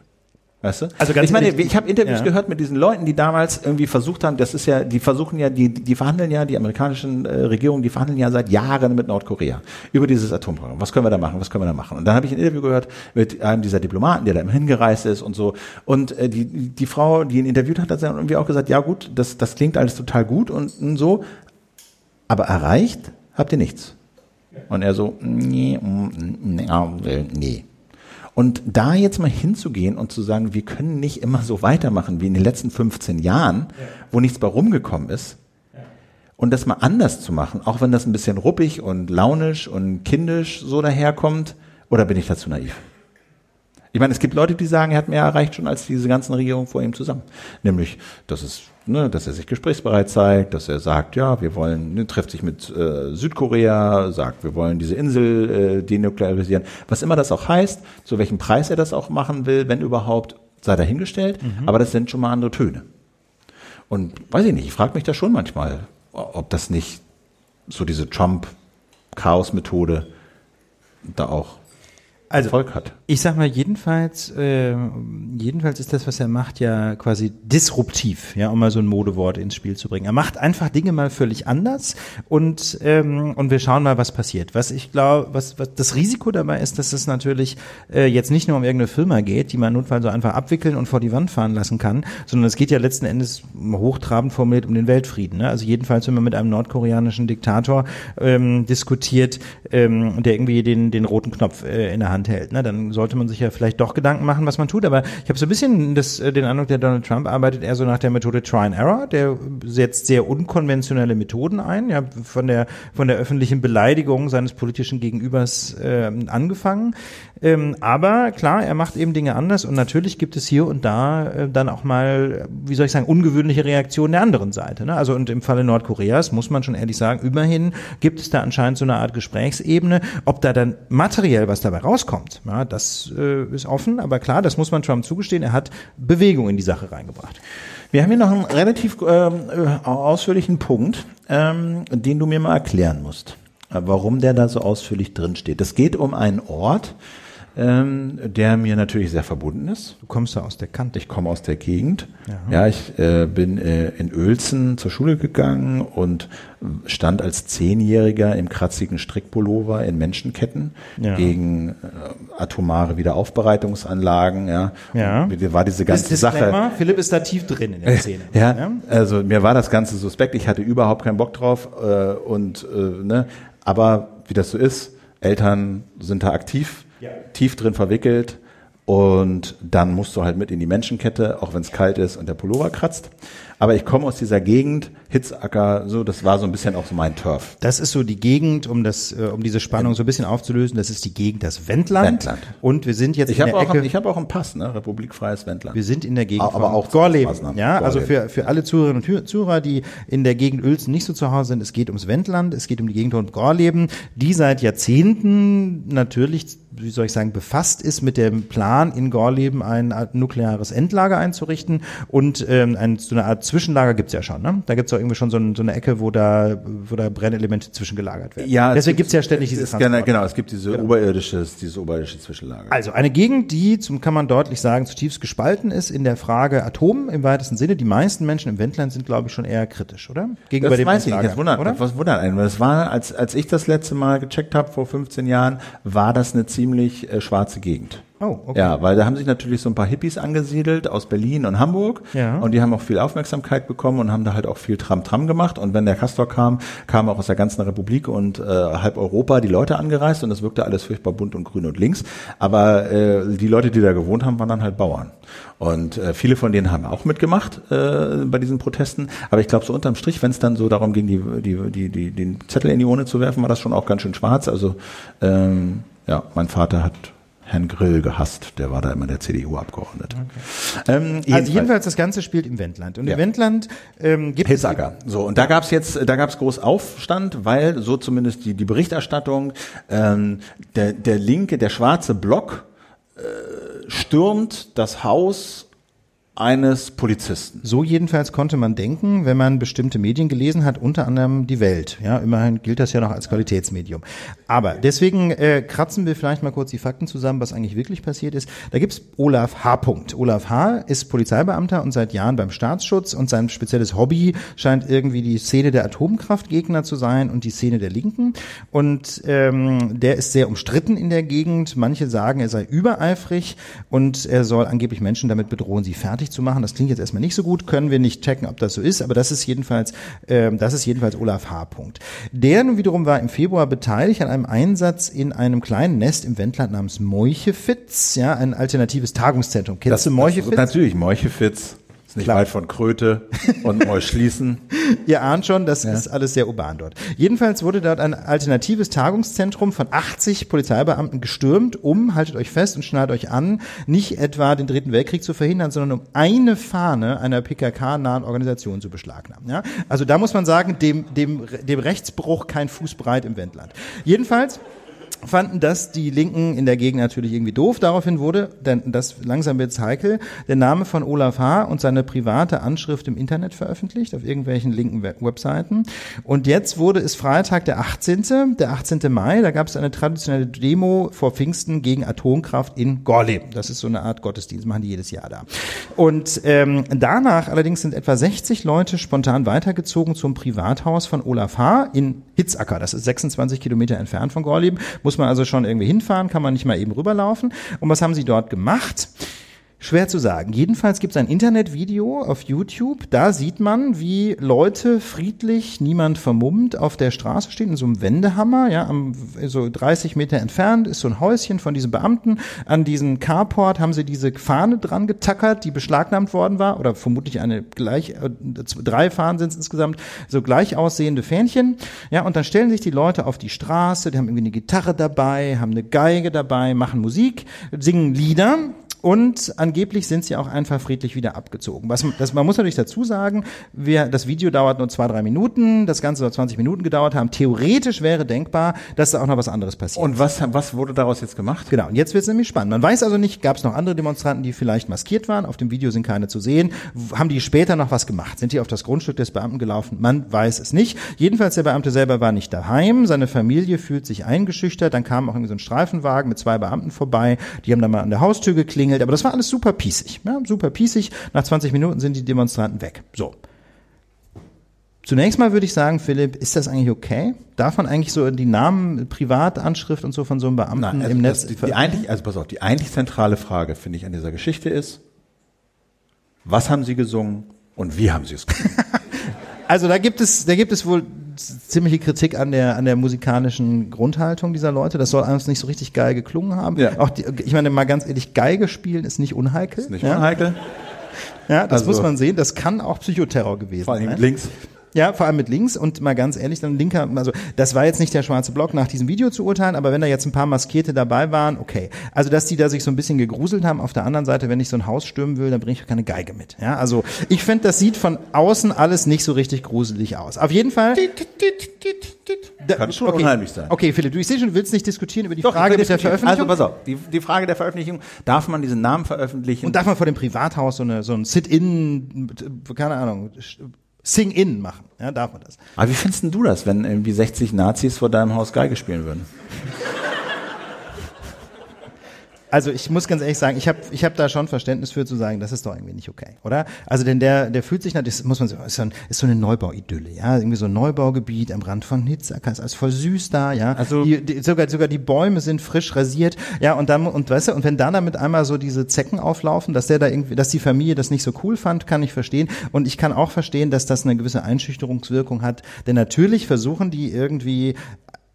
Weißt du? Also ganz ich meine, ich habe Interviews ja. gehört mit diesen Leuten, die damals irgendwie versucht haben, das ist ja, die versuchen ja, die, die verhandeln ja, die amerikanischen äh, Regierungen, die verhandeln ja seit Jahren mit Nordkorea über dieses Atomprogramm. Was können wir da machen? Was können wir da machen? Und dann habe ich ein Interview gehört mit einem dieser Diplomaten, der da immer hingereist ist und so. Und äh, die, die Frau, die ihn interviewt hat, hat dann irgendwie auch gesagt, ja gut, das, das klingt alles total gut und, und so, aber erreicht habt ihr nichts. Und er so, nee, mm, nee, äh, nee. Und da jetzt mal hinzugehen und zu sagen, wir können nicht immer so weitermachen wie in den letzten 15 Jahren, wo nichts bei rumgekommen ist, und das mal anders zu machen, auch wenn das ein bisschen ruppig und launisch und kindisch so daherkommt, oder bin ich dazu naiv? Ich meine, es gibt Leute, die sagen, er hat mehr erreicht schon als diese ganzen Regierungen vor ihm zusammen. Nämlich, dass es, ne, dass er sich gesprächsbereit zeigt, dass er sagt, ja, wir wollen, ne, trifft sich mit äh, Südkorea, sagt, wir wollen diese Insel äh, denuklearisieren. Was immer das auch heißt, zu welchem Preis er das auch machen will, wenn überhaupt, sei dahingestellt. Aber das sind schon mal andere Töne. Und weiß ich nicht, ich frage mich da schon manchmal, ob das nicht so diese Trump-Chaos-Methode da auch also, Erfolg hat. Ich sag mal, jedenfalls, äh, jedenfalls ist das, was er macht, ja quasi disruptiv, ja, um mal so ein Modewort ins Spiel zu bringen. Er macht einfach Dinge mal völlig anders und, ähm, und wir schauen mal, was passiert. Was ich glaube, was, was das Risiko dabei ist, dass es natürlich äh, jetzt nicht nur um irgendeine Firma geht, die man notfalls so einfach abwickeln und vor die Wand fahren lassen kann, sondern es geht ja letzten Endes hochtrabend formuliert um den Weltfrieden. Ne? Also jedenfalls, wenn man mit einem nordkoreanischen Diktator ähm, diskutiert, ähm, der irgendwie den, den roten Knopf äh, in der Hand Hand hält. Ne? Dann sollte man sich ja vielleicht doch Gedanken machen, was man tut. Aber ich habe so ein bisschen das, äh, den Eindruck, der Donald Trump arbeitet eher so nach der Methode Try and Error. Der setzt sehr unkonventionelle Methoden ein, ja, von der von der öffentlichen Beleidigung seines politischen Gegenübers äh, angefangen. Ähm, aber klar, er macht eben Dinge anders und natürlich gibt es hier und da äh, dann auch mal, wie soll ich sagen, ungewöhnliche Reaktionen der anderen Seite. Ne? Also und im Falle Nordkoreas muss man schon ehrlich sagen, immerhin gibt es da anscheinend so eine Art Gesprächsebene. Ob da dann materiell was dabei rauskommt, ja, das äh, ist offen, aber klar, das muss man Trump zugestehen, er hat Bewegung in die Sache reingebracht. Wir haben hier noch einen relativ ähm, äh, ausführlichen Punkt, ähm, den du mir mal erklären musst, äh, warum der da so ausführlich drin steht. Es geht um einen Ort, ähm, der mir natürlich sehr verbunden ist. Du kommst ja aus der Kante. Ich komme aus der Gegend. Ja, ja ich äh, bin äh, in Uelzen zur Schule gegangen und stand als Zehnjähriger im kratzigen Strickpullover in Menschenketten ja. gegen äh, atomare Wiederaufbereitungsanlagen. Ja, ja. Und war diese ganze Sache. Philipp ist da tief drin in der Szene. ja, ja, also mir war das Ganze suspekt. Ich hatte überhaupt keinen Bock drauf äh, und äh, ne, aber wie das so ist, Eltern sind da aktiv ja. tief drin verwickelt und dann musst du halt mit in die Menschenkette, auch wenn es kalt ist und der Pullover kratzt. Aber ich komme aus dieser Gegend, Hitzacker, so, das war so ein bisschen auch so mein Turf. Das ist so die Gegend, um das, äh, um diese Spannung so ein bisschen aufzulösen. Das ist die Gegend, das Wendland. Wendland. Und wir sind jetzt ich in der auch, Ecke. Ich habe auch einen Pass, ne, republikfreies Wendland. Wir sind in der Gegend aber auch Gorleben. Ja, also für für alle Zuhörerinnen und Zuhörer, die in der Gegend Uelzen nicht so zu Hause sind, es geht ums Wendland, es geht um die Gegend rund Gorleben, die seit Jahrzehnten natürlich wie soll ich sagen, befasst ist mit dem Plan, in Gorleben ein nukleares Endlager einzurichten und ähm, ein, so eine Art Zwischenlager gibt's ja schon. Ne? Da gibt's auch irgendwie schon so, ein, so, eine Ecke, wo da, wo da Brennelemente zwischengelagert werden. Ja, Deswegen gibt's ja ständig diese Transporte. Genau, es gibt diese genau. oberirdische, dieses oberirdische Zwischenlager. Also eine Gegend, die, zum kann man deutlich sagen, zutiefst gespalten ist in der Frage Atom im weitesten Sinne. Die meisten Menschen im Wendland sind, glaube ich, schon eher kritisch, oder? Gegenüber das dem weiß Endlager, ich nicht. Das wundert, oder? Was wundert einen? Das war, als, als ich das letzte Mal gecheckt habe, vor 15 Jahren, war das eine ziemlich äh, schwarze Gegend. Oh, okay. Ja, weil da haben sich natürlich so ein paar Hippies angesiedelt aus Berlin und Hamburg. Ja. Und die haben auch viel Aufmerksamkeit bekommen und haben da halt auch viel Tram-Tram gemacht. Und wenn der Castor kam, kamen auch aus der ganzen Republik und äh, halb Europa die Leute angereist und das wirkte alles furchtbar bunt und grün und links. Aber äh, die Leute, die da gewohnt haben, waren dann halt Bauern. Und äh, viele von denen haben auch mitgemacht äh, bei diesen Protesten. Aber ich glaube, so unterm Strich, wenn es dann so darum ging, die, die, die, die, den Zettel in die Urne zu werfen, war das schon auch ganz schön schwarz. Also ähm, ja, mein Vater hat Herrn Grill gehasst. Der war da immer der CDU-Abgeordnete. Okay. Ähm, jedenfalls, also jedenfalls das Ganze spielt im Wendland. Und ja. im Wendland ähm, gibt Hitzacker. es... So, und da gab's jetzt, da gab's groß Aufstand, weil so zumindest die, die Berichterstattung, ähm, der, der linke, der schwarze Block äh, stürmt das Haus eines Polizisten. So jedenfalls konnte man denken, wenn man bestimmte Medien gelesen hat, unter anderem die Welt. Ja, immerhin gilt das ja noch als Qualitätsmedium. Aber deswegen äh, kratzen wir vielleicht mal kurz die Fakten zusammen, was eigentlich wirklich passiert ist. Da gibt's Olaf H. Olaf H. ist Polizeibeamter und seit Jahren beim Staatsschutz und sein spezielles Hobby scheint irgendwie die Szene der Atomkraftgegner zu sein und die Szene der Linken. Und ähm, der ist sehr umstritten in der Gegend. Manche sagen, er sei übereifrig und er soll angeblich Menschen damit bedrohen, sie fertig fertig zu machen. Das klingt jetzt erstmal nicht so gut, können wir nicht checken, ob das so ist, aber das ist jedenfalls, äh, das ist jedenfalls Olaf H. Punkt. Der nun wiederum war im Februar beteiligt an einem Einsatz in einem kleinen Nest im Wendland namens Moichefitz, ja, ein alternatives Tagungszentrum. Kennst das, du Moichefitz? natürlich, Moichefitz. Ist nicht Klar. weit von Kröte und Neuschließen. Ihr ahnt schon, das ja. ist alles sehr urban dort. Jedenfalls wurde dort ein alternatives Tagungszentrum von 80 Polizeibeamten gestürmt, um, haltet euch fest und schnallt euch an, nicht etwa den Dritten Weltkrieg zu verhindern, sondern um eine Fahne einer PKK-nahen Organisation zu beschlagnahmen. Ja? Also da muss man sagen, dem, dem, dem Rechtsbruch kein Fuß breit im Wendland. Jedenfalls fanden das die Linken in der Gegend natürlich irgendwie doof. Daraufhin wurde, denn das langsam wird's heikel, der Name von Olaf H. und seine private Anschrift im Internet veröffentlicht, auf irgendwelchen linken Webseiten. Und jetzt wurde es Freitag der 18., der 18. Mai, da gab es eine traditionelle Demo vor Pfingsten gegen Atomkraft in Gorleben. Das ist so eine Art Gottesdienst, machen die jedes Jahr da. Und ähm, danach allerdings sind etwa 60 Leute spontan weitergezogen zum Privathaus von Olaf H. in Hitzacker. Das ist 26 Kilometer entfernt von Gorleben. Muss man also schon irgendwie hinfahren, kann man nicht mal eben rüberlaufen. Und was haben sie dort gemacht? Schwer zu sagen. Jedenfalls gibt es ein Internetvideo auf YouTube. Da sieht man, wie Leute friedlich, niemand vermummt, auf der Straße stehen, in so einem Wendehammer, ja, am, so 30 Meter entfernt ist so ein Häuschen von diesen Beamten. An diesen Carport haben sie diese Fahne dran getackert, die beschlagnahmt worden war, oder vermutlich eine gleich, äh, drei Fahnen sind es insgesamt, so gleich aussehende Fähnchen. Ja, und dann stellen sich die Leute auf die Straße, die haben irgendwie eine Gitarre dabei, haben eine Geige dabei, machen Musik, singen Lieder und angeblich sind sie auch einfach friedlich wieder abgezogen. Was, das, man muss natürlich dazu sagen, wir, das Video dauert nur zwei, drei Minuten, das Ganze soll 20 Minuten gedauert haben. Theoretisch wäre denkbar, dass da auch noch was anderes passiert. Und was, was wurde daraus jetzt gemacht? Genau, und jetzt wird es nämlich spannend. Man weiß also nicht, gab es noch andere Demonstranten, die vielleicht maskiert waren, auf dem Video sind keine zu sehen. Haben die später noch was gemacht? Sind die auf das Grundstück des Beamten gelaufen? Man weiß es nicht. Jedenfalls, der Beamte selber war nicht daheim, seine Familie fühlt sich eingeschüchtert, dann kam auch irgendwie so ein Streifenwagen mit zwei Beamten vorbei, die haben dann mal an der Haustür geklingelt, geklingelt, aber das war alles super pießig. Ja, super pießig. Nach 20 Minuten sind die Demonstranten weg. So. Zunächst mal würde ich sagen, Philipp, ist das eigentlich okay? Darf man eigentlich so die Namen, Privatanschrift und so von so einem Beamten Nein, also im Netz? Die, die eigentlich, also pass auf, die eigentlich zentrale Frage, finde ich, an dieser Geschichte ist, was haben sie gesungen und wie haben sie es gesungen? also da gibt es, da gibt es wohl ziemliche Kritik an der, an der musikalischen Grundhaltung dieser Leute. Das soll alles nicht so richtig geil geklungen haben. Ja. Auch die, ich meine, mal ganz ehrlich, Geige spielen ist nicht unheikel. Ist nicht ja? unheikel. Ja, das also, muss man sehen. Das kann auch Psychoterror gewesen sein. Vor allem links. Ja, vor allem mit links und mal ganz ehrlich, dann linker, also das war jetzt nicht der schwarze Block nach diesem Video zu urteilen, aber wenn da jetzt ein paar Maskierte dabei waren, okay. Also dass die da sich so ein bisschen gegruselt haben, auf der anderen Seite, wenn ich so ein Haus stürmen will, dann bringe ich keine Geige mit. Ja, also ich finde, das sieht von außen alles nicht so richtig gruselig aus. Auf jeden Fall. Kann schon okay. unheimlich sein. Okay, Philipp, du, ich sehe schon, du willst nicht diskutieren über die Doch, Frage der Veröffentlichung. Also pass auf, die, die Frage der Veröffentlichung, darf man diesen Namen veröffentlichen? Und darf man vor dem Privathaus so, eine, so ein Sit-in, keine Ahnung, Sing-In machen. Ja, darf man das. Aber wie findest du das, wenn irgendwie 60 Nazis vor deinem Haus Geige spielen würden? Also ich muss ganz ehrlich sagen, ich habe ich hab da schon Verständnis für zu sagen, das ist doch irgendwie nicht okay, oder? Also denn der der fühlt sich natürlich, muss man sagen, ist so, ein, ist so eine Neubauidylle, ja, irgendwie so ein Neubaugebiet am Rand von Hitzacker, ist alles voll süß da, ja. Also die, die, sogar sogar die Bäume sind frisch rasiert, ja, und dann und weißt du, und wenn da damit einmal so diese Zecken auflaufen, dass der da irgendwie, dass die Familie das nicht so cool fand, kann ich verstehen und ich kann auch verstehen, dass das eine gewisse Einschüchterungswirkung hat, denn natürlich versuchen die irgendwie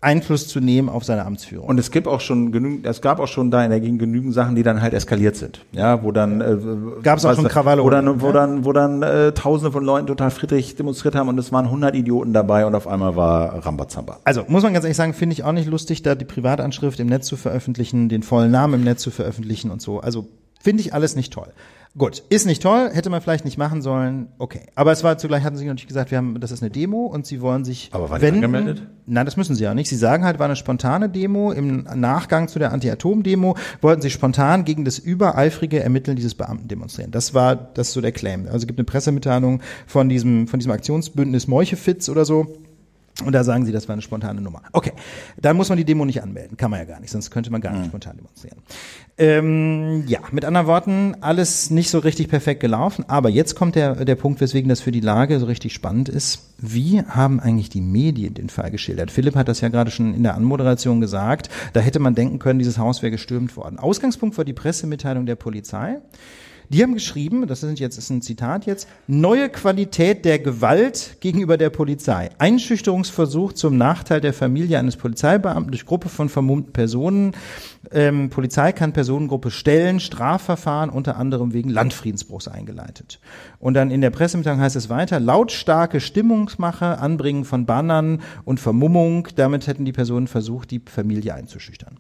Einfluss zu nehmen auf seine Amtsführung. Und es gibt auch schon genügend, es gab auch schon da in der Gegend genügend Sachen, die dann halt eskaliert sind. Ja, wo dann äh, gab es auch schon Krawalle. Wo dann, wo dann, wo dann äh, Tausende von Leuten total friedlich demonstriert haben und es waren 100 Idioten dabei und auf einmal war Rambazamba. Also muss man ganz ehrlich sagen, finde ich auch nicht lustig, da die Privatanschrift im Netz zu veröffentlichen, den vollen Namen im Netz zu veröffentlichen und so. Also finde ich alles nicht toll. Gut, ist nicht toll, hätte man vielleicht nicht machen sollen, okay. Aber es war zugleich, hatten sie natürlich gesagt, wir haben, das ist eine Demo und sie wollen sich Aber war wenden. angemeldet? Nein, das müssen sie ja nicht. Sie sagen halt, war eine spontane Demo. Im Nachgang zu der Anti-Atom-Demo wollten sie spontan gegen das übereifrige Ermitteln dieses Beamten demonstrieren. Das war, das ist so der Claim. Also es gibt eine Pressemitteilung von diesem, von diesem Aktionsbündnis Meuchefitz oder so und da sagen sie, das war eine spontane Nummer. Okay, dann muss man die Demo nicht anmelden. Kann man ja gar nicht, sonst könnte man gar nicht mhm. spontan demonstrieren. Ähm, ja, mit anderen Worten, alles nicht so richtig perfekt gelaufen. Aber jetzt kommt der, der Punkt, weswegen das für die Lage so richtig spannend ist. Wie haben eigentlich die Medien den Fall geschildert? Philipp hat das ja gerade schon in der Anmoderation gesagt. Da hätte man denken können, dieses Haus wäre gestürmt worden. Ausgangspunkt war die Pressemitteilung der Polizei. Die haben geschrieben, das ist jetzt ist ein Zitat jetzt, neue Qualität der Gewalt gegenüber der Polizei. Einschüchterungsversuch zum Nachteil der Familie eines Polizeibeamten durch Gruppe von vermummten Personen. Ähm, Polizei kann Personengruppe stellen, Strafverfahren unter anderem wegen Landfriedensbruchs eingeleitet. Und dann in der Pressemitteilung heißt es weiter, lautstarke Stimmungsmache, Anbringen von Bannern und Vermummung. Damit hätten die Personen versucht, die Familie einzuschüchtern.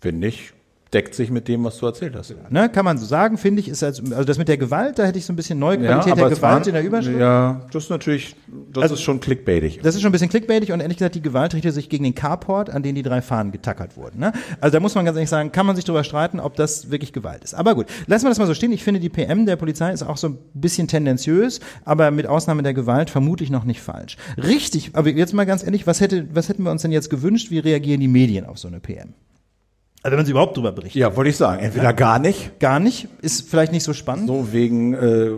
Finde ich deckt sich mit dem, was du erzählt hast. Ne, kann man so sagen, finde ich, ist als, also das mit der Gewalt, da hätte ich so ein bisschen neue Qualität der Gewalt waren, in der Überschrift. Ja, das ist natürlich, das Also- ist schon clickbaitig. Das ist schon ein bisschen clickbaitig und ehrlich gesagt, die Gewalt richtet sich gegen den Carport, an den die drei Fahnen getackert wurden. Ne? Also da muss man ganz ehrlich sagen, kann man sich darüber streiten, ob das wirklich Gewalt ist. Aber gut, lassen wir das mal so stehen. Ich finde, die PM der Polizei ist auch so ein bisschen tendenziös, aber mit Ausnahme der Gewalt vermutlich noch nicht falsch. Richtig, aber jetzt mal ganz ehrlich, was, hätte, was hätten wir uns denn jetzt gewünscht? Wie reagieren die Medien auf so eine PM? Also wenn sie überhaupt drüber berichten. Ja, wollte ich sagen. Entweder gar nicht, Gar nicht, ist vielleicht nicht so spannend. so wegen äh,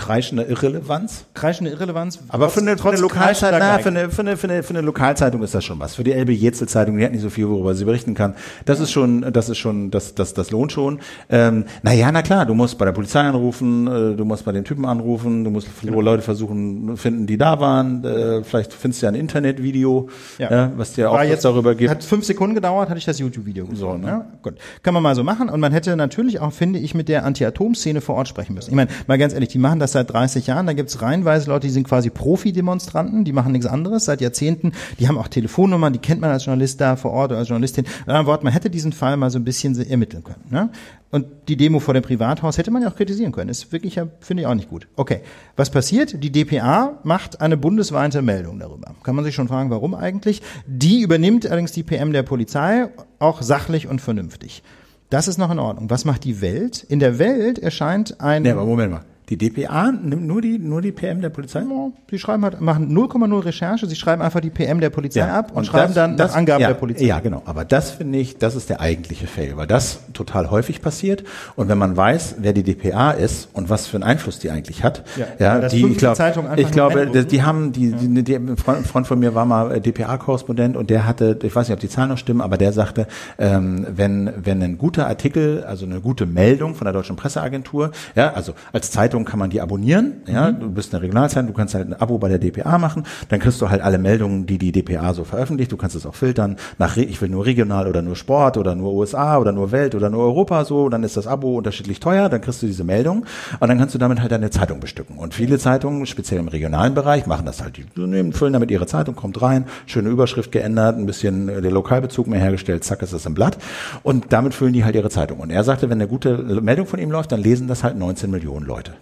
kreischender Irrelevanz. Kreischende Irrelevanz. Aber für eine, für eine trotz Lokalzeitung, kreischender na, für eine, für eine, für eine, für eine Lokalzeitung ist das schon was. Für die Elbe Jetzel Zeitung, die hat nicht so viel, worüber sie berichten kann. Das ist schon, das ist schon, das, das, das lohnt schon. Ähm, na ja, na klar, du musst bei der Polizei anrufen, äh, du musst bei den Typen anrufen, du musst Leute versuchen finden, die da waren. Äh, vielleicht findest du ja ein Internetvideo, Ja. ja. was dir auch War jetzt, darüber gibt. Hat fünf Sekunden gedauert, hatte ich das YouTube-Video gesehen. So, ne? ja, gut. Kann man mal so machen. Und man hätte natürlich auch, finde ich, mit der Anti-Atom-Szene vor Ort sprechen müssen. Ich meine, mal ganz ehrlich, die machen das seit 30 Jahren. Da gibt's reihenweise Leute, die sind quasi Profi-Demonstranten, die machen nichts anderes seit Jahrzehnten. Die haben auch Telefonnummern, die kennt man als Journalist da vor Ort oder als Journalistin. Mit anderen Worten, man hätte diesen Fall mal so ein bisschen ermitteln können. Ne? Und die Demo vor dem Privathaus hätte man ja auch kritisieren können. Ist wirklich, finde ich auch nicht gut. Okay. Was passiert? Die DPA macht eine bundesweite Meldung darüber. Kann man sich schon fragen, warum eigentlich? Die übernimmt allerdings die PM der Polizei auch sachlich und vernünftig. Das ist noch in Ordnung. Was macht die Welt? In der Welt erscheint ein, Nee, aber Moment mal. Die DPA nimmt nur die, nur die PM der Polizei? Ja, sie schreiben halt, machen 0,0 Recherche, sie schreiben einfach die PM der Polizei ab und, schreiben das- dann das, nach Angaben ja, der Polizei. Ja, genau. Aber das finde ich, das ist der eigentliche Fail, weil das total häufig passiert. Und wenn man weiß, wer die DPA ist und was für einen Einfluss die eigentlich hat, Ja, ja, die, ich glaube, ich glaube, die, die haben, die, die, die, ein Freund, ein Freund von mir war mal äh, DPA-Korrespondent und der hatte, ich weiß nicht, ob die Zahlen noch stimmen, aber der sagte, ähm, wenn, wenn ein guter Artikel, also eine gute Meldung von der Deutschen Presseagentur, ja, also als Zeitung kann man die abonnieren, ja, du bist eine Regionalzeitung, du kannst halt ein Abo bei der DPA machen, dann kriegst du halt alle Meldungen, die die DPA so veröffentlicht, du kannst es auch filtern nach, ich will nur regional oder nur Sport oder nur USA oder nur Welt oder nur Europa so, dann ist das Abo unterschiedlich teuer, dann kriegst du diese Meldung und dann kannst du damit halt deine Zeitung bestücken. Und viele Zeitungen, speziell im regionalen Bereich, machen das halt, die nehmen, füllen damit ihre Zeitung, kommt rein, schöne Überschrift geändert, ein bisschen äh, der Lokalbezug mehr hergestellt, zack, ist das im Blatt und damit füllen die halt ihre Zeitung. Und er sagte, wenn eine gute Meldung von ihm läuft, dann lesen das halt 19 Millionen Leute.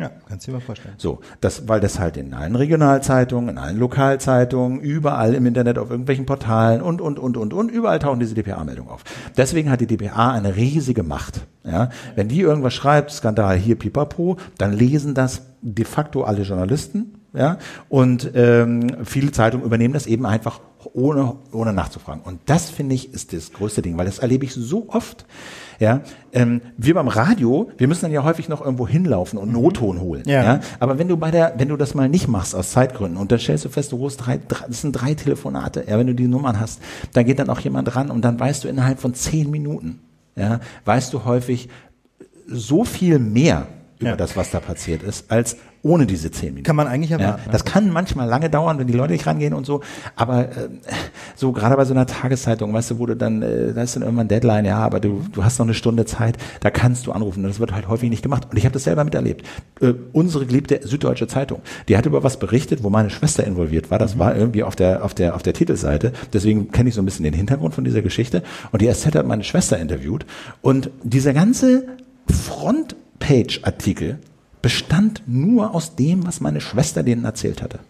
Ja, kannst du dir mal vorstellen. So, das, weil das halt in allen Regionalzeitungen, in allen Lokalzeitungen, überall im Internet, auf irgendwelchen Portalen und, und, und, und, und, überall tauchen diese DPA-Meldungen auf. Deswegen hat die DPA eine riesige Macht. Ja, wenn die irgendwas schreibt, Skandal hier, pipapo, dann lesen das de facto alle Journalisten. Ja, und ähm, viele Zeitungen übernehmen das eben einfach ohne, ohne nachzufragen. Und das finde ich ist das größte Ding, weil das erlebe ich so oft. Ja, ähm, wir beim Radio, wir müssen dann ja häufig noch irgendwo hinlaufen und Notton holen. Ja. ja? Aber wenn du bei der, wenn du das mal nicht machst aus Zeitgründen und dann stellst du fest, du rufst drei, drei das sind drei Telefonate, ja, wenn du die Nummern hast, dann geht dann auch jemand ran und dann weißt du innerhalb von zehn Minuten, ja, weißt du häufig so viel mehr über Ja. das, was da passiert ist, als ohne diese zehn Minuten. Kann man eigentlich Ja, erwarten. das kann manchmal lange dauern, wenn die Leute nicht rangehen und so. Aber äh, so gerade bei so einer Tageszeitung, weißt du, wo du dann, äh, da ist dann irgendwann Deadline, ja, aber du, du hast noch eine Stunde Zeit, da kannst du anrufen. Und das wird halt häufig nicht gemacht. Und ich habe das selber miterlebt. Äh, unsere geliebte Süddeutsche Zeitung, die hat über was berichtet, wo meine Schwester involviert war. Das war irgendwie auf der auf der auf der Titelseite. Deswegen kenne ich so ein bisschen den Hintergrund von dieser Geschichte. Und die SZ hat meine Schwester interviewt. Und dieser ganze Frontpage-Artikel bestand nur aus dem, was meine Schwester denen erzählt hatte.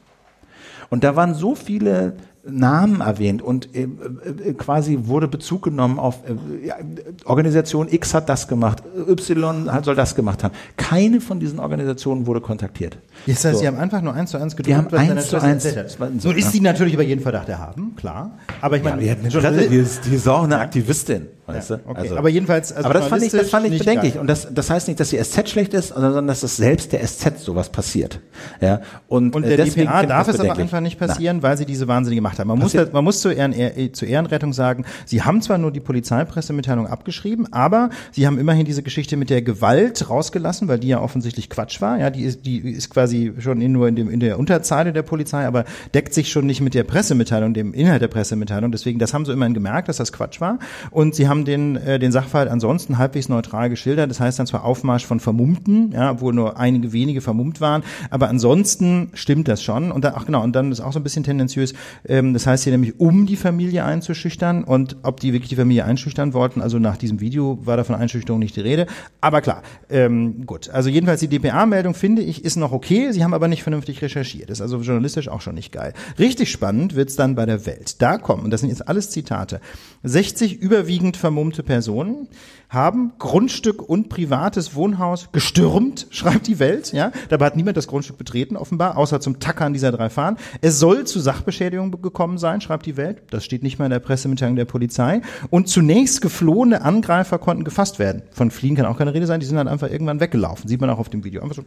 Und da waren so viele Namen erwähnt und äh, äh, quasi wurde Bezug genommen auf äh, ja, Organisation X hat das gemacht, Y hat, soll das gemacht haben. Keine von diesen Organisationen wurde kontaktiert. Das heißt, So. Sie haben einfach nur eins zu eins gedruckt, was eins zu eins- hat. so, Nun ist ja. sie natürlich über jeden Verdacht erhaben, klar. Aber ich meine, Ja, die, die, ist, die ist auch eine Aktivistin, weißt du? okay. Aber jedenfalls, also aber das fand ich, das fand ich bedenklich. nicht Und das, das heißt nicht, dass die SZ schlecht ist, sondern dass das selbst der SZ sowas passiert. Ja. Und, Und äh, der deswegen DPA darf es aber einfach nicht passieren, weil sie diese Wahnsinnige Macht haben. Man muss, Passiert- da, man muss zur, Ehren, eh- zur Ehrenrettung sagen, sie haben zwar nur die Polizeipressemitteilung abgeschrieben, aber sie haben immerhin diese Geschichte mit der Gewalt rausgelassen, weil die ja offensichtlich Quatsch war. Ja, die ist, die ist quasi schon in, nur in, dem, in der Unterzeile der Polizei, aber deckt sich schon nicht mit der Pressemitteilung, dem Inhalt der Pressemitteilung. Deswegen, das haben sie immerhin gemerkt, dass das Quatsch war. Und sie haben den, äh, den Sachverhalt ansonsten halbwegs neutral geschildert. Das heißt dann zwar Aufmarsch von Vermummten, ja, obwohl nur einige wenige vermummt waren, aber ansonsten stimmt das schon. Und dann, ach genau, und dann ist auch so ein bisschen tendenziös, äh, Ähm, das heißt hier nämlich, um die Familie einzuschüchtern und ob die wirklich die Familie einschüchtern wollten, also nach diesem Video war davon Einschüchterung nicht die Rede. Aber klar, ähm, gut. Also jedenfalls die DPA-Meldung finde ich ist noch okay, sie haben aber nicht vernünftig recherchiert. Ist also journalistisch auch schon nicht geil. Richtig spannend wird's dann bei der Welt. Da kommen, und das sind jetzt alles Zitate, 60 überwiegend vermummte Personen haben Grundstück und privates Wohnhaus gestürmt, schreibt die Welt. Ja, dabei hat niemand das Grundstück betreten offenbar, außer zum Tackern dieser drei Fahnen. Es soll zu Sachbeschädigung gekommen sein, schreibt die Welt. Das steht nicht mal in der Pressemitteilung der Polizei. Und zunächst geflohene Angreifer konnten gefasst werden. Von Fliehen kann auch keine Rede sein. Die sind dann einfach irgendwann weggelaufen. Sieht man auch auf dem Video. Einfach so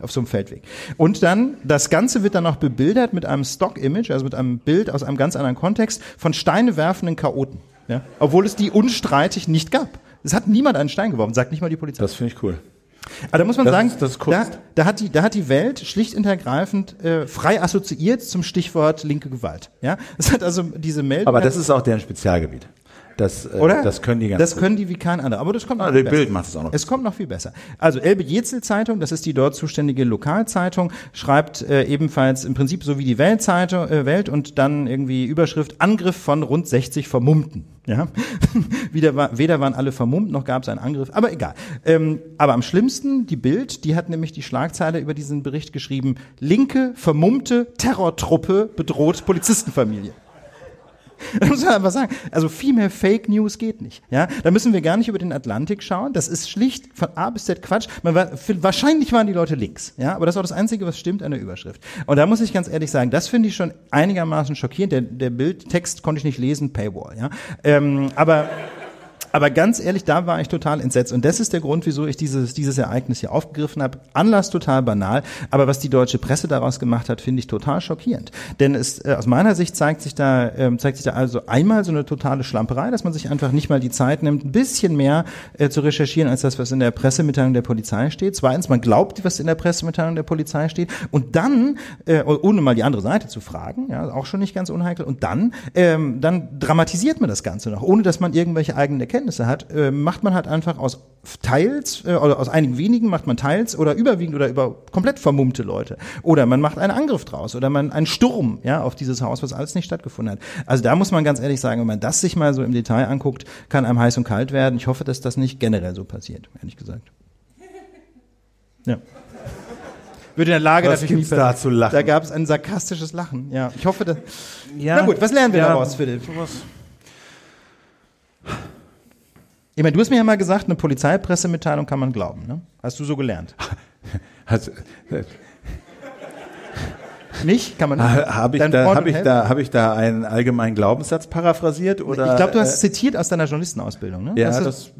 auf so einem Feldweg. Und dann, das Ganze wird dann noch bebildert mit einem Stock-Image, also mit einem Bild aus einem ganz anderen Kontext von Steine werfenden Chaoten. Ja? Obwohl es die unstreitig nicht gab. Es hat niemand einen Stein geworfen, sagt nicht mal die Polizei. Das finde ich cool. Aber da muss man Das sagen, ist- das ist da, da, hat die, da hat die Welt schlicht und ergreifend äh, frei assoziiert zum Stichwort linke Gewalt. Ja, das hat also diese Meldung. Aber das ist auch deren Spezialgebiet. Das, äh, oder? das können die ganz Das gut. können die wie kein anderer. Aber das kommt noch Ah, viel der besser. Bild macht es auch noch. Es kommt noch viel besser. Also Elbe Jetzel Zeitung, das ist die dort zuständige Lokalzeitung, schreibt äh, ebenfalls im Prinzip so wie die Weltzeitung, äh, Welt und dann irgendwie Überschrift Angriff von rund 60 Vermummten. Ja, Wieder war, weder waren alle vermummt noch gab es einen Angriff, aber egal. Ähm, aber am schlimmsten die Bild, die hat nämlich die Schlagzeile über diesen Bericht geschrieben: Linke vermummte Terrortruppe bedroht Polizistenfamilie. Da muss man einfach sagen, also viel mehr Fake News geht nicht. Ja, da müssen wir gar nicht über den Atlantik schauen. Das ist schlicht von A bis Z Quatsch. War, wahrscheinlich waren die Leute links. Ja, aber das auch das Einzige, was stimmt an der Überschrift. Und da muss ich ganz ehrlich sagen, das finde ich schon einigermaßen schockierend. Der, der Bildtext konnte ich nicht lesen, Paywall. Ja, ähm, aber aber ganz ehrlich, da war ich total entsetzt. Und das ist der Grund, wieso ich dieses, dieses Ereignis hier aufgegriffen habe. Anlass total banal. Aber was die deutsche Presse daraus gemacht hat, finde ich total schockierend. Denn es, äh, aus meiner Sicht zeigt sich da, ähm, zeigt sich da also einmal so eine totale Schlamperei, dass man sich einfach nicht mal die Zeit nimmt, ein bisschen mehr äh, zu recherchieren, als das, was in der Pressemitteilung der Polizei steht. Zweitens, man glaubt, was in der Pressemitteilung der Polizei steht. Und dann, äh, ohne mal die andere Seite zu fragen, ja, auch schon nicht ganz unheikel. Und dann, ähm, dann dramatisiert man das Ganze noch, ohne dass man irgendwelche eigenen Erkenntnisse hat, äh, macht man halt einfach aus teils äh, oder aus einigen wenigen macht man teils oder überwiegend oder über komplett vermummte Leute oder man macht einen Angriff draus oder man einen Sturm ja auf dieses Haus, was alles nicht stattgefunden hat. Also da muss man ganz ehrlich sagen, wenn man das sich mal so im Detail anguckt, kann einem heiß und kalt werden. Ich hoffe, dass das nicht generell so passiert, ehrlich gesagt. Ja. Würde in der Lage Was nie da zu lachen? Da gab es ein sarkastisches Lachen. Ja, ich hoffe, dass. Ja. Na gut, was lernen wir Ja. daraus, Philipp? Ich meine, du hast mir ja mal gesagt, eine Polizeipressemitteilung kann man glauben. Ne? Hast du so gelernt? Also, Nicht? Kann man nicht? habe ich, Dein da, hab ich, da, hab ich da einen allgemeinen Glaubenssatz paraphrasiert? Oder, ich glaube, du äh, hast zitiert aus deiner Journalistenausbildung. Ne? Ja, du- das,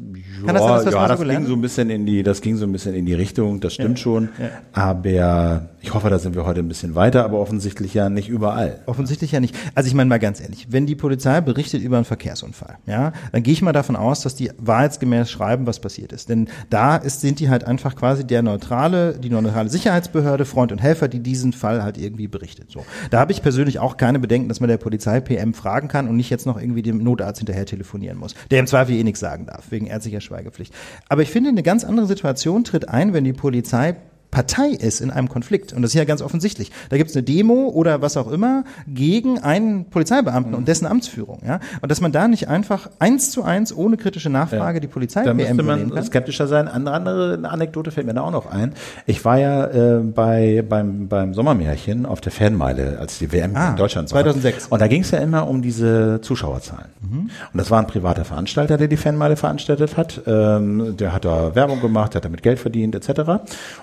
Kann das sein, das ja, das ging so ein bisschen in die, das ging so ein bisschen in die Richtung, das stimmt schon. ja. Aber ich hoffe, da sind wir heute ein bisschen weiter, aber offensichtlich ja nicht überall. Offensichtlich ja nicht. Also ich meine mal ganz ehrlich, wenn die Polizei berichtet über einen Verkehrsunfall, ja, dann gehe ich mal davon aus, dass die wahrheitsgemäß schreiben, was passiert ist. Denn da ist, sind die halt einfach quasi der neutrale, die neutrale Sicherheitsbehörde, Freund und Helfer, die diesen Fall halt irgendwie berichtet. So. Da habe ich persönlich auch keine Bedenken, dass man der Polizei PM fragen kann und nicht jetzt noch irgendwie dem Notarzt hinterher telefonieren muss, der im Zweifel eh nichts sagen darf, wegen ärztlicher Schweigepflicht. Aber ich finde, eine ganz andere Situation tritt ein, wenn die Polizei Partei ist in einem Konflikt. Und das ist ja ganz offensichtlich. Da gibt es eine Demo oder was auch immer gegen einen Polizeibeamten und dessen Amtsführung. Ja? Und dass man da nicht einfach eins zu eins ohne kritische Nachfrage die Polizei Da müsste man kann. skeptischer sein. Eine andere Anekdote fällt mir da auch noch ein. Ich war ja äh, bei, beim, beim Sommermärchen auf der Fanmeile, als die WM Ah, in Deutschland war. 2006. Und da ging es ja immer um diese Zuschauerzahlen. Mhm. Und das war ein privater Veranstalter, der die Fanmeile veranstaltet hat. Ähm, der hat da Werbung gemacht, der hat damit Geld verdient, etc.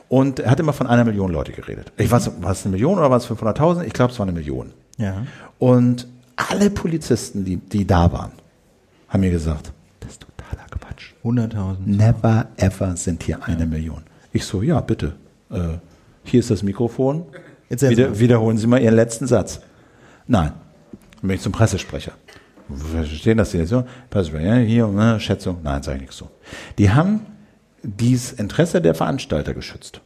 Und er hat immer von einer Million Leute geredet. Ich weiß, war es eine Million oder war es 500.000? Ich glaube, es war eine Million. Ja. Und alle Polizisten, die, die da waren, haben mir gesagt, das ist totaler Quatsch. 100.000. Never ever sind hier eine Million. Ich so, ja, bitte. Äh, hier ist das Mikrofon. Wieder, wiederholen Sie mal Ihren letzten Satz. Nein. Dann bin ich zum Pressesprecher. Verstehen das hier so? Pressesprecher, ja, hier, ne, Schätzung. Nein, sage ich nichts so. Die haben dieses Interesse der Veranstalter geschützt.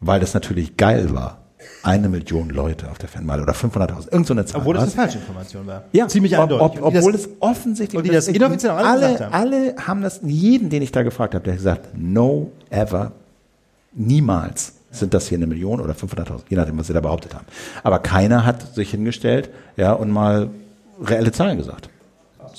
Weil das natürlich geil war. Eine Million Leute auf der Fanmeile oder 500.000. Irgend so eine Zahl. Obwohl das eine falsche Information war. Ja, ziemlich ob, eindeutig. Ob, obwohl das- es offensichtlich die das inoffiziell alle haben. alle haben das, jeden, den ich da gefragt habe, der hat gesagt, no ever, niemals sind das hier eine Million oder 500.000, je nachdem, was sie da behauptet haben. Aber keiner hat sich hingestellt, ja, und mal reelle Zahlen gesagt.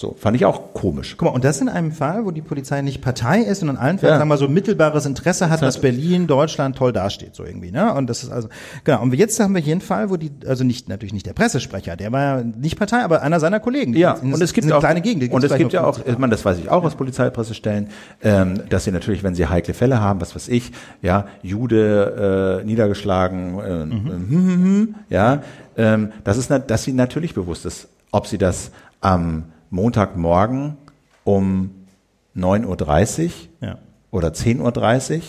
So, fand ich auch komisch. Guck mal, und das in einem Fall, wo die Polizei nicht Partei ist, sondern allenfalls, ja. sagen wir mal, so mittelbares Interesse hat, dass Berlin, Deutschland toll dasteht, so irgendwie, ne? Und das ist also, genau. Und jetzt haben wir hier einen Fall, wo die, also nicht, natürlich nicht der Pressesprecher, der war ja nicht Partei, aber einer seiner Kollegen. Ja, in, und es gibt eine auch, kleine Gegend. Und es gibt ja auch, ich meine, das weiß ich auch aus Polizeipressestellen, ähm, dass sie natürlich, wenn sie heikle Fälle haben, was weiß ich, ja, Jude, äh, niedergeschlagen, äh, mhm. Hm, hm, hm, ja, ähm, das ist, dass sie natürlich bewusst ist, ob sie das am ähm, Montagmorgen um 9.30 Uhr ja. oder 10.30 Uhr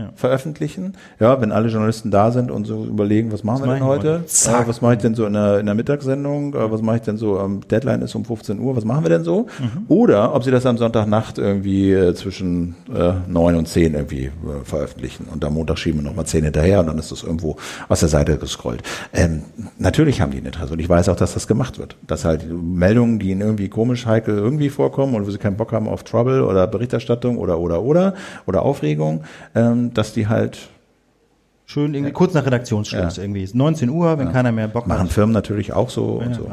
ja. veröffentlichen. Ja, wenn alle Journalisten da sind und so überlegen, was machen was wir denn heute? Äh, was mache ich denn so in der, in der Mittagssendung? Äh, was mache ich denn so? Ähm, Deadline ist um 15 Uhr. Was machen wir denn so? Mhm. Oder ob sie das am Sonntagnacht irgendwie äh, zwischen äh, 9 und 10 irgendwie äh, veröffentlichen und am Montag schieben wir nochmal 10 hinterher und dann ist das irgendwo aus der Seite gescrollt. Ähm, natürlich haben die ein Interesse und ich weiß auch, dass das gemacht wird. Dass halt Meldungen, die ihnen irgendwie komisch heikel irgendwie vorkommen und wo sie keinen Bock haben auf Trouble oder Berichterstattung oder oder oder oder Aufregung, ähm, dass die halt schön irgendwie ja. kurz nach Redaktionsschluss ja. irgendwie 19 Uhr, wenn ja. keiner mehr Bock Machen hat. Machen Firmen natürlich auch so und so.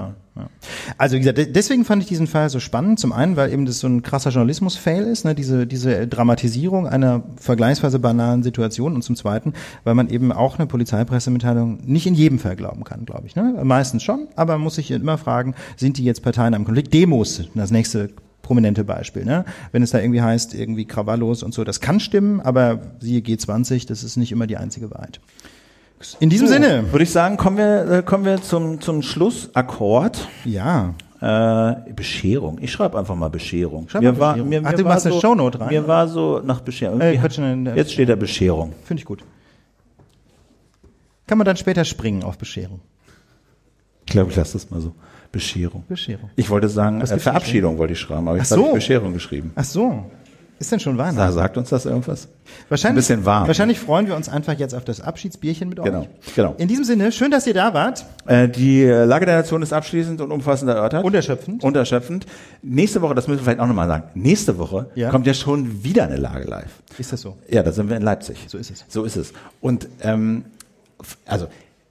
Also wie gesagt, deswegen fand ich diesen Fall so spannend. Zum einen, weil eben das so ein krasser Journalismus-Fail ist, ne? diese diese Dramatisierung einer vergleichsweise banalen Situation. Und zum zweiten, weil man eben auch eine Polizeipressemitteilung nicht in jedem Fall glauben kann, glaube ich. Ne? Meistens schon, aber man muss sich immer fragen, sind die jetzt Parteien am Konflikt? Demos, das nächste prominente Beispiel. Ne? Wenn es da irgendwie heißt, irgendwie Krawallos und so, das kann stimmen, aber siehe G20, das ist nicht immer die einzige Wahrheit. In diesem so, Sinne würde ich sagen, kommen wir, äh, kommen wir zum, zum Schlussakkord. Ja. Äh, Bescherung. Ich schreibe einfach mal Bescherung. Schreib mir mal war, Bescherung. Mir, mir Ach, du machst so, eine Shownote rein. Mir war so nach Bescherung. Äh, jetzt steht da Bescherung. Finde ich gut. Kann man dann später springen auf Bescherung? Ich glaube, ich lasse das mal so. Bescherung. Bescherung. Ich wollte sagen, äh, Verabschiedung wollte ich schreiben, aber ich habe Bescherung geschrieben. Ach so. Ist denn schon Weihnachten? sagt uns das irgendwas? Wahrscheinlich, Ein bisschen warm. Wahrscheinlich freuen wir uns einfach jetzt auf das Abschiedsbierchen mit genau, euch. Genau. In diesem Sinne, schön, dass ihr da wart. Äh, die Lage der Nation ist abschließend und umfassend erörtert. Unterschöpfend. Unterschöpfend. Nächste Woche, das müssen wir vielleicht auch nochmal sagen, nächste Woche ja. kommt ja schon wieder eine Lage live. Ist das so? Ja, da sind wir in Leipzig. So ist es. So ist es. Und ähm, also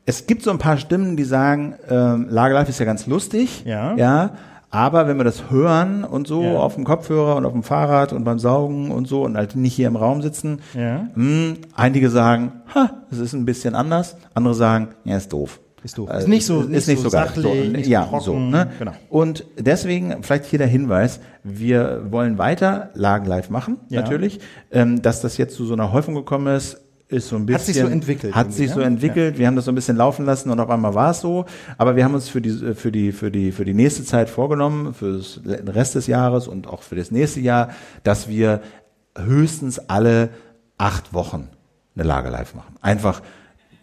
es gibt so ein paar Stimmen, die sagen, ähm, Lage live ist ja ganz lustig. Ja. Ja. Aber wenn wir das hören und so ja. auf dem Kopfhörer und auf dem Fahrrad und beim Saugen und so und halt nicht hier im Raum sitzen, ja. mh, hm, einige sagen, ha, es ist ein bisschen anders. Andere sagen, ja, ist doof. Ist doof. Ist also, nicht so, ist, ist nicht so, sachlich, so, nicht ja, trocken, so, ne? genau. Und deswegen vielleicht hier der Hinweis, wir wollen weiter Lagen live machen, ja. natürlich. Ähm, dass das jetzt zu so einer Häufung gekommen ist, ist so ein bisschen. Hat sich so entwickelt. Hat sich so entwickelt. Ja. Wir haben das so ein bisschen laufen lassen und auf einmal war es so. Aber wir haben uns für die, für die, für die, für die nächste Zeit vorgenommen, für den Rest des Jahres und auch für das nächste Jahr, dass wir höchstens alle acht Wochen eine Lage live machen. Einfach,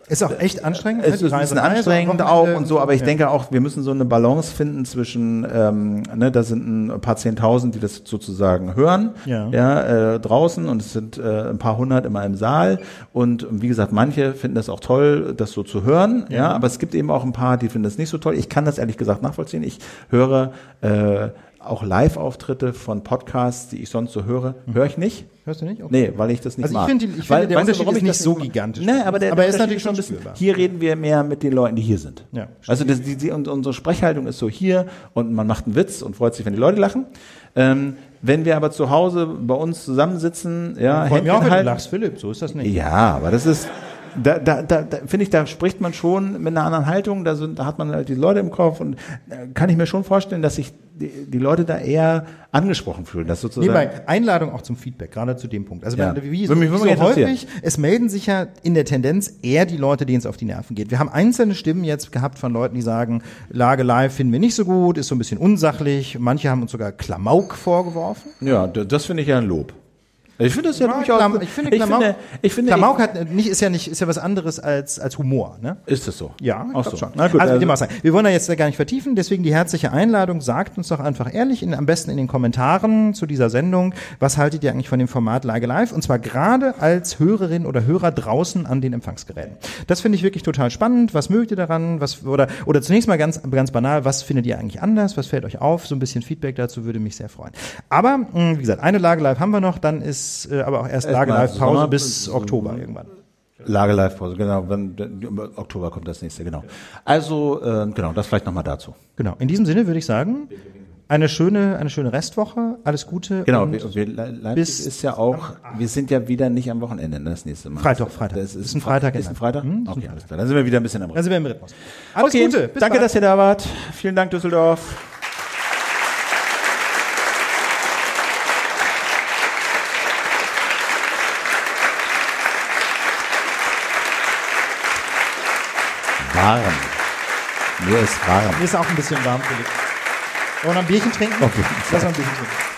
ist auch echt anstrengend. Es ist ein bisschen anstrengend auch und so, aber ich ja. denke auch, wir müssen so eine Balance finden zwischen, ähm, ne, da sind ein paar Zehntausend, die das sozusagen hören, ja, ja äh, draußen und es sind äh, ein paar hundert immer im Saal und wie gesagt, manche finden das auch toll, das so zu hören, ja, ja aber es gibt eben auch ein paar, die finden das nicht so toll. Ich kann das ehrlich gesagt nachvollziehen. Ich höre äh, auch Live-Auftritte von Podcasts, die ich sonst so höre, mhm. höre ich nicht. Hörst du nicht? Okay. Nee, weil ich das nicht also mag. Ich finde, ich finde der weißt Unterschied du, ist nicht so gigantisch. Nee, aber der, aber der ist natürlich schon spürbar. Hier reden wir mehr mit den Leuten, die hier sind. Ja, also das, die, die, unsere Sprechhaltung ist so hier und man macht einen Witz und freut sich, wenn die Leute lachen. Ähm, wenn wir aber zu Hause bei uns zusammensitzen, ja, Händchen auch, wenn du lachst, Philipp, so ist das nicht. Ja, aber das ist da, da, da, da finde ich, da spricht man schon mit einer anderen Haltung, da, sind, da hat man halt die Leute im Kopf und äh, kann ich mir schon vorstellen, dass sich die, die Leute da eher angesprochen fühlen. Dass sozusagen Nebenbei, Einladung auch zum Feedback, gerade zu dem Punkt. Also ja. wenn, wie so, mich, wie so häufig, es melden sich ja in der Tendenz eher die Leute, denen es auf die Nerven geht. Wir haben einzelne Stimmen jetzt gehabt von Leuten, die sagen, Lage live finden wir nicht so gut, ist so ein bisschen unsachlich. Manche haben uns sogar Klamauk vorgeworfen. Ja, das finde ich ja ein Lob. Ich finde das ja, ja durchaus. Klam ich finde, Klamauk, ich finde, ich finde Klamauk hat nicht, ist ja nicht, ist ja was anderes als, als Humor, ne? Ist das so? Ja, ich so. schon. Na gut, also, also. Wir wollen da jetzt gar nicht vertiefen, deswegen die herzliche Einladung. Sagt uns doch einfach ehrlich, in, am besten in den Kommentaren zu dieser Sendung, was haltet ihr eigentlich von dem Format Lage Live? Und zwar gerade als Hörerin oder Hörer draußen an den Empfangsgeräten. Das finde ich wirklich total spannend. Was mögt ihr daran? Was, oder, oder zunächst mal ganz, ganz banal, was findet ihr eigentlich anders? Was fällt euch auf? So ein bisschen Feedback dazu würde mich sehr freuen. Aber, mh, wie gesagt, eine Lage Live haben wir noch, dann ist äh, aber auch erst Lage Live Pause bis Oktober irgendwann. Lage Live Pause, genau. Wenn, im Oktober kommt das nächste, genau. Also, äh, genau, das vielleicht nochmal dazu. Genau. In diesem Sinne würde ich sagen, eine schöne, eine schöne Restwoche, alles Gute. Genau, wir, wir, Leipzig bis ist ja auch, wir sind ja wieder nicht am Wochenende, ne, das nächste Mal. Freitag, Freitag. Das ist, Ist ein Freitag, Ist ein Freitag? Hm, okay, alles klar. Dann sind wir wieder ein bisschen am dann sind wir im Rhythmus. Alles okay, Gute. Bis danke, bald. dass ihr da wart. Vielen Dank, Düsseldorf. Warm. Mir ist warm. Mir ist auch ein bisschen warm, Philipp. Wollen wir ein Bierchen trinken? Okay. Lass mal ein Bierchen trinken.